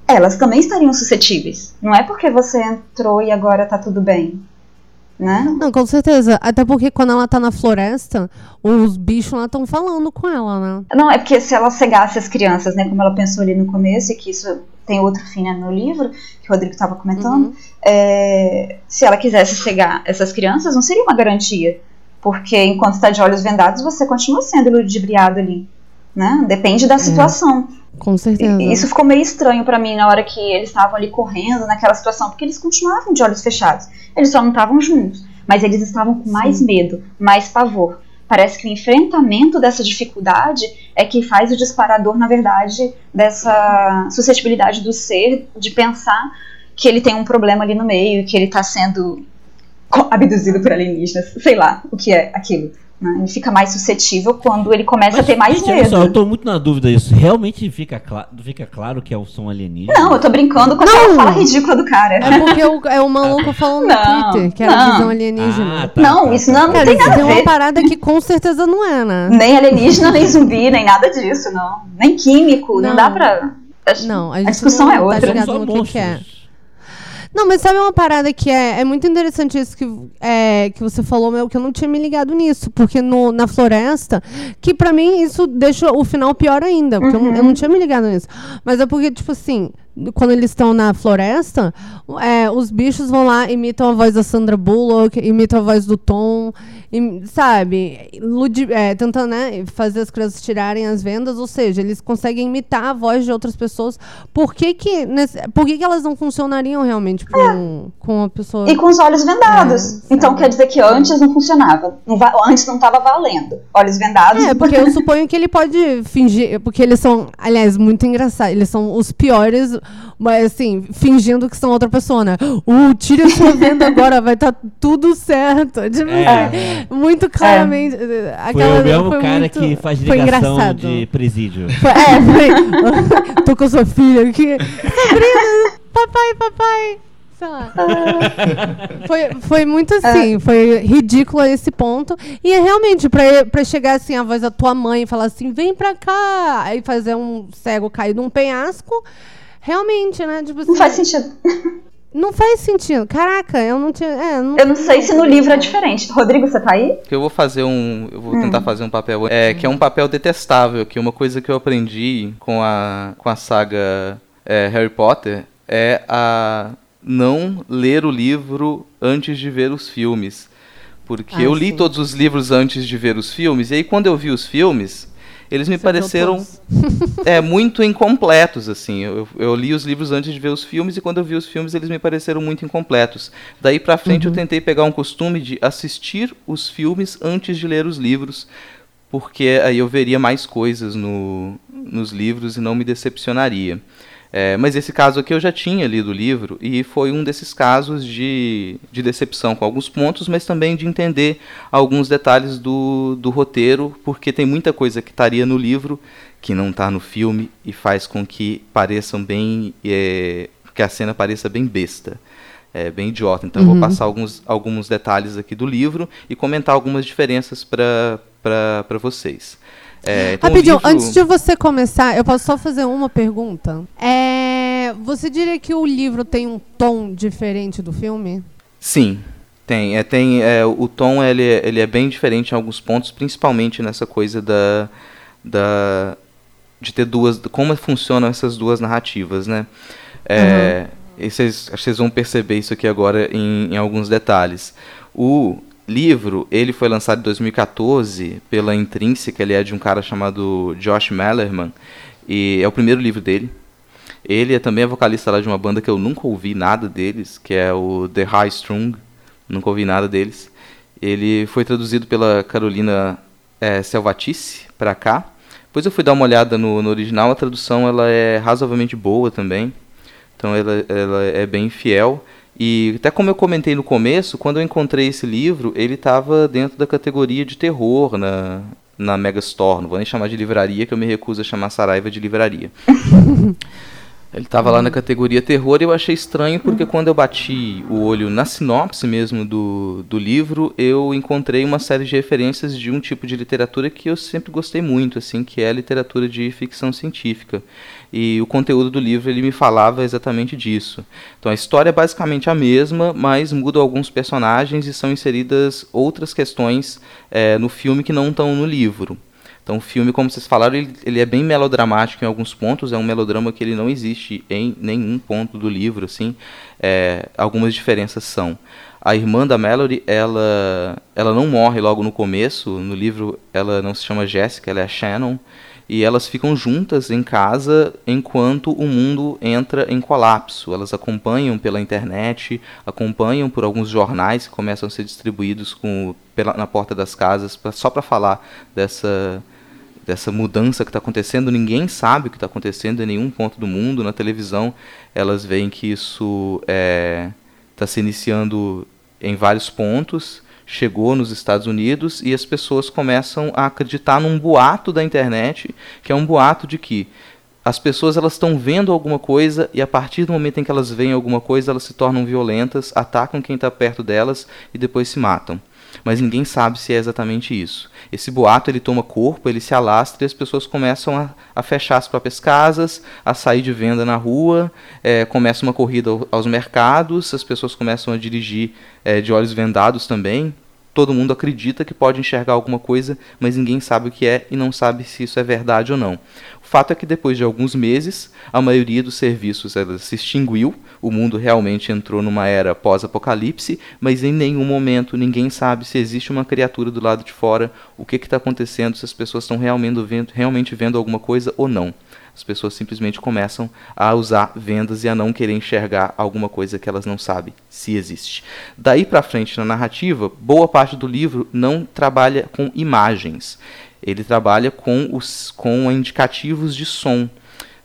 elas também estariam suscetíveis. Não é porque você entrou e agora tá tudo bem. Né? Não, com certeza. Até porque quando ela tá na floresta, os bichos lá estão falando com ela, né? Não, é porque se ela cegasse as crianças, né? Como ela pensou ali no começo, e que isso tem outro fim né, no livro, que o Rodrigo estava comentando, Uhum. é, se ela quisesse cegar essas crianças, não seria uma garantia. Porque enquanto está de olhos vendados, você continua sendo ludibriado ali. Né? Depende da situação. Com certeza. E Isso ficou meio estranho pra mim na hora que eles estavam ali correndo naquela situação, porque eles continuavam de olhos fechados. Eles só não estavam juntos, mas eles estavam com mais medo, mais pavor. Parece que o enfrentamento dessa dificuldade é que faz o disparador, na verdade, dessa suscetibilidade do ser de pensar que ele tem um problema ali no meio, que ele tá sendo abduzido por alienígenas, sei lá o que é aquilo. Né? Ele fica mais suscetível quando ele começa a ter mais Gente, medo. só, eu tô muito na dúvida disso. Realmente fica, cla fica claro que é o som alienígena? Não, eu tô brincando com aquela fala ridícula do cara. É porque o, é o maluco <laughs> falando Não, no Twitter, que era não. visão alienígena. Ah, tá, Não, tá, isso tá, não, tá. não Cara, tem isso nada tem a uma ver. parada que com certeza não é, né? Nem alienígena, nem zumbi, nem nada disso, não. Nem químico, não, Não. dá pra. Não, a, A discussão não é tá outra. ligado Só no que, que é. Não, mas sabe uma parada que é, é muito interessante isso que, é, que você falou, meu, que eu não tinha me ligado nisso. Porque no, na floresta, que pra mim isso deixa o final pior ainda. Porque eu, não- eu não tinha me ligado nisso. Mas é porque, tipo assim, quando eles estão na floresta, é, os bichos vão lá, imitam a voz da Sandra Bullock, imitam a voz do Tom, im- sabe? Ludi- é, tentando né, fazer as crianças tirarem as vendas, ou seja, eles conseguem imitar a voz de outras pessoas. Por que, que, nesse- por que, que elas não funcionariam realmente com, com uma pessoa? E com os olhos vendados. É, então quer dizer que antes não funcionava. Não antes não tava valendo. Olhos vendados. É, porque eu <laughs> suponho que ele pode fingir, porque eles são, aliás, muito engraçados, eles são os piores, mas assim, fingindo que são outra pessoa, né? Uh, tira sua venda agora, vai estar tudo certo. <laughs> Tipo, É. muito claramente. Foi Aquela, o mesmo foi cara muito- que faz foi ligação engraçado. de presídio. Foi- é, foi. <laughs> Tô com a sua filha aqui. Sabrina, papai, papai. Sei lá. Foi, foi muito assim, foi ridículo a esse ponto. E é realmente, pra, pra chegar assim, a voz da tua mãe e falar assim, vem pra cá, aí fazer um cego cair num penhasco, realmente, né? Tipo, Não assim, faz sentido. Não faz sentido. Caraca, eu não tinha. É, não, Eu não sei se no livro é diferente. Rodrigo, você tá aí? que eu vou fazer um. Eu vou Hum. tentar fazer um papel. É, que é um papel detestável, que uma coisa que eu aprendi com a, com a saga é, Harry Potter é a não ler o livro antes de ver os filmes. Porque Ah, eu li sim. todos os livros antes de ver os filmes, e aí quando eu vi os filmes, eles me Você pareceram <laughs> é, muito incompletos, assim. Eu, eu li os livros antes de ver os filmes e quando eu vi os filmes eles me pareceram muito incompletos. Daí pra frente eu tentei pegar um costume de assistir os filmes antes de ler os livros, porque aí eu veria mais coisas no, nos livros e não me decepcionaria. É, mas esse caso aqui eu já tinha lido o livro e foi um desses casos de, de decepção com alguns pontos, mas também de entender alguns detalhes do, do roteiro, porque tem muita coisa que estaria no livro que não está no filme e faz com que pareçam bem. É, que a cena pareça bem besta. É, bem idiota. Então eu Uhum. vou passar alguns, alguns detalhes aqui do livro e comentar algumas diferenças para vocês. É, então, Rapidinho, livro- antes de você começar, eu posso só fazer uma pergunta? É, você diria que o livro tem um tom diferente do filme? Sim, tem. É, tem é, o tom ele, é- ele é bem diferente em alguns pontos, principalmente nessa coisa da, da de ter duas, como funcionam essas duas narrativas, né? É, e vocês, acho que vocês vão perceber isso aqui agora em, em alguns detalhes. O livro, ele foi lançado em 2014 pela Intrínseca, ele é de um cara chamado Josh Mellerman, E é o primeiro livro dele. Ele é também vocalista lá de uma banda que eu nunca ouvi nada deles, que é o The High Strung. Nunca ouvi nada deles. Ele foi traduzido pela Carolina é, Selvatice para cá. Depois eu fui dar uma olhada no, no, original, a tradução ela é razoavelmente boa também. Então ela, ela é bem fiel. E até como eu comentei no começo, quando eu encontrei esse livro, ele estava dentro da categoria de terror na, na Mega Store. Não vou nem chamar de livraria, que eu me recuso a chamar Saraiva de livraria. <laughs> Ele estava lá na categoria terror e eu achei estranho porque quando eu bati o olho na sinopse mesmo do, do livro, eu encontrei uma série de referências de um tipo de literatura que eu sempre gostei muito, assim, que é a literatura de ficção científica. E o conteúdo do livro ele me falava exatamente disso. Então a história é basicamente a mesma, mas muda alguns personagens e são inseridas outras questões é, no filme que não estão no livro. Então o filme, como vocês falaram, ele, ele, é bem melodramático em alguns pontos, é um melodrama que ele não existe em nenhum ponto do livro, assim. É, algumas diferenças são. A irmã da Mallory, ela, ela não morre logo no começo, no livro ela não se chama Jessica, ela é a Shannon, e elas ficam juntas em casa enquanto o mundo entra em colapso. Elas acompanham pela internet, acompanham por alguns jornais que começam a ser distribuídos com, pela, na porta das casas, pra, só para falar dessa dessa mudança que está acontecendo, ninguém sabe o que está acontecendo em nenhum ponto do mundo. Na televisão, elas veem que isso está é, tá se iniciando em vários pontos, chegou nos Estados Unidos e as pessoas começam a acreditar num boato da internet, que é um boato de que as pessoas elas estão vendo alguma coisa e a partir do momento em que elas veem alguma coisa, elas se tornam violentas, atacam quem está perto delas e depois se matam mas ninguém sabe se é exatamente isso. Esse boato ele toma corpo, ele se alastra e as pessoas começam a, a fechar as próprias casas, a sair de venda na rua, é, começa uma corrida aos mercados, as pessoas começam a dirigir é, de olhos vendados também. Todo mundo acredita que pode enxergar alguma coisa, mas ninguém sabe o que é e não sabe se isso é verdade ou não fato é que depois de alguns meses, a maioria dos serviços se extinguiu, o mundo realmente entrou numa era pós-apocalipse, mas em nenhum momento ninguém sabe se existe uma criatura do lado de fora, o que está acontecendo, se as pessoas estão realmente vendo, realmente vendo alguma coisa ou não. As pessoas simplesmente começam a usar vendas e a não querer enxergar alguma coisa que elas não sabem se existe. Daí para frente na narrativa, boa parte do livro não trabalha com imagens ele trabalha com os com indicativos de som.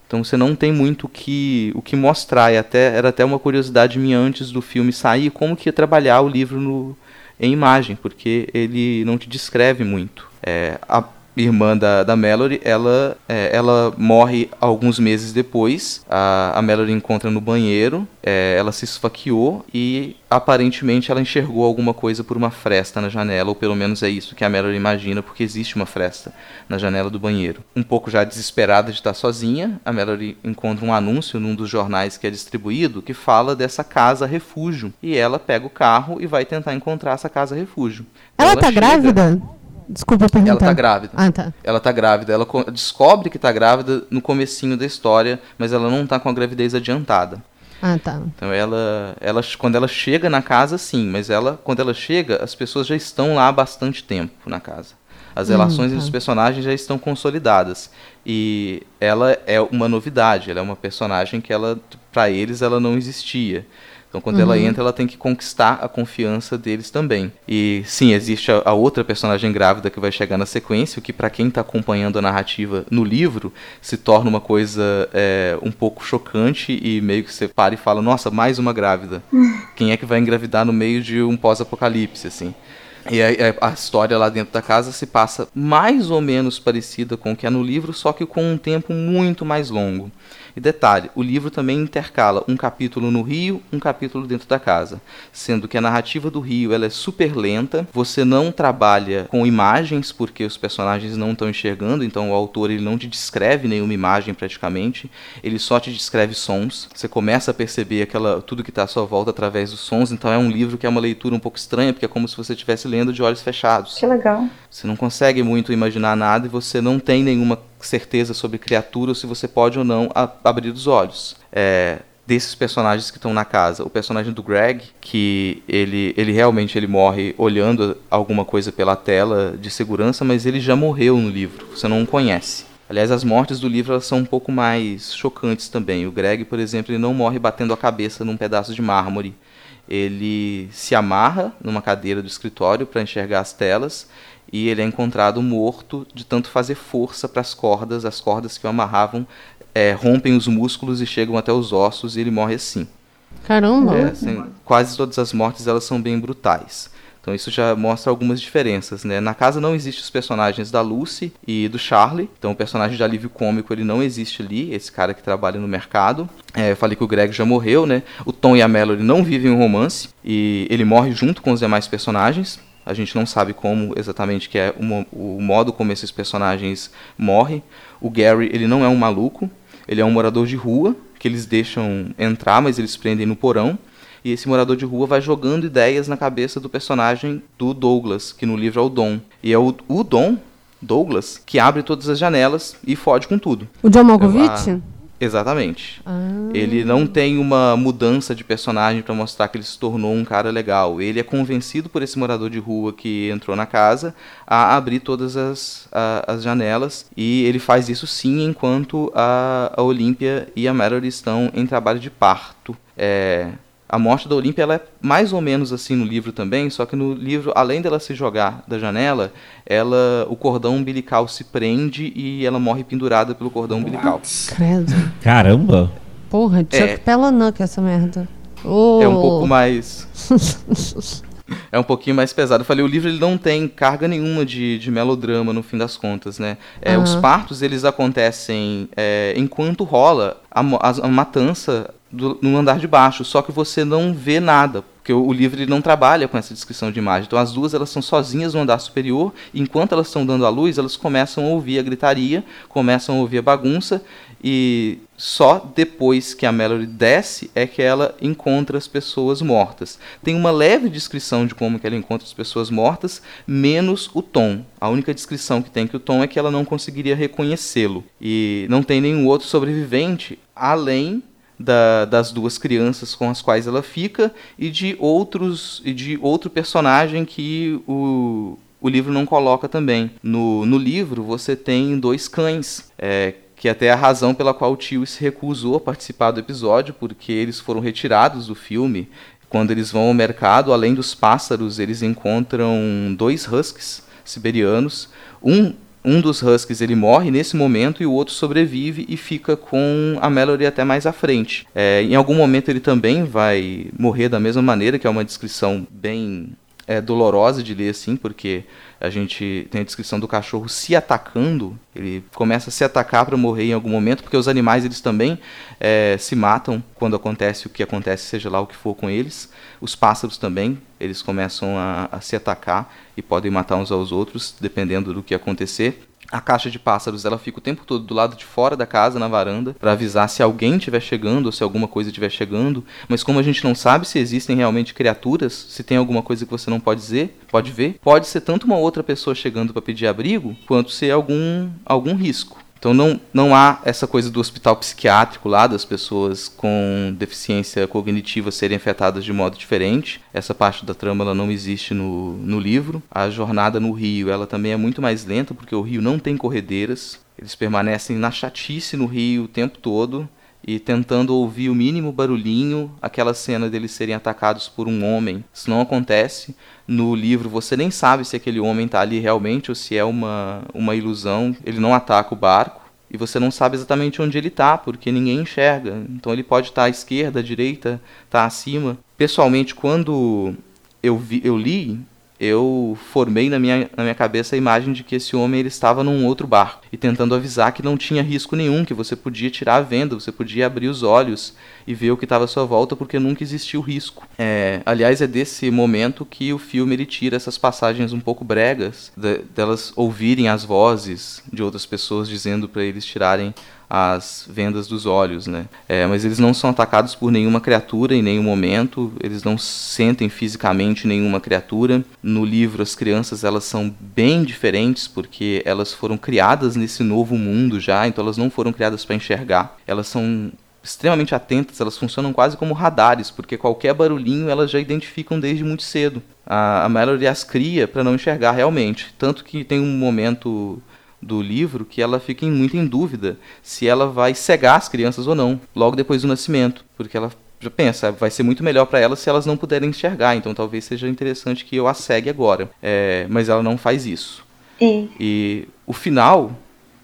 Então você não tem muito o que, o que mostrar. E até, era até uma curiosidade minha antes do filme sair, como que ia trabalhar o livro no, em imagem, porque ele não te descreve muito. É, a, irmã da, da Mallory, ela, é, ela morre alguns meses depois. A, a Mallory encontra no banheiro, é, ela se esfaqueou e aparentemente ela enxergou alguma coisa por uma fresta na janela, ou pelo menos é isso que a Mallory imagina, porque existe uma fresta na janela do banheiro. Um pouco já desesperada de estar sozinha, a Mallory encontra um anúncio num dos jornais que é distribuído que fala dessa casa refúgio. E ela pega o carro e vai tentar encontrar essa casa refúgio. Ela, ela tá chega... grávida? Desculpa perguntar. Ela tá grávida. Ah, tá. Ela tá grávida. Ela descobre que tá grávida no comecinho da história, mas ela não tá com a gravidez adiantada. Ah, tá. Então ela, ela, quando ela chega na casa, sim, mas ela, quando ela chega, as pessoas já estão lá há bastante tempo na casa. As relações hum, tá. entre os personagens já estão consolidadas. E ela é uma novidade, ela é uma personagem que ela, para eles, ela não existia. Então, quando uhum. ela entra, ela tem que conquistar a confiança deles também. E sim, existe a, a outra personagem grávida que vai chegar na sequência, o que, para quem está acompanhando a narrativa no livro, se torna uma coisa é, um pouco chocante e meio que você para e fala: Nossa, mais uma grávida. <laughs> Quem é que vai engravidar no meio de um pós-apocalipse, assim? E a, a, história lá dentro da casa se passa mais ou menos parecida com o que é no livro, só que com um tempo muito mais longo. E detalhe, o livro também intercala um capítulo no rio, um capítulo dentro da casa, sendo que a narrativa do rio ela é super lenta, você não trabalha com imagens porque os personagens não estão enxergando, então o autor ele não te descreve nenhuma imagem praticamente, ele só te descreve sons. Você começa a perceber aquela tudo que está à sua volta através dos sons, então é um livro que é uma leitura um pouco estranha, porque é como se você estivesse lendo de olhos fechados. Que legal. Você não consegue muito imaginar nada e você não tem nenhuma certeza sobre criatura ou se você pode ou não abrir os olhos. É, desses personagens que estão na casa. O personagem do Greg, que ele, ele realmente ele morre olhando alguma coisa pela tela de segurança, mas ele já morreu no livro. Você não o conhece. Aliás, as mortes do livro elas são um pouco mais chocantes também. O Greg, por exemplo, ele não morre batendo a cabeça num pedaço de mármore. Ele se amarra numa cadeira do escritório para enxergar as telas e ele é encontrado morto de tanto fazer força para as cordas. As cordas que o amarravam é, rompem os músculos e chegam até os ossos e ele morre assim. Caramba! É, assim, quase todas as mortes elas são bem brutais. Então isso já mostra algumas diferenças, né? Na casa não existem os personagens da Lucy e do Charlie. Então o personagem de alívio cômico ele não existe ali, esse cara que trabalha no mercado. É, eu falei que o Greg já morreu, né? O Tom e a Melody não vivem um romance e ele morre junto com os demais personagens. A gente não sabe como exatamente que é o, o modo como esses personagens morrem. O Gary ele não é um maluco, ele é um morador de rua que eles deixam entrar, mas eles prendem no porão. E esse morador de rua vai jogando ideias na cabeça do personagem do Douglas, que no livro é o Dom. E é o, o Dom, Douglas, que abre todas as janelas e fode com tudo. O John Malkovich? Ah, exatamente. Ah. Ele não tem uma mudança de personagem pra mostrar que ele se tornou um cara legal. Ele é convencido por esse morador de rua que entrou na casa a abrir todas as, a- as janelas. E ele faz isso sim enquanto a, a Olímpia e a Melody estão em trabalho de parto. É, a morte da Olímpia ela é mais ou menos assim no livro também, só que no livro, além dela se jogar da janela, ela o cordão umbilical se prende e ela morre pendurada pelo cordão umbilical. Credo. Caramba! Porra, Chuck É. Palahniuk essa merda. É um Oh. pouco mais. <laughs> é um pouquinho mais pesado. Eu falei, o livro ele não tem carga nenhuma de, de melodrama no fim das contas, né? É, Os Aham. partos eles acontecem é, enquanto rola a, a- a matança do- no andar de baixo, só que você não vê nada. Porque o, o livro não trabalha com essa descrição de imagem. Então as duas elas são sozinhas no andar superior, e enquanto elas estão dando a luz, elas começam a ouvir a gritaria, começam a ouvir a bagunça, e só depois que a Melody desce é que ela encontra as pessoas mortas. Tem uma leve descrição de como que ela encontra as pessoas mortas, menos o tom. A única descrição que tem que o tom é que ela não conseguiria reconhecê-lo. E não tem nenhum outro sobrevivente além da- das duas crianças com as quais ela fica e de outros e de outro personagem que o, o livro não coloca também. No, no livro você tem dois cães, é, que até é a razão pela qual o tio se recusou a participar do episódio, porque eles foram retirados do filme. Quando eles vão ao mercado, além dos pássaros, eles encontram dois huskies siberianos. Um, um dos huskies ele morre nesse momento e o outro sobrevive e fica com a Melody até mais à frente. É, em algum momento ele também vai morrer da mesma maneira, que é uma descrição bem é, dolorosa de ler assim, porque a gente tem a descrição do cachorro se atacando, ele começa a se atacar para morrer em algum momento, porque os animais eles também é, se matam quando acontece o que acontece, seja lá o que for com eles. Os pássaros também, eles começam a, a se atacar e podem matar uns aos outros, dependendo do que acontecer. A caixa de pássaros ela fica o tempo todo do lado de fora da casa, na varanda, para avisar se alguém estiver chegando ou se alguma coisa estiver chegando. Mas como a gente não sabe se existem realmente criaturas, se tem alguma coisa que você não pode dizer, pode ver, pode ser tanto uma outra pessoa chegando para pedir abrigo, quanto ser algum algum risco. Então não, não há essa coisa do hospital psiquiátrico lá, das pessoas com deficiência cognitiva serem afetadas de modo diferente. Essa parte da trama ela não existe no, no livro. A jornada no rio ela também é muito mais lenta, porque o rio não tem corredeiras. Eles permanecem na chatice no rio o tempo todo e tentando ouvir o mínimo barulhinho, aquela cena deles serem atacados por um homem. Isso não acontece. No livro você nem sabe se aquele homem está ali realmente ou se é uma, uma ilusão. Ele não ataca o barco e você não sabe exatamente onde ele está, porque ninguém enxerga. Então ele pode estar à esquerda, à direita, estar acima. Pessoalmente, quando eu, vi, eu li, eu formei na minha, na minha cabeça a imagem de que esse homem ele estava num outro barco e tentando avisar que não tinha risco nenhum, que você podia tirar a venda, você podia abrir os olhos e ver o que estava à sua volta, porque nunca existiu risco. É, aliás, é desse momento que o filme ele tira essas passagens um pouco bregas, de, delas ouvirem as vozes de outras pessoas dizendo para eles tirarem as vendas dos olhos, né? É, mas eles não são atacados por nenhuma criatura em nenhum momento, eles não sentem fisicamente nenhuma criatura. No livro, as crianças elas são bem diferentes porque elas foram criadas nesse novo mundo já, então elas não foram criadas para enxergar. Elas são extremamente atentas, elas funcionam quase como radares, porque qualquer barulhinho elas já identificam desde muito cedo. A, a Mallory as cria para não enxergar realmente, tanto que tem um momento do livro que ela fica muito em dúvida se ela vai cegar as crianças ou não, logo depois do nascimento, porque ela já pensa, vai ser muito melhor para elas se elas não puderem enxergar, então talvez seja interessante que eu a cegue agora. É, mas ela não faz isso. E E o final,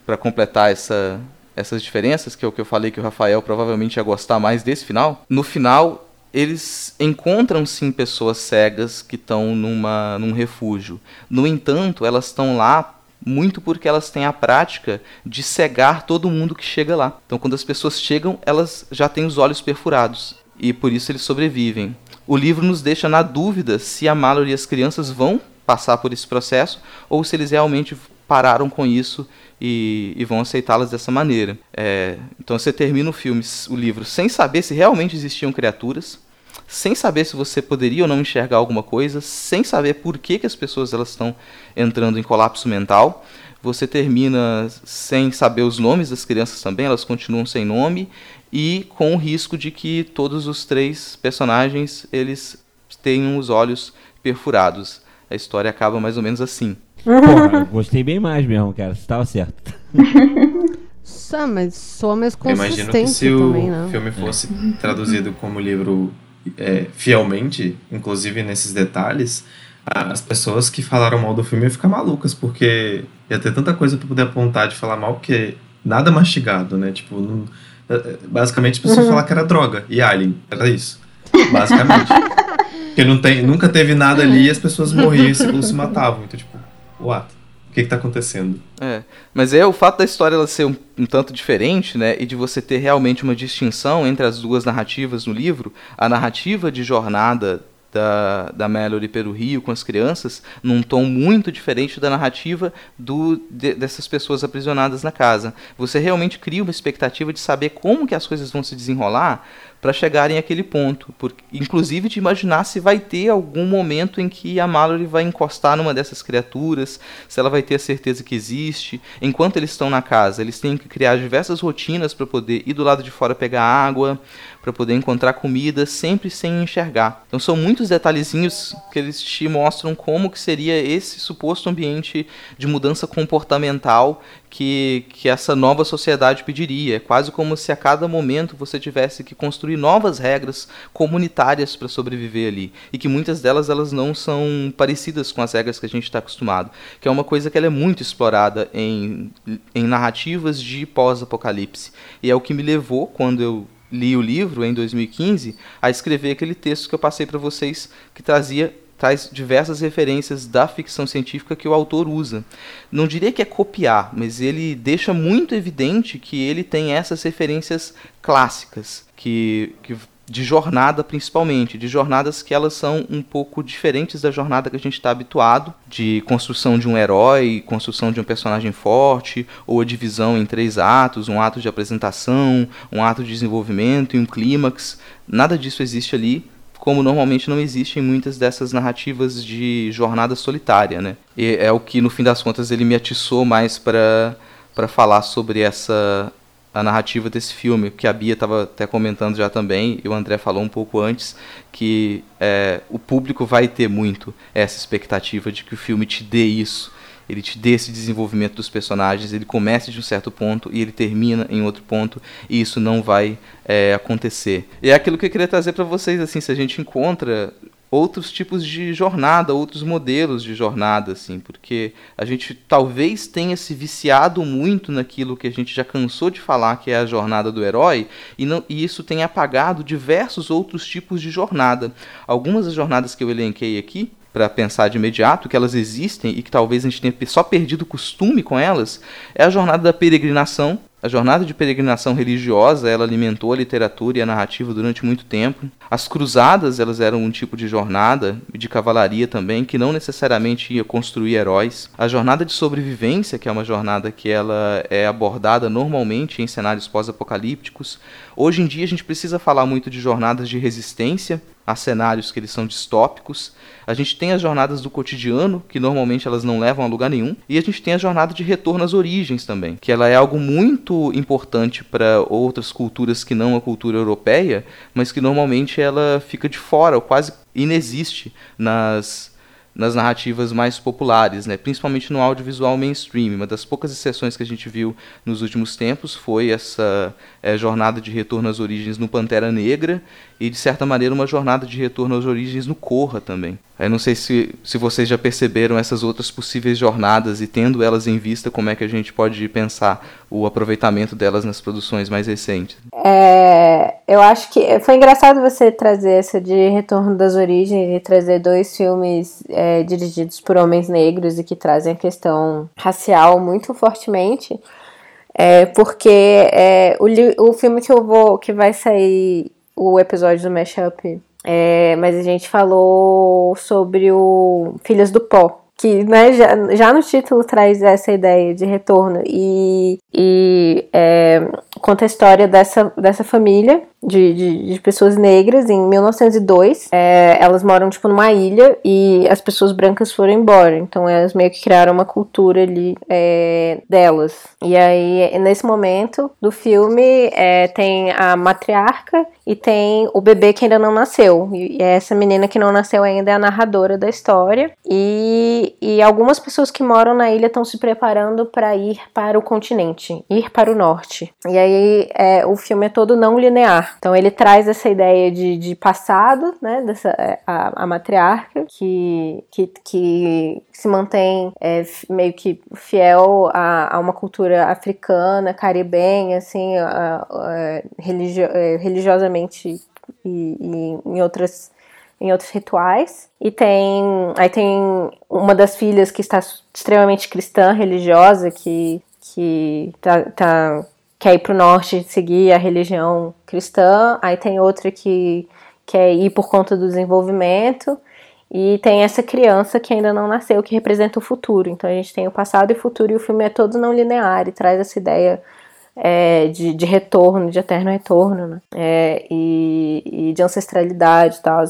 para completar essa, essas diferenças, que é o que eu falei que o Rafael provavelmente ia gostar mais desse final, no final eles encontram sim pessoas cegas que estão num refúgio. No entanto, elas estão lá muito porque elas têm a prática de cegar todo mundo que chega lá. Então, quando as pessoas chegam, elas já têm os olhos perfurados e por isso eles sobrevivem. O livro nos deixa na dúvida se a Mallory e as crianças vão passar por esse processo ou se eles realmente pararam com isso e, e vão aceitá-las dessa maneira. É, então você termina o filme, o livro, sem saber se realmente existiam criaturas, sem saber se você poderia ou não enxergar alguma coisa, sem saber por que, que as pessoas elas estão entrando em colapso mental. Você termina sem saber os nomes das crianças também, elas continuam sem nome e com o risco de que todos os três personagens eles tenham os olhos perfurados. A história acaba mais ou menos assim. Porra, eu <laughs> gostei bem mais mesmo, cara. Você tava certo. Só, mas soa mais Eu imagino que consistente se o também, né? filme fosse traduzido como livro é, fielmente, inclusive nesses detalhes, as pessoas que falaram mal do filme iam ficar malucas, porque ia ter tanta coisa pra poder apontar de falar mal, porque nada mastigado, né? Tipo, não- é, é, basicamente as pessoas Uhum. falaram que era droga e Alien, era isso. Basicamente. <laughs> Porque não tem, nunca teve nada ali e as pessoas morriam e se matavam. Então, tipo, what? Que que tá acontecendo? É, mas é o fato da história ela ser um, um tanto diferente, né, e de você ter realmente uma distinção entre as duas narrativas no livro, a narrativa de jornada da, da Mallory pelo Rio com as crianças, num tom muito diferente da narrativa do, de- dessas pessoas aprisionadas na casa. Você realmente cria uma expectativa de saber como que as coisas vão se desenrolar para chegarem àquele ponto, por, inclusive de imaginar se vai ter algum momento em que a Mallory vai encostar numa dessas criaturas, se ela vai ter a certeza que existe. Enquanto eles estão na casa, eles têm que criar diversas rotinas para poder ir do lado de fora pegar água, para poder encontrar comida, sempre sem enxergar. Então são muitos detalhezinhos que eles te mostram como que seria esse suposto ambiente de mudança comportamental que, que essa nova sociedade pediria. É quase como se a cada momento você tivesse que construir novas regras comunitárias para sobreviver ali. E que muitas delas elas não são parecidas com as regras que a gente está acostumado. Que é uma coisa que ela é muito explorada em, em narrativas de pós-apocalipse. E é o que me levou, quando eu li o livro em 2015, a escrever aquele texto que eu passei para vocês, que trazia traz diversas referências da ficção científica que o autor usa. Não diria que é copiar, mas ele deixa muito evidente que ele tem essas referências clássicas, que, que de jornada principalmente, de jornadas que elas são um pouco diferentes da jornada que a gente está habituado, de construção de um herói, construção de um personagem forte, ou a divisão em três atos, um ato de apresentação, um ato de desenvolvimento e um clímax. Nada disso existe ali, como normalmente não existe em muitas dessas narrativas de jornada solitária, né? E é o que no fim das contas ele me atiçou mais para para falar sobre essa a narrativa desse filme, que a Bia estava até comentando já também, e o André falou um pouco antes, que é, o público vai ter muito essa expectativa de que o filme te dê isso, ele te dê esse desenvolvimento dos personagens, ele começa de um certo ponto e ele termina em outro ponto, e isso não vai é, acontecer. E é aquilo que eu queria trazer para vocês, assim, se a gente encontra outros tipos de jornada, outros modelos de jornada, assim, porque a gente talvez tenha se viciado muito naquilo que a gente já cansou de falar, que é a jornada do herói, e, não, e isso tem apagado diversos outros tipos de jornada. Algumas das jornadas que eu elenquei aqui, para pensar de imediato, que elas existem e que talvez a gente tenha só perdido o costume com elas, é a jornada da peregrinação, a jornada de peregrinação religiosa, ela alimentou a literatura e a narrativa durante muito tempo. As cruzadas, elas eram um tipo de jornada de cavalaria também, que não necessariamente ia construir heróis. A jornada de sobrevivência, que é uma jornada que ela é abordada normalmente em cenários pós-apocalípticos. Hoje em dia a gente precisa falar muito de jornadas de resistência a cenários que eles são distópicos. A gente tem as jornadas do cotidiano, que normalmente elas não levam a lugar nenhum, e a gente tem a jornada de retorno às origens também, que ela é algo muito importante para outras culturas que não a cultura europeia, mas que normalmente ela fica de fora, ou quase inexiste nas nas narrativas mais populares, né? principalmente no audiovisual mainstream. Uma das poucas exceções que a gente viu nos últimos tempos foi essa é, jornada de retorno às origens no Pantera Negra e, de certa maneira, uma jornada de retorno às origens no Corra também. Eu não sei se, se vocês já perceberam essas outras possíveis jornadas e, tendo elas em vista, como é que a gente pode pensar o aproveitamento delas nas produções mais recentes. É, eu acho que foi engraçado você trazer essa de Retorno das Origens e trazer dois filmes é, dirigidos por homens negros e que trazem a questão racial muito fortemente. É, porque é, o, o filme que eu vou que vai sair o episódio do Mashup é, mas a gente falou sobre o Filhos do Pó, que né, já, já no título traz essa ideia de retorno e, e é, conta a história dessa, dessa família de, de, de, pessoas negras em 1902. É, elas moram tipo numa ilha e as pessoas brancas foram embora. Então elas meio que criaram uma cultura ali é, delas. E aí nesse momento do filme é, tem a matriarca e tem o bebê que ainda não nasceu. E essa menina que não nasceu ainda é a narradora da história. E, e algumas pessoas que moram na ilha estão se preparando para ir para o continente, ir para o norte. E aí é, o filme é todo não linear. Então ele traz essa ideia de, de passado, né, dessa é, a, a matriarca que, que, que se mantém é, meio que fiel a, a, uma cultura africana, caribenha, assim, a, a, religio, é, religiosamente e, e em outras em outros rituais. E tem. Aí tem uma das filhas que está extremamente cristã, religiosa, que, que tá, tá quer ir para o norte seguir a religião cristã, aí tem outra que quer ir por conta do desenvolvimento, e tem essa criança que ainda não nasceu, que representa o futuro. Então a gente tem o passado e o futuro, e o filme é todo não linear, e traz essa ideia é, de, de, retorno, de eterno retorno, né? É, e, e, de ancestralidade e tal.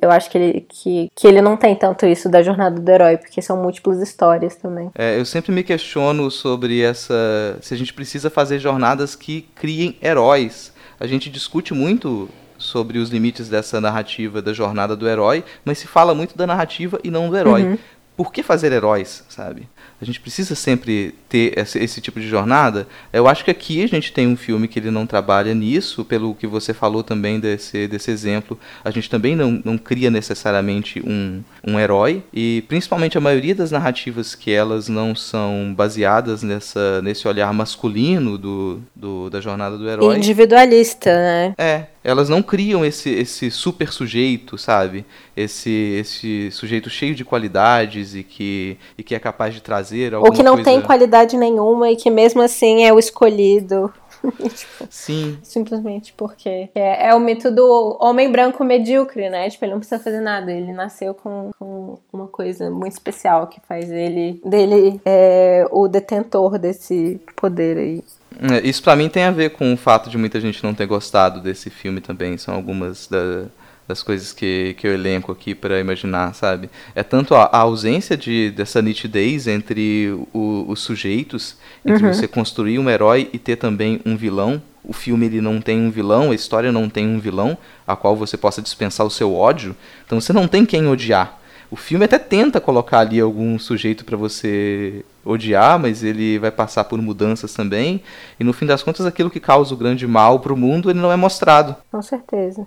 Eu acho que ele, que, que ele não tem tanto isso da jornada do herói, porque são múltiplas histórias também. É, eu sempre me questiono sobre essa. se a gente precisa fazer jornadas que criem heróis. A gente discute muito sobre os limites dessa narrativa da jornada do herói, mas se fala muito da narrativa e não do herói. Uhum. Por que fazer heróis, sabe? A gente precisa sempre ter esse, esse, tipo de jornada. Eu acho que aqui a gente tem um filme que ele não trabalha nisso, pelo que você falou também desse, desse exemplo. A gente também não, não cria necessariamente um, um herói, e principalmente a maioria das narrativas que elas não são baseadas nessa, nesse olhar masculino do, do da jornada do herói. Individualista, né? É, elas não criam esse, esse super sujeito, sabe? Esse, esse sujeito cheio de qualidades e que, e que é capaz de trazer Ou que não coisa... tem qualidade nenhuma e que mesmo assim é o escolhido. <laughs> tipo, Sim. Simplesmente porque é, é, o mito do homem branco medíocre, né? Tipo, ele não precisa fazer nada. Ele nasceu com, com uma coisa muito especial que faz ele dele é, o detentor desse poder aí. É, isso para mim tem a ver com o fato de muita gente não ter gostado desse filme também. São algumas da, das coisas que, que eu elenco aqui para imaginar, sabe? É tanto a, a, ausência de, dessa nitidez entre o, os sujeitos, entre uhum. você construir um herói e ter também um vilão. O filme ele não tem um vilão, a história não tem um vilão a qual você possa dispensar o seu ódio. Então você não tem quem odiar. O filme até tenta colocar ali algum sujeito para você odiar, mas ele vai passar por mudanças também. E no fim das contas, aquilo que causa o grande mal para o mundo, ele não é mostrado. Com certeza.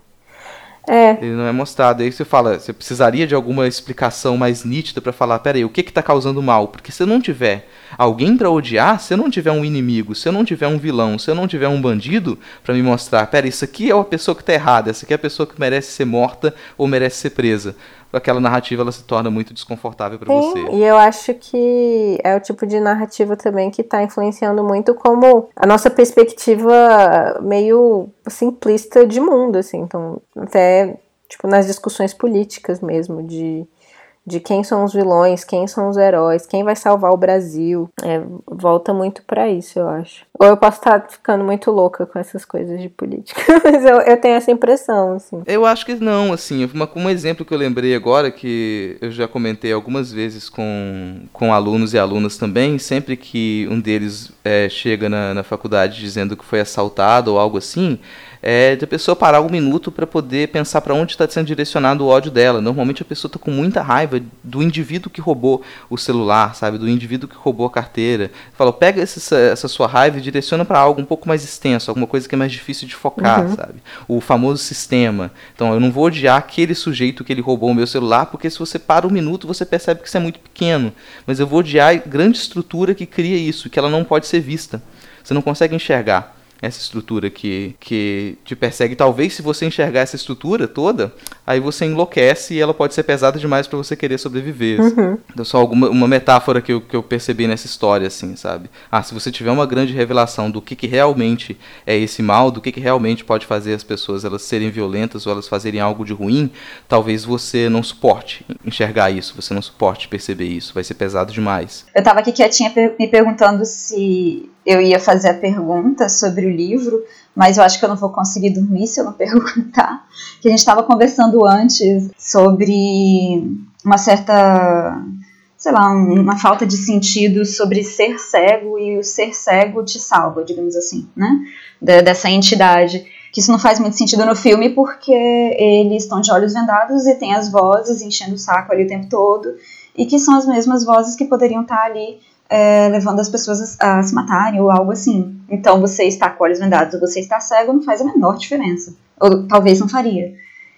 É. Ele não é mostrado. Aí você fala, você precisaria de alguma explicação mais nítida para falar, peraí, o que que tá causando mal? Porque se eu não tiver alguém para odiar, se eu não tiver um inimigo, se eu não tiver um vilão, se eu não tiver um bandido para me mostrar, peraí, isso aqui é a pessoa que tá errada, essa aqui é a pessoa que merece ser morta ou merece ser presa aquela narrativa ela se torna muito desconfortável para você. E eu acho que é o tipo de narrativa também que está influenciando muito como a nossa perspectiva meio simplista de mundo, assim. Então, até tipo nas discussões políticas mesmo de de quem são os vilões, quem são os heróis, quem vai salvar o Brasil. É, volta muito para isso, eu acho. Ou eu posso estar ficando muito louca com essas coisas de política, <laughs> mas eu, eu tenho essa impressão, assim. Eu acho que não, assim, uma, um exemplo que eu lembrei agora, que eu já comentei algumas vezes com, com alunos e alunas também, sempre que um deles é, chega na, na faculdade dizendo que foi assaltado ou algo assim, é de a pessoa parar um minuto para poder pensar para onde está sendo direcionado o ódio dela. Normalmente a pessoa está com muita raiva do indivíduo que roubou o celular, sabe? Do indivíduo que roubou a carteira. Fala, pega essa, essa sua raiva e direciona para algo um pouco mais extenso, alguma coisa que é mais difícil de focar, Uhum. sabe? O famoso sistema. Então eu não vou odiar aquele sujeito que ele roubou o meu celular, porque se você para um minuto você percebe que isso é muito pequeno. Mas eu vou odiar a grande estrutura que cria isso, que ela não pode ser vista. Você não consegue enxergar essa estrutura que, que te persegue. Talvez se você enxergar essa estrutura toda, aí você enlouquece e ela pode ser pesada demais para você querer sobreviver. Uhum. Então, só alguma uma metáfora que eu, que eu percebi nessa história, assim, sabe? Ah, se você tiver uma grande revelação do que, que realmente é esse mal, do que, que realmente pode fazer as pessoas elas serem violentas ou elas fazerem algo de ruim, talvez você não suporte enxergar isso, você não suporte perceber isso, vai ser pesado demais. Eu tava aqui quietinha me perguntando se eu ia fazer a pergunta sobre o livro, mas eu acho que eu não vou conseguir dormir se eu não <laughs> perguntar. Que a gente estava conversando antes sobre uma certa, sei lá, um- uma falta de sentido sobre ser cego e o ser cego te salva, digamos assim, né? Dessa entidade. Que isso não faz muito sentido no filme porque eles estão de olhos vendados e tem as vozes enchendo o saco ali o tempo todo e que são as mesmas vozes que poderiam estar ali é, levando as pessoas a, se matarem ou algo assim. Então você está com olhos vendados ou você está cego não faz a menor diferença. Ou talvez não faria.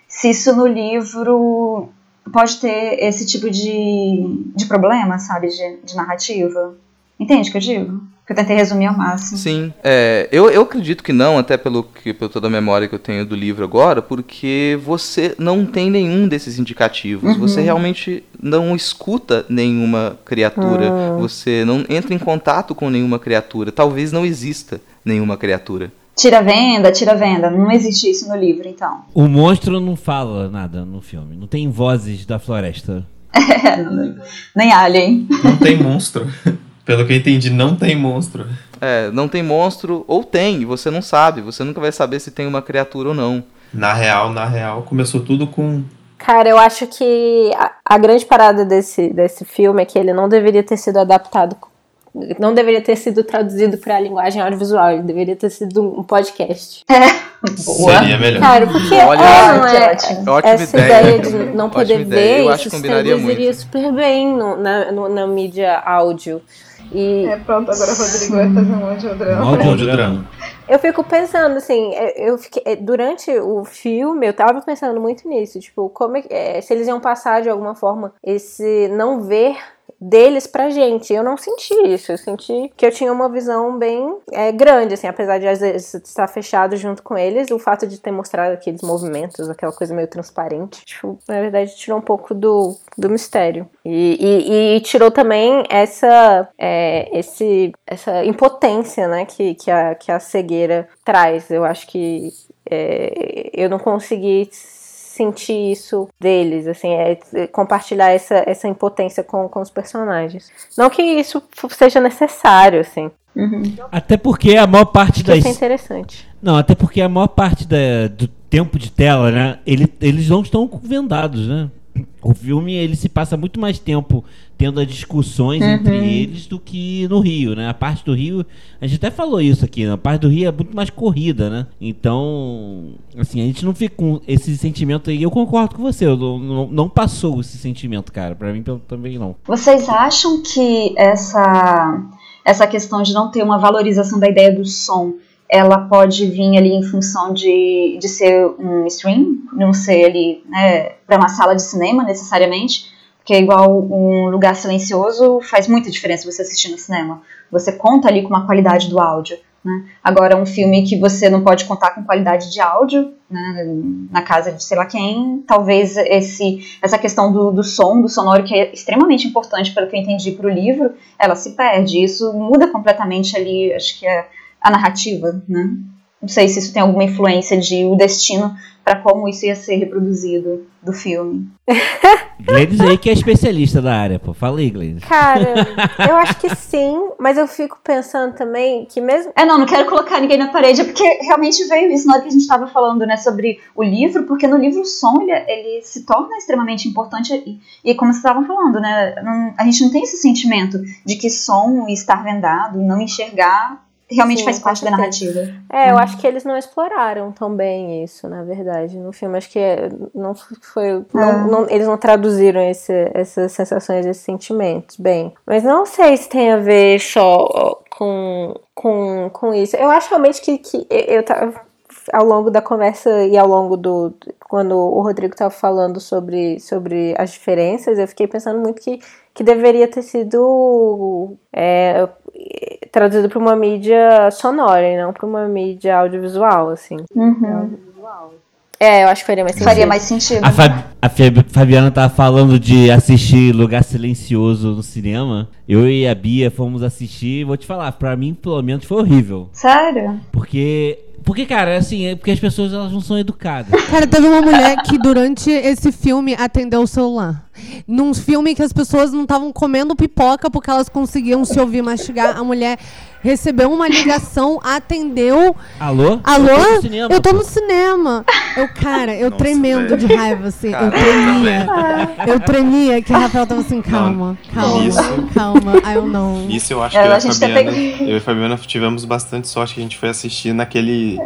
Se isso no livro pode ter esse tipo de, de problema, sabe, de, de narrativa. Entende o que eu digo? Que eu tentei resumir ao máximo. Sim, é, eu, eu acredito que não, até pelo que pela toda a memória que eu tenho do livro agora, porque você não tem nenhum desses indicativos. Uhum. Você realmente não escuta nenhuma criatura. Ah. Você não entra em contato com nenhuma criatura. Talvez não exista nenhuma criatura. Tira a venda, tira a venda. Não existe isso no livro, então. O monstro não fala nada no filme. Não tem vozes da floresta. <laughs> É, não- nem Alien. Não tem monstro. <laughs> Pelo que eu entendi, não tem monstro. É, não tem monstro, ou tem, e você não sabe. Você nunca vai saber se tem uma criatura ou não. Na real, na real, começou tudo com. Cara, eu acho que a, a grande parada desse, desse filme é que ele não deveria ter sido adaptado, não deveria ter sido traduzido para a linguagem audiovisual, ele deveria ter sido um podcast. Seria melhor. Cara, porque Olha, é, não é, ótimo. Ótima essa ideia. ideia de não poder ideia. ver, Eu acho que isso se combinaria traduziria muito. super bem no- na, no- na mídia áudio. E É, pronto, agora o Rodrigo vai fazer um audiodrama. Audiodrama. eu fico pensando, assim, é, eu fiquei, é, durante o filme eu tava pensando muito nisso, tipo, como é, que- é, se eles iam passar de alguma forma esse não ver deles pra gente. Eu não senti isso, eu senti que eu tinha uma visão bem é, grande, assim, apesar de às vezes estar fechado junto com eles, o fato de ter mostrado aqueles movimentos, aquela coisa meio transparente, tipo, na verdade tirou um pouco do, do mistério. E, e- e tirou também essa, é, esse, essa impotência, né, que, que, a, que a cegueira traz. Eu acho que é, eu não consegui sentir isso deles, assim, é, é compartilhar essa, essa impotência com, com os personagens. Não que isso seja necessário, assim. Até porque a maior parte das. isso é interessante. Não, até porque a maior parte da- do tempo de tela, né? Ele, eles não estão vendados, né? O filme ele se passa muito mais tempo tendo as discussões Uhum. entre eles do que no Rio, né? A parte do Rio, a gente até falou isso aqui, né? A parte do Rio é muito mais corrida, né? Então, assim, a gente não fica com esse sentimento aí. Eu concordo com você, eu não, não, passou esse sentimento, cara. Pra mim também não. Vocês acham que essa, essa questão de não ter uma valorização da ideia do som, ela pode vir ali em função de, de ser um stream, não ser ali né, para uma sala de cinema necessariamente? Porque é igual um lugar silencioso faz muita diferença você assistir no cinema. Você conta ali com uma qualidade do áudio. Né? Agora, um filme que você não pode contar com qualidade de áudio, né, na casa de sei lá quem, talvez esse, essa questão do, do som, do sonoro, que é extremamente importante, pelo que eu entendi para o livro, ela se perde. Isso muda completamente ali, acho que é a narrativa. Né? Não sei se isso tem alguma influência de o destino para como isso ia ser reproduzido do filme. <laughs> Gleides aí que é especialista da área, pô. Fala aí, Gleides. Cara, <laughs> eu acho que sim, mas eu fico pensando também que mesmo. É, não, não quero colocar ninguém na parede, é porque realmente veio isso na hora que a gente estava falando, né, sobre o livro, porque no livro o som, ele, ele se torna extremamente importante, e, e como vocês estavam falando, né, não- a gente não tem esse sentimento de que som e estar vendado, não enxergar, realmente Sim, faz parte da narrativa. É, eu Uhum. acho que eles não exploraram tão bem isso, na verdade, no filme. Acho que é- não foi. não- Ah. não- eles não traduziram esse- essas sensações, esses sentimentos bem. Mas não sei se tem a ver só com, com, com isso. Eu acho realmente que, que eu tava. Ao longo da conversa e ao longo do. Quando o Rodrigo estava falando sobre, sobre as diferenças, eu fiquei pensando muito que, que deveria ter sido é, traduzido para uma mídia sonora e não para uma mídia audiovisual, assim. Uhum. É, eu acho que faria mais sentido. Faria mais sentido. A, Fab- a Fab- Fabiana tava falando de assistir Lugar Silencioso no cinema. Eu e a Bia fomos assistir. Vou te falar, pra mim, pelo menos, foi horrível. Sério? Porque. Porque, cara, assim, é porque as pessoas elas não são educadas. Cara, teve uma mulher que durante esse filme atendeu o celular. Num filme que as pessoas não estavam comendo pipoca porque elas conseguiam se ouvir mastigar, a mulher recebeu uma ligação, atendeu. Alô? Alô? Eu tô no cinema, Eu tô no cinema. Eu, cara, eu Nossa, tremendo velho. de raiva, assim. Cara, eu tremia. também. Eu tremia, que a Rafael tava assim, calma, calma, Isso. calma. Aí eu não. Isso eu acho que eu, a e a gente tá Fabiana, eu e a Fabiana tivemos bastante sorte que a gente foi assistir naquele.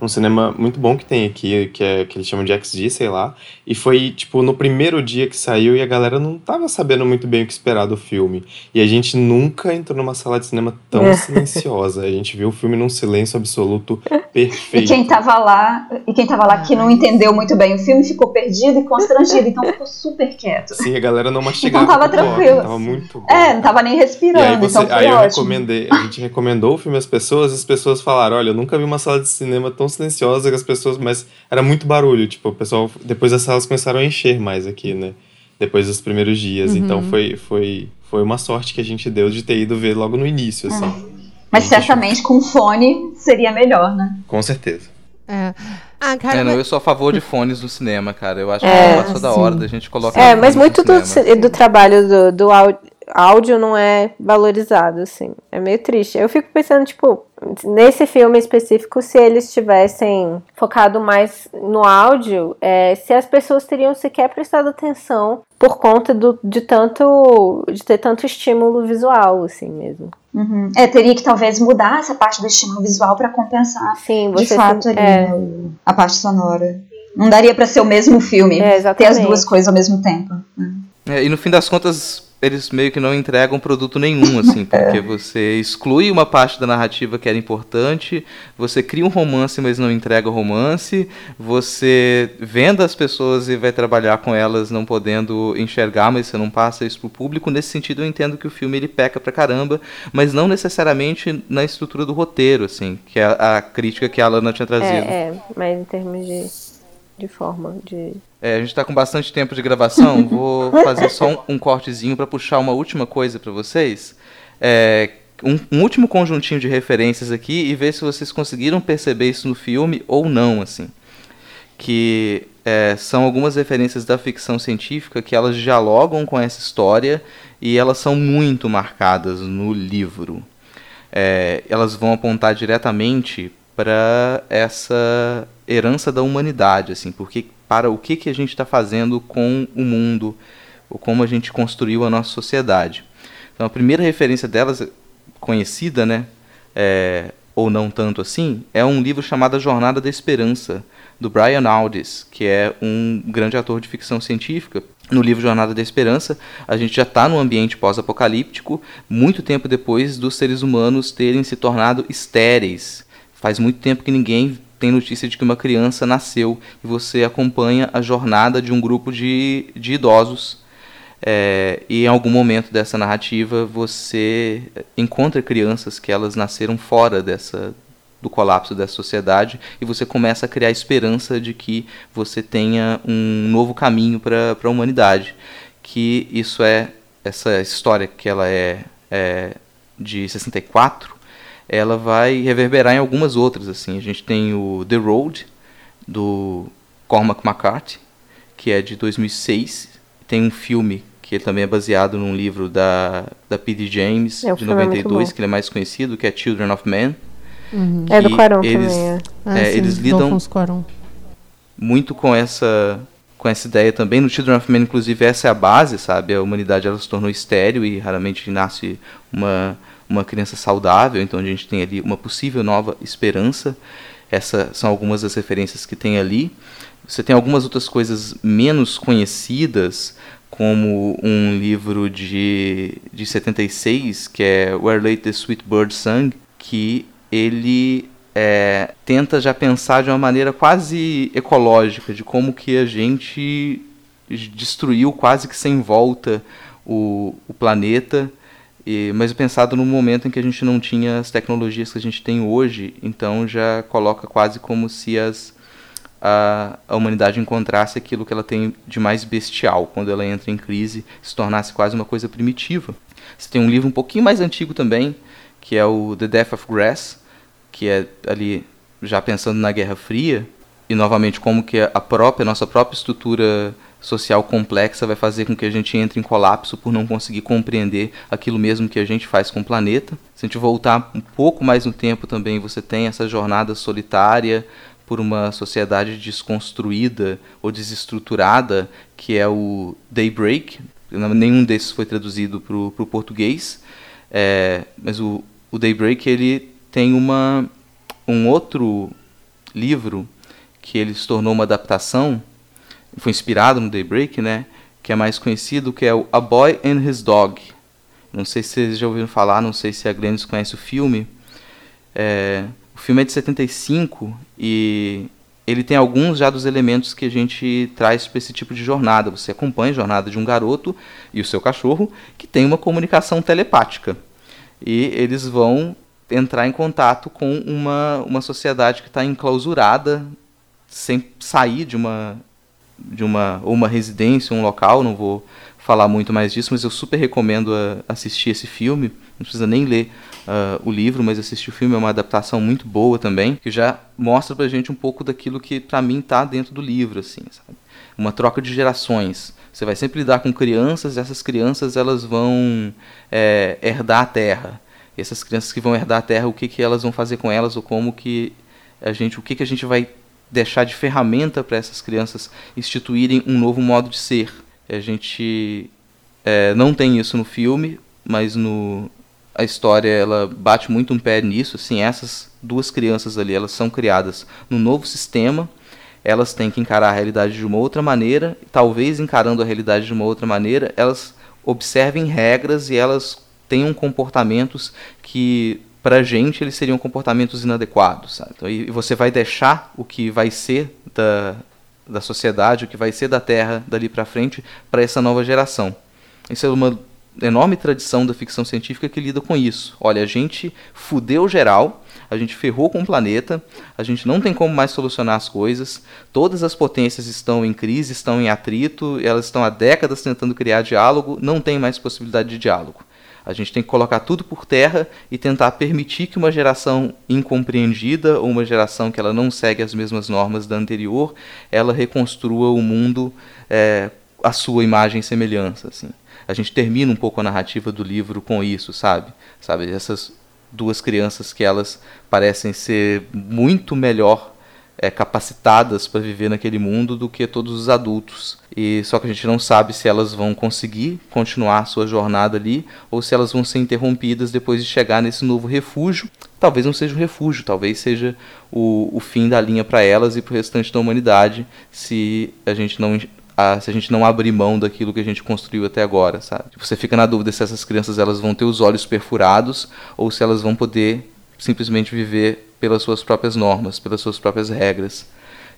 um cinema muito bom que tem aqui, que, é, que eles chamam de XG, sei lá. E foi, tipo, no primeiro dia que saiu e a galera não tava sabendo muito bem o que esperar do filme. E a gente nunca entrou numa sala de cinema tão É. silenciosa. A gente viu o filme num silêncio absoluto <laughs> E perfeito. quem tava lá, e quem tava lá que não entendeu muito bem o filme ficou perdido e constrangido, então ficou super quieto. Sim, a galera não mastigava. Então tava tranquilo. Tava muito bom. É, não tava nem E respirando, aí, você, então aí eu ótimo. recomendei, a gente recomendou o filme às pessoas, e as pessoas falaram, olha, eu nunca vi uma sala de cinema tão silenciosa que as pessoas, mas era muito barulho, tipo, o pessoal, depois as salas começaram a encher mais aqui, né? Depois dos primeiros dias, Uhum. então foi, foi, foi uma sorte que a gente deu de ter ido ver logo no início, assim. É. Mas certamente com fone seria melhor, né? Com certeza. É. Ah, cara, É, não, mas- eu sou a favor de fones no cinema, cara. Eu acho É, que passou da hora da gente colocar. É, mas muito do, do trabalho do, do áudio, áudio não é valorizado, assim. É meio triste. Eu fico pensando, tipo, nesse filme específico, se eles tivessem focado mais no áudio, é, se as pessoas teriam sequer prestado atenção por conta do, de tanto. de ter tanto estímulo visual, assim mesmo. Uhum. É, teria que talvez mudar essa parte do estímulo visual pra compensar Sim, de você fato se- ali, é. né, a parte sonora. Não daria pra ser o mesmo filme, É, ter as duas coisas ao mesmo tempo. né? É, e no fim das contas, eles meio que não entregam produto nenhum, assim, <laughs> porque você exclui uma parte da narrativa que era importante, você cria um romance, mas não entrega o romance, você venda as pessoas e vai trabalhar com elas não podendo enxergar, mas você não passa isso pro público. Nesse sentido, eu entendo que o filme ele peca pra caramba, mas não necessariamente na estrutura do roteiro, assim, que é a, a crítica que a Alana tinha trazido. É, é, mas em termos de, de forma, de. É, a gente está com bastante tempo de gravação. Vou fazer só um, um cortezinho para puxar uma última coisa para vocês. É, um, um último conjuntinho de referências aqui e ver se vocês conseguiram perceber isso no filme ou não, assim. Que é, são algumas referências da ficção científica que elas dialogam com essa história e elas são muito marcadas no livro. É, elas vão apontar diretamente para essa herança da humanidade, assim, porque para o que, que a gente está fazendo com o mundo, ou como a gente construiu a nossa sociedade. Então, a primeira referência delas, conhecida, né, é, ou não tanto assim, é um livro chamado A Jornada da Esperança, do Brian Aldiss, que é um grande ator de ficção científica. No livro Jornada da Esperança, a gente já está num ambiente pós-apocalíptico, muito tempo depois dos seres humanos terem se tornado estéreis. Faz muito tempo que ninguém tem notícia de que uma criança nasceu e você acompanha a jornada de um grupo de, de idosos. É, e em algum momento dessa narrativa você encontra crianças que elas nasceram fora dessa do colapso dessa sociedade e você começa a criar esperança de que você tenha um novo caminho para a humanidade que isso é essa história que ela é, é de 64 ela vai reverberar em algumas outras assim a gente tem o The Road do Cormac McCarthy que é de 2006 tem um filme que também é baseado num livro da, da P.D. James, É, de filme é muito 92, bom. que ele é mais conhecido, que é Children of Men. Uhum. É do que Cuarón eles, também, é. Ah, é, sim, eles lidam muito com essa com essa ideia também. No Children of Men, inclusive, essa é a base, sabe? A humanidade ela se tornou estéreo e raramente nasce uma, uma criança saudável, então a gente tem ali uma possível nova esperança. Essas são algumas das referências que tem ali. Você tem algumas outras coisas menos conhecidas, como um livro de, de 76, que é Where Late the Sweet Bird Sung, que ele é, tenta já pensar de uma maneira quase ecológica, de como que a gente destruiu quase que sem volta o, o planeta, e, mas pensado no momento em que a gente não tinha as tecnologias que a gente tem hoje, então já coloca quase como se as, a, a humanidade encontrasse aquilo que ela tem de mais bestial, quando ela entra em crise, se tornasse quase uma coisa primitiva. Você tem um livro um pouquinho mais antigo também, que é o The Death of Grass, que é ali já pensando na Guerra Fria, e novamente como que a própria nossa própria estrutura social complexa vai fazer com que a gente entre em colapso por não conseguir compreender aquilo mesmo que a gente faz com o planeta. Se a gente voltar um pouco mais no tempo também, você tem essa jornada solitária por uma sociedade desconstruída ou desestruturada, que é o Daybreak. Nenhum desses foi traduzido para o português, é, mas o, o Daybreak ele tem uma, um outro livro que ele se tornou uma adaptação foi inspirado no Daybreak, né? Que é mais conhecido, que é o A Boy and His Dog. Não sei se vocês já ouviram falar, não sei se a Glennis conhece o filme. É, o filme é de 75 e ele tem alguns já dos elementos que a gente traz para esse tipo de jornada. Você acompanha a jornada de um garoto e o seu cachorro que tem uma comunicação telepática. E eles vão entrar em contato com uma, uma sociedade que está enclausurada, sem sair de uma de uma uma residência, um local, não vou falar muito mais disso, mas eu super recomendo a, assistir esse filme. Não precisa nem ler uh, o livro, mas assistir o filme é uma adaptação muito boa também, que já mostra pra gente um pouco daquilo que para mim tá dentro do livro, assim, sabe? Uma troca de gerações. Você vai sempre lidar com crianças, e essas crianças elas vão é, herdar a terra. E essas crianças que vão herdar a terra, o que, que elas vão fazer com elas, ou como que a gente, o que, que a gente vai deixar de ferramenta para essas crianças instituírem um novo modo de ser. A gente é, não tem isso no filme, mas no a história ela bate muito um pé nisso. Assim, essas duas crianças ali, elas são criadas num novo sistema. Elas têm que encarar a realidade de uma outra maneira. Talvez encarando a realidade de uma outra maneira, elas observem regras e elas tenham comportamentos que pra gente eles seriam comportamentos inadequados, sabe? Então, e você vai deixar o que vai ser da, da sociedade, o que vai ser da Terra dali para frente para essa nova geração. Isso é uma enorme tradição da ficção científica que lida com isso. Olha, a gente fudeu geral, a gente ferrou com o planeta, a gente não tem como mais solucionar as coisas, todas as potências estão em crise, estão em atrito, elas estão há décadas tentando criar diálogo, não tem mais possibilidade de diálogo. A gente tem que colocar tudo por terra e tentar permitir que uma geração incompreendida ou uma geração que ela não segue as mesmas normas da anterior, ela reconstrua o mundo é, a sua imagem e semelhança. Assim. A gente termina um pouco a narrativa do livro com isso, sabe? Sabe essas duas crianças que elas parecem ser muito melhor é, capacitadas para viver naquele mundo do que todos os adultos. E só que a gente não sabe se elas vão conseguir continuar sua jornada ali ou se elas vão ser interrompidas depois de chegar nesse novo refúgio. Talvez não seja um refúgio, talvez seja o, o fim da linha para elas e para o restante da humanidade se a gente não se a gente não abrir mão daquilo que a gente construiu até agora, sabe? Você fica na dúvida se essas crianças elas vão ter os olhos perfurados ou se elas vão poder simplesmente viver pelas suas próprias normas, pelas suas próprias regras.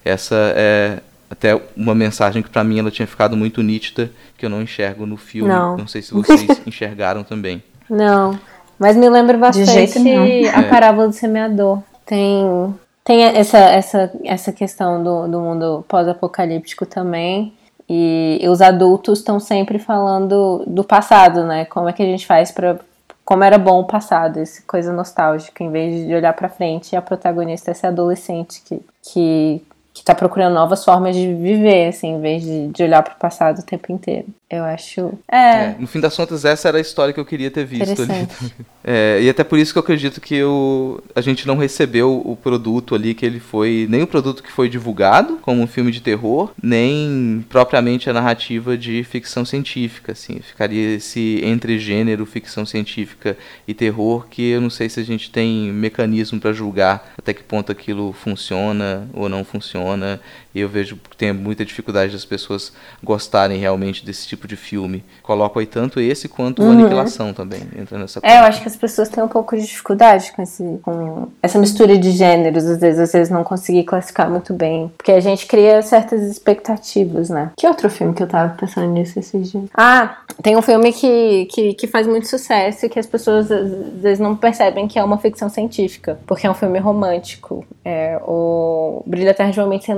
Essa é até uma mensagem que para mim ela tinha ficado muito nítida, que eu não enxergo no filme. Não, não sei se vocês <laughs> enxergaram também. Não, mas me lembra bastante a é. parábola do semeador. Tem tem essa essa essa questão do, do mundo pós-apocalíptico também. E os adultos estão sempre falando do passado, né? Como é que a gente faz para como era bom o passado, essa coisa nostálgica, em vez de olhar para frente, a protagonista é essa adolescente que, que, que tá procurando novas formas de viver, assim, em vez de, de olhar para o passado o tempo inteiro. Eu acho. É, no fim das contas, essa era a história que eu queria ter visto ali. É, e até por isso que eu acredito que eu, a gente não recebeu o produto ali que ele foi. Nem o produto que foi divulgado como um filme de terror, nem propriamente a narrativa de ficção científica. Assim. Ficaria esse entre gênero, ficção científica e terror, que eu não sei se a gente tem mecanismo para julgar até que ponto aquilo funciona ou não funciona. E eu vejo que tem muita dificuldade das pessoas gostarem realmente desse tipo de filme. Coloco aí tanto esse quanto Uhum. Aniquilação também, entra nessa É, eu acho que as pessoas têm um pouco de dificuldade com, esse, com essa mistura de gêneros, às vezes, às vezes não conseguir classificar muito bem. Porque a gente cria certas expectativas, né? Que outro filme que eu tava pensando nisso esses dias? Ah, tem um filme que, que, que faz muito sucesso e que as pessoas às vezes não percebem que é uma ficção científica, porque é um filme romântico. É o Brilho Eterno de uma Mente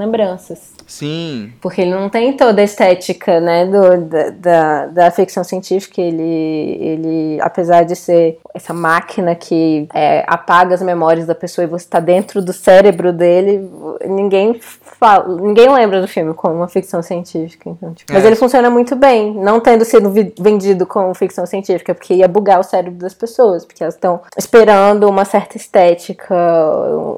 Lembranças. Sim. Porque ele não tem toda a estética, né, do, da, da, da ficção científica. Ele, ele, apesar de ser essa máquina que é, apaga as memórias da pessoa e você está dentro do cérebro dele, ninguém fala, ninguém lembra do filme como uma ficção científica. Então, tipo, Mas É. ele funciona muito bem, não tendo sido vendido como ficção científica, porque ia bugar o cérebro das pessoas, porque elas estão esperando uma certa estética,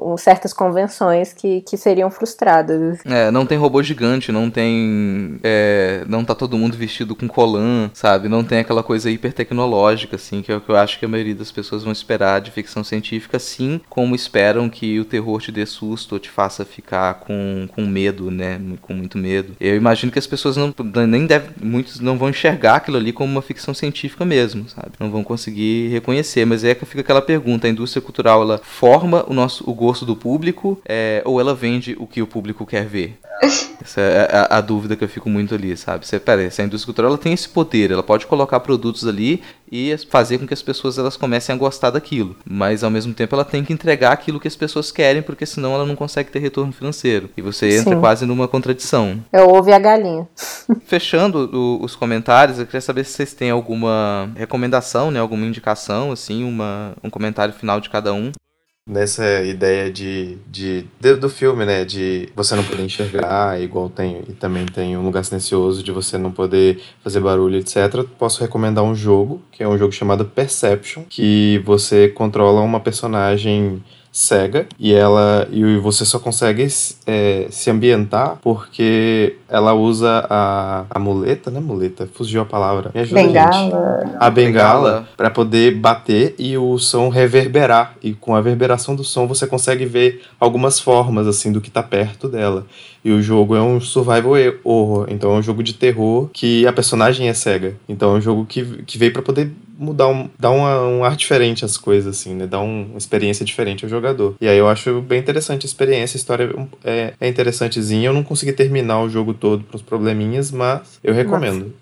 um- certas convenções que, que seriam frustradas. É, não tem robô gigante, não tem. é, não tá todo mundo vestido com colã, sabe? Não tem aquela coisa hipertecnológica, assim, que é o que eu acho que a maioria das pessoas vão esperar de ficção científica, assim como esperam que o terror te dê susto ou te faça ficar com, com medo, né? Com muito medo. Eu imagino que as pessoas não. nem devem. Muitos não vão enxergar aquilo ali como uma ficção científica mesmo, sabe? Não vão conseguir reconhecer. Mas é que fica aquela pergunta: a indústria cultural ela forma o nosso o gosto do público é, ou ela vende o que o público quer ver? <laughs> Essa é a, a dúvida que eu fico muito ali, sabe? Você, pera aí, se a indústria cultural ela tem esse poder, ela pode colocar produtos ali e fazer com que as pessoas elas comecem a gostar daquilo. Mas ao mesmo tempo ela tem que entregar aquilo que as pessoas querem, porque senão ela não consegue ter retorno financeiro. E você entra Sim. quase numa contradição. Eu ouvi a galinha. <laughs> Fechando o- os comentários, eu queria saber se vocês têm alguma recomendação, né? Alguma indicação, assim, uma, um comentário final de cada um. Nessa ideia de, de, de- do filme, né? De você não poder enxergar, igual tem, e também tem um lugar silencioso de você não poder fazer barulho, etc. Posso recomendar um jogo, que é um jogo chamado Perception, que você controla uma personagem cega e ela e você só consegue é, se ambientar porque ela usa a, a muleta, né? Muleta, fugiu a palavra. Me ajuda, gente Bengala. a bengala para poder bater e o som reverberar. E com a reverberação do som você consegue ver algumas formas assim do que tá perto dela. E o jogo é um survival horror, então é um jogo de terror que a personagem é cega. Então é um jogo que, que veio para poder mudar um, dar uma, um ar diferente às coisas assim, né? Dar um- uma experiência diferente ao jogador. E aí eu acho bem interessante a experiência, a história é, é interessantezinha. Eu não consegui terminar o jogo todo pros probleminhas, mas eu recomendo.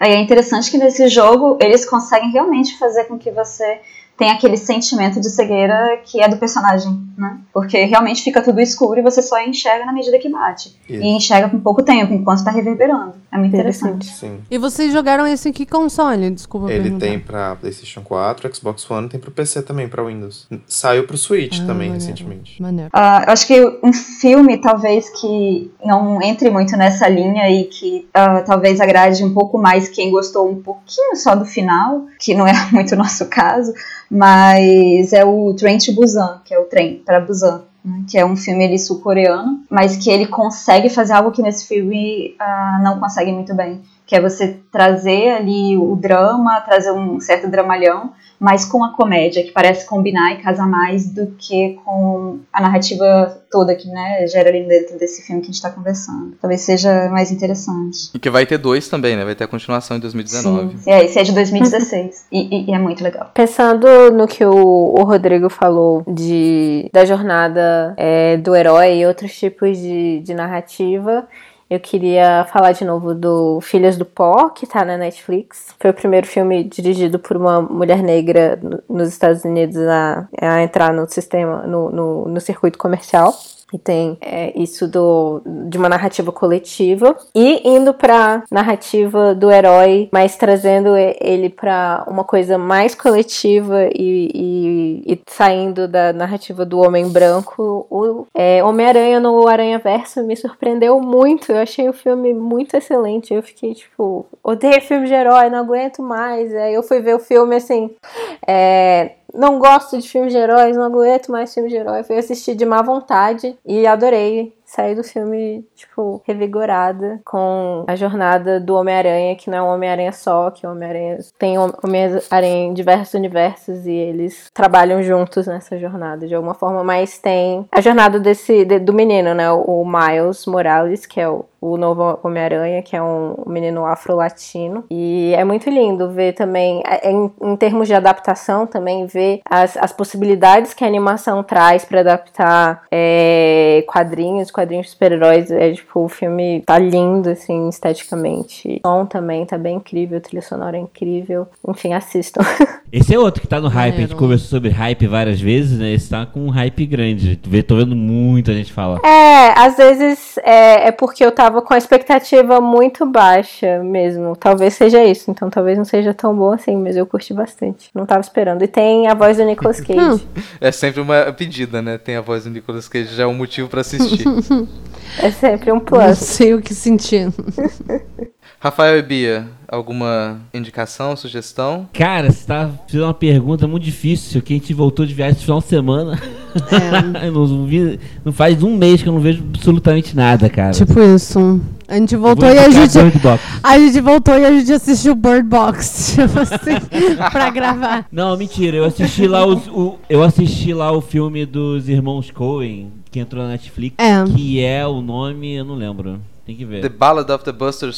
Aí é interessante que nesse jogo eles conseguem realmente fazer com que você tenha aquele sentimento de cegueira que é do personagem, né? Porque realmente fica tudo escuro e você só enxerga na medida que bate. Isso. E enxerga por pouco tempo, enquanto tá reverberando. É muito interessante. Sim. E vocês jogaram esse em que console? Desculpa Ele perguntar. tem pra PlayStation 4, Xbox One, tem pro PC também, pra Windows. Saiu pro Switch Ah, também maneiro. recentemente. Maneiro. Ah, eu acho que um filme, talvez, que não entre muito nessa linha e que ah, talvez agrade um pouco mais quem gostou um pouquinho só do final, que não é <laughs> muito o nosso caso, mas é o Train to Busan, que é o trem para Busan. né, Que é um filme sul-coreano, mas que ele consegue fazer algo que nesse filme ah, não consegue muito bem. Que é você trazer ali o drama, trazer um certo dramalhão, mas com a comédia, que parece combinar e casar mais do que com a narrativa toda que né, gera ali dentro desse filme que a gente está conversando. Talvez seja mais interessante. E que vai ter dois também, né? Vai ter a continuação em 2019. Sim. É, esse é de 2016. e, e- e é muito legal. Pensando no que o, o Rodrigo falou de, da jornada é, do herói e outros tipos de, de narrativa, eu queria falar de novo do Filhas do Pó, que tá na Netflix. Foi o primeiro filme dirigido por uma mulher negra no- nos Estados Unidos a, a entrar no sistema, no, no, no circuito comercial. E tem é, isso do, de uma narrativa coletiva. E indo pra narrativa do herói, mas trazendo ele pra uma coisa mais coletiva e, e- e saindo da narrativa do homem branco. O é, Homem-Aranha no Aranha Verso me surpreendeu muito. Eu achei o filme muito excelente. Eu fiquei tipo, odeio filme de herói, não aguento mais. Aí eu fui ver o filme assim. é, não gosto de filmes de heróis, não aguento mais filmes de herói. Fui assistir de má vontade e adorei. Saí do filme, tipo, revigorada com a jornada do Homem-Aranha, que não é um Homem-Aranha só, que o Homem-Aranha tem Hom- Homem-Aranha em diversos universos e eles trabalham juntos nessa jornada de alguma forma, mas tem a jornada desse de- do menino, né? O Miles Morales, que é o, o novo Homem-Aranha, que é um menino afro-latino. E é muito lindo ver também, é, em, em termos de adaptação, também ver as, as possibilidades que a animação traz para adaptar é, quadrinhos, quadrinhos de super-heróis. É tipo, o filme tá lindo, assim, esteticamente. O som também tá bem incrível, a trilha sonora é incrível. Enfim, assistam. <laughs> Esse é outro que tá no hype. A gente conversou sobre hype várias vezes, né? Esse tá com um hype grande. Tô vendo muita gente falar. É, às vezes é, é porque eu tava com a expectativa muito baixa mesmo. Talvez seja isso. Então talvez não seja tão bom assim, mas eu curti bastante. Não tava esperando. E tem a voz do Nicolas <laughs> Cage. É sempre uma pedida, né? Tem a voz do Nicolas Cage, já é um motivo pra assistir. <laughs> É sempre um Não plus. sei o que sentir. Rafael e Bia, alguma indicação, sugestão? Cara, você tá fazendo uma pergunta muito difícil, que a gente voltou de viagem esse final de semana. É. <laughs> Não, vi- não faz um mês que eu não vejo absolutamente nada, cara. Tipo isso. A gente voltou e a gente. A gente voltou e a gente assistiu Bird Box. <laughs> Tipo assim, <laughs> pra gravar. Não, mentira, eu assisti lá os- o, eu assisti lá o filme dos irmãos Coen, que entrou na Netflix, É. que é o nome, eu não lembro. Tem que ver. The Ballad of the Buster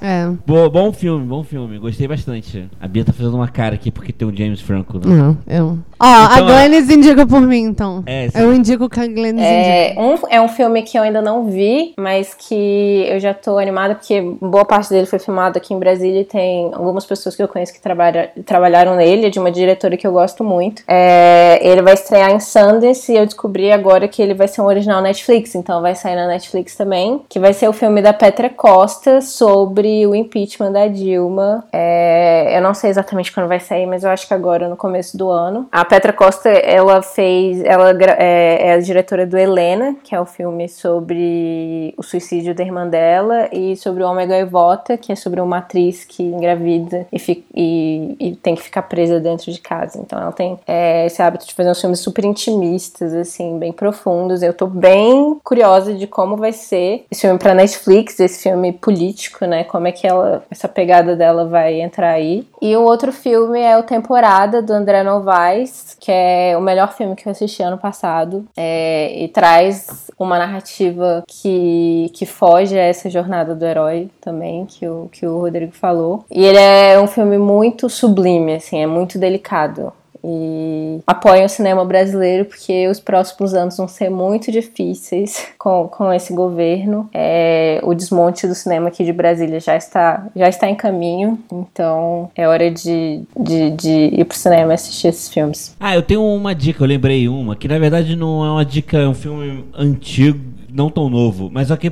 É. Bo- bom filme, bom filme. Gostei bastante. A Bia tá fazendo uma cara aqui porque tem o James Franco. né? Não, eu. Ó, a Então, Glennis indica por mim, então. É, sim. eu indico que a Glennis É indica. um, é um filme que eu ainda não vi, mas que eu já tô animada, porque boa parte dele foi filmado aqui em Brasília e tem algumas pessoas que eu conheço que trabalha, trabalharam nele, é de uma diretora que eu gosto muito. É, ele vai estrear em Sundance e eu descobri agora que ele vai ser um original Netflix, então vai sair na Netflix também, que vai ser o filme da Petra Costa sobre o impeachment da Dilma. É, eu não sei exatamente quando vai sair, mas eu acho que agora no começo do ano. A Petra Costa, ela fez, ela é, é a diretora do Helena, que é o filme sobre o suicídio da irmã dela, e sobre o Homem Gaivota, que é sobre uma atriz que engravida e, fi- e- e tem que ficar presa dentro de casa. Então ela tem é, esse hábito de fazer uns filmes super intimistas, assim, bem profundos. Eu tô bem curiosa de como vai ser esse filme pra Netflix, esse filme político, né? Como é que ela, essa pegada dela vai entrar aí. E o outro filme é o Temporada, do André Novaes, que é o melhor filme que eu assisti ano passado. É, e traz uma narrativa que, que foge a essa jornada do herói também, que o, que o Rodrigo falou. E ele é um filme muito sublime, assim, é muito delicado. E apoio o cinema brasileiro porque os próximos anos vão ser muito difíceis <laughs> com, com esse governo. É, o desmonte do cinema aqui de Brasília já está, já está em caminho, então é hora de, de, de ir pro cinema assistir esses filmes. Ah, eu tenho uma dica, eu lembrei uma, que na verdade não é uma dica, é um filme antigo, não tão novo, mas aqui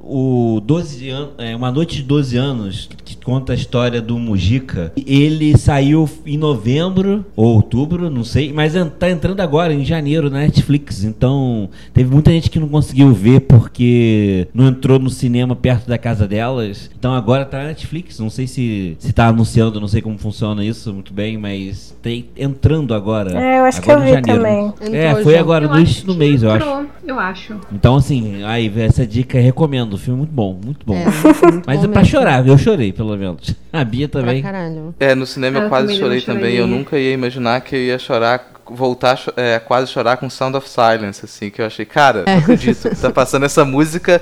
o 12 anos, é Uma Noite de 12 Anos, que conta a história do Mujica. Ele saiu em novembro ou outubro, não sei, mas tá entrando agora em janeiro na Netflix. Então, teve muita gente que não conseguiu ver porque não entrou no cinema perto da casa delas. Então agora tá na Netflix. Não sei se se tá anunciando, não sei como funciona isso muito bem, mas tem entrando agora. É, eu acho que eu vi também. É, Entrou foi já. agora no início do mês, eu acho. Entrou, eu acho. Então, assim, aí, essa dica eu recomendo. O filme é muito bom, muito bom. É, <laughs> muito Mas bom é pra mesmo. chorar, eu chorei, pelo menos. A Bia também. caralho. É, no cinema Ah, eu quase chorei não também. Eu nunca ia imaginar que eu ia chorar, voltar é, quase chorar com Sound of Silence, assim, que eu achei, cara, É. não acredito que tá passando essa música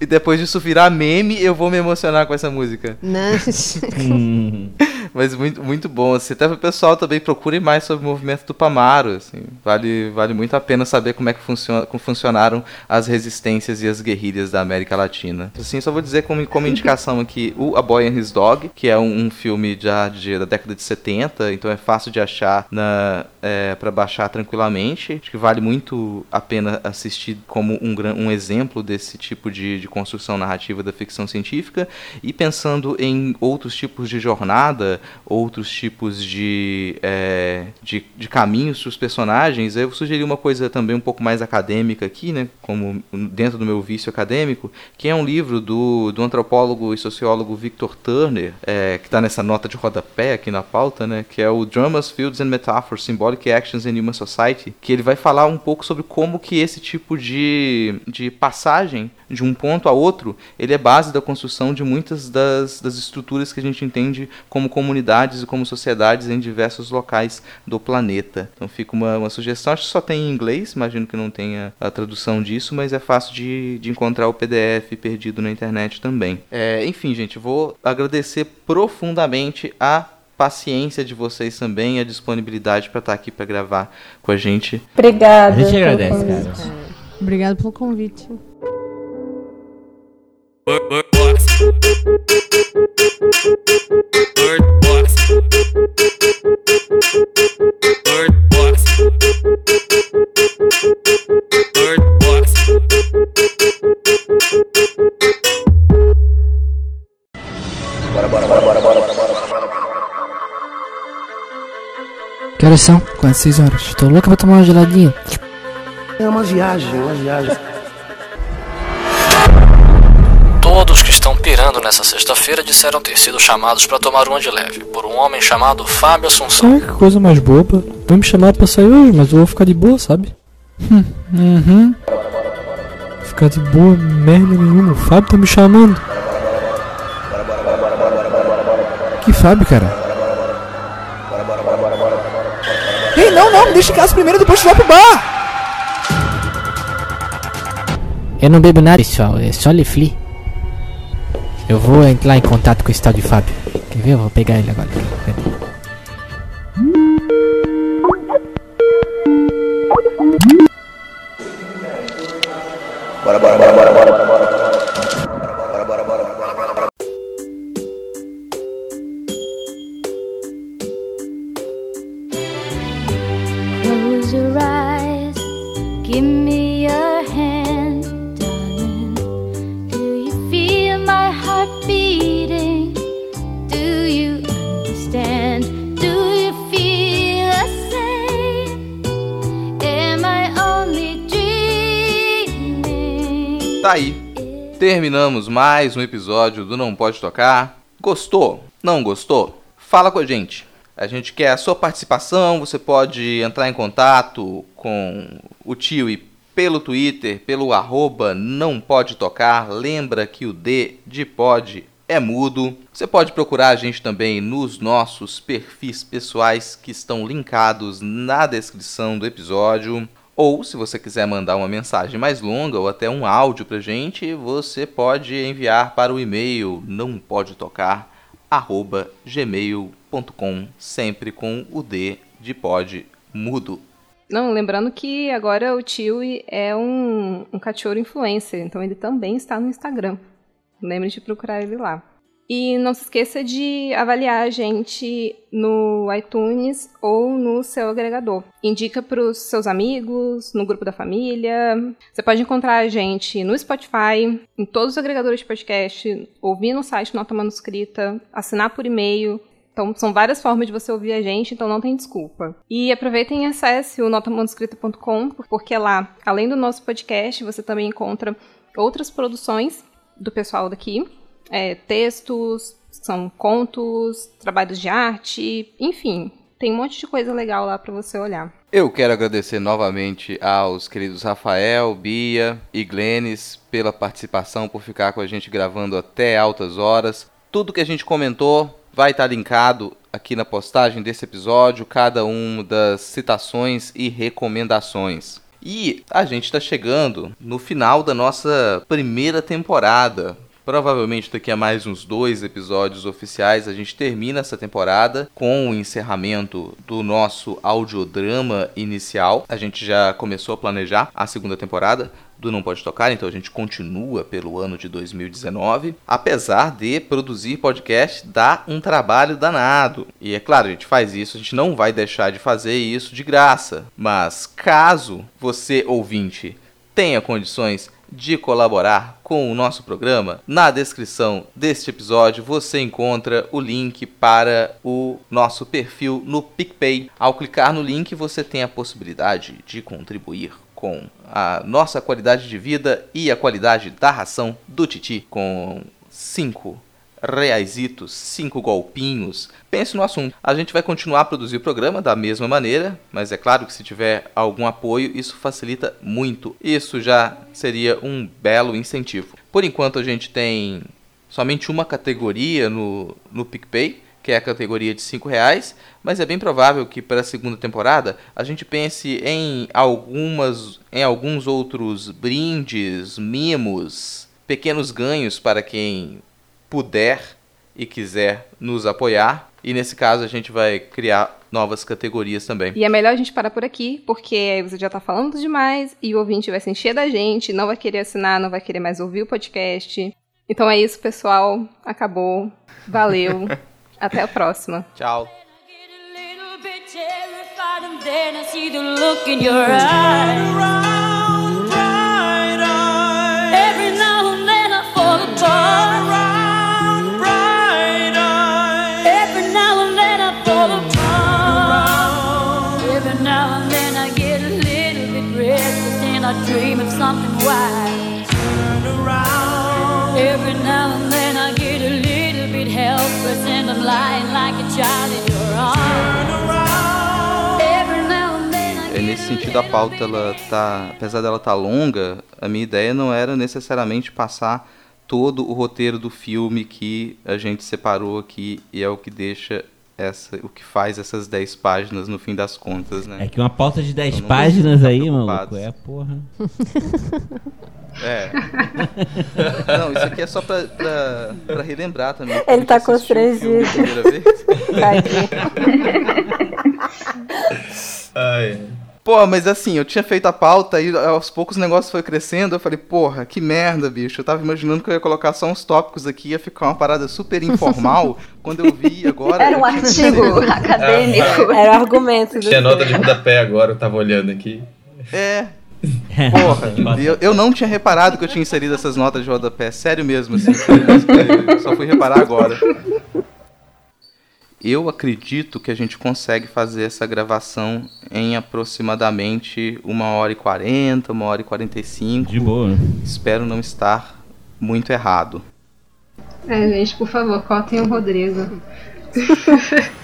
e depois disso virar meme, eu vou me emocionar com essa música. Mas... <laughs> Hum. Mas muito, muito bom. Assim, até o pessoal também procure mais sobre o movimento do Pamaro. Assim, vale, vale muito a pena saber como é que funciona, como funcionaram as resistências e as guerrilhas da América Latina. Assim, só vou dizer como, como indicação aqui o A Boy and His Dog, que é um, um filme já de, da década de 70, então é fácil de achar na, é, para baixar tranquilamente. Acho que vale muito a pena assistir como um, um exemplo desse tipo de, de construção narrativa da ficção científica e pensando em outros tipos de jornada, outros tipos de, é, de, de caminhos para os personagens, eu sugeri uma coisa também um pouco mais acadêmica aqui, né, como dentro do meu vício acadêmico, que é um livro do, do antropólogo e sociólogo Victor Turner, é, que está nessa nota de rodapé aqui na pauta, né, que é o Dramas, Fields and Metaphors, Symbolic Actions in Human Society, que ele vai falar um pouco sobre como que esse tipo de, de passagem de um ponto a outro, ele é base da construção de muitas das, das estruturas que a gente entende como comunidades e como sociedades em diversos locais do planeta. Então fica uma, uma sugestão, acho que só tem em inglês, imagino que não tenha a tradução disso, mas é fácil de, de encontrar o PDF perdido na internet também. É, enfim, gente, vou agradecer profundamente a paciência de vocês também, a disponibilidade para estar aqui para gravar com a gente. Obrigada. A gente agradece, cara. Obrigado pelo convite. Bora, bora, bora, bora, bora, bora, bora, bora. Que horas são? Quase 6 horas. Estou louca pra tomar uma geladinha. É uma viagem, uma viagem. Todos que estão pirando nessa sexta-feira disseram ter sido chamados para tomar uma de leve por um homem chamado Fábio Assunção. Ah, que coisa mais boba. Vai me chamar pra sair hoje, mas eu vou ficar de boa, sabe? Hum, uhum. Ficar de boa, merda nenhuma. O Fábio tá me chamando. Que Fábio, cara? Ei, não, não, me deixa em casa primeiro, depois tu vai pro bar! Eu não bebo nada, pessoal, é só Lefli. Eu vou entrar em contato com esse tal de Fábio. Quer ver? Eu vou pegar ele agora. Bora, bora, bora, bora, bora, Terminamos mais um episódio do Não Pode Tocar. Gostou? Não gostou? Fala com a gente. A gente quer a sua participação. Você pode entrar em contato com o tio e pelo Twitter, pelo arroba não pode tocar. Lembra que o D de pode é mudo. Você pode procurar a gente também nos nossos perfis pessoais que estão linkados na descrição do episódio. Ou, se você quiser mandar uma mensagem mais longa ou até um áudio pra gente, você pode enviar para o e-mail não pode tocar gmail.com, sempre com o D de pod mudo. Não, lembrando que agora o tio é um, um cachorro influencer, então ele também está no Instagram. Lembre de procurar ele lá. E não se esqueça de avaliar a gente no iTunes ou no seu agregador. Indica para os seus amigos, no grupo da família. Você pode encontrar a gente no Spotify, em todos os agregadores de podcast, ouvir no site Nota Manuscrita, assinar por e-mail. Então, são várias formas de você ouvir a gente, então não tem desculpa. E aproveitem e acesse o notamanuscrita.com, porque lá, além do nosso podcast, você também encontra outras produções do pessoal daqui, é, textos, são contos, trabalhos de arte, enfim, tem um monte de coisa legal lá para você olhar. Eu quero agradecer novamente aos queridos Rafael, Bia e Glennis pela participação, por ficar com a gente gravando até altas horas. Tudo que a gente comentou vai estar linkado aqui na postagem desse episódio, cada uma das citações e recomendações. E a gente está chegando no final da nossa primeira temporada. Provavelmente daqui a mais uns dois episódios oficiais a gente termina essa temporada com o encerramento do nosso audiodrama inicial. A gente já começou a planejar a segunda temporada do Não Pode Tocar, então a gente continua pelo ano de 2019, apesar de produzir podcast dá um trabalho danado. E é claro, a gente faz isso, a gente não vai deixar de fazer isso de graça. Mas caso você ouvinte tenha condições de colaborar com o nosso programa, na descrição deste episódio você encontra o link para o nosso perfil no PicPay. Ao clicar no link, você tem a possibilidade de contribuir com a nossa qualidade de vida e a qualidade da ração do Titi com 5 reaisitos, cinco golpinhos. Pense no assunto. A gente vai continuar a produzir o programa da mesma maneira, mas é claro que se tiver algum apoio, isso facilita muito. Isso já seria um belo incentivo. Por enquanto a gente tem somente uma categoria no, no PicPay, que é a categoria de 5 reais, mas é bem provável que para a segunda temporada a gente pense em algumas em alguns outros brindes, mimos, pequenos ganhos para quem puder e quiser nos apoiar. E nesse caso a gente vai criar novas categorias também. E é melhor a gente parar por aqui, porque aí você já tá falando demais e o ouvinte vai se encher da gente, não vai querer assinar, não vai querer mais ouvir o podcast. Então é isso, pessoal. Acabou. Valeu. <laughs> Até a próxima. Tchau. And then I see the look in your eyes. Something wild. Every now and then I get a little bit helpless and I'm lying like a child in your arms. Every now and then I É, nesse sentido, a pauta, ela tá, apesar dela estar longa, a minha ideia não era necessariamente passar todo o roteiro do filme que a gente separou aqui e é o que deixa essa, o que faz essas 10 páginas no fim das contas, né? É que uma pauta de 10 Então páginas aí, ficar maluco, é porra. <laughs> É. <laughs> Não, isso aqui é só pra, pra, pra relembrar também. Ele tá a a constrangido. primeira vez. <laughs> Ai. Pô, mas assim, eu tinha feito a pauta e aos poucos o negócio foi crescendo. Eu falei, porra, que merda, bicho. Eu tava imaginando que eu ia colocar só uns tópicos aqui, ia ficar uma parada super informal. <laughs> Quando eu vi agora. Era um artigo <laughs> <laughs> acadêmico. Era o argumento. Tinha nota de rodapé agora, eu tava olhando aqui. É. Porra, eu, eu não tinha reparado que eu tinha inserido essas notas de rodapé. Sério mesmo, assim. Eu Só fui reparar agora. Eu acredito que a gente consegue fazer essa gravação em aproximadamente uma hora e quarenta, uma hora e quarenta e cinco. De boa. Espero não estar muito errado. É, gente, por favor, cotem o Rodrigo. <laughs>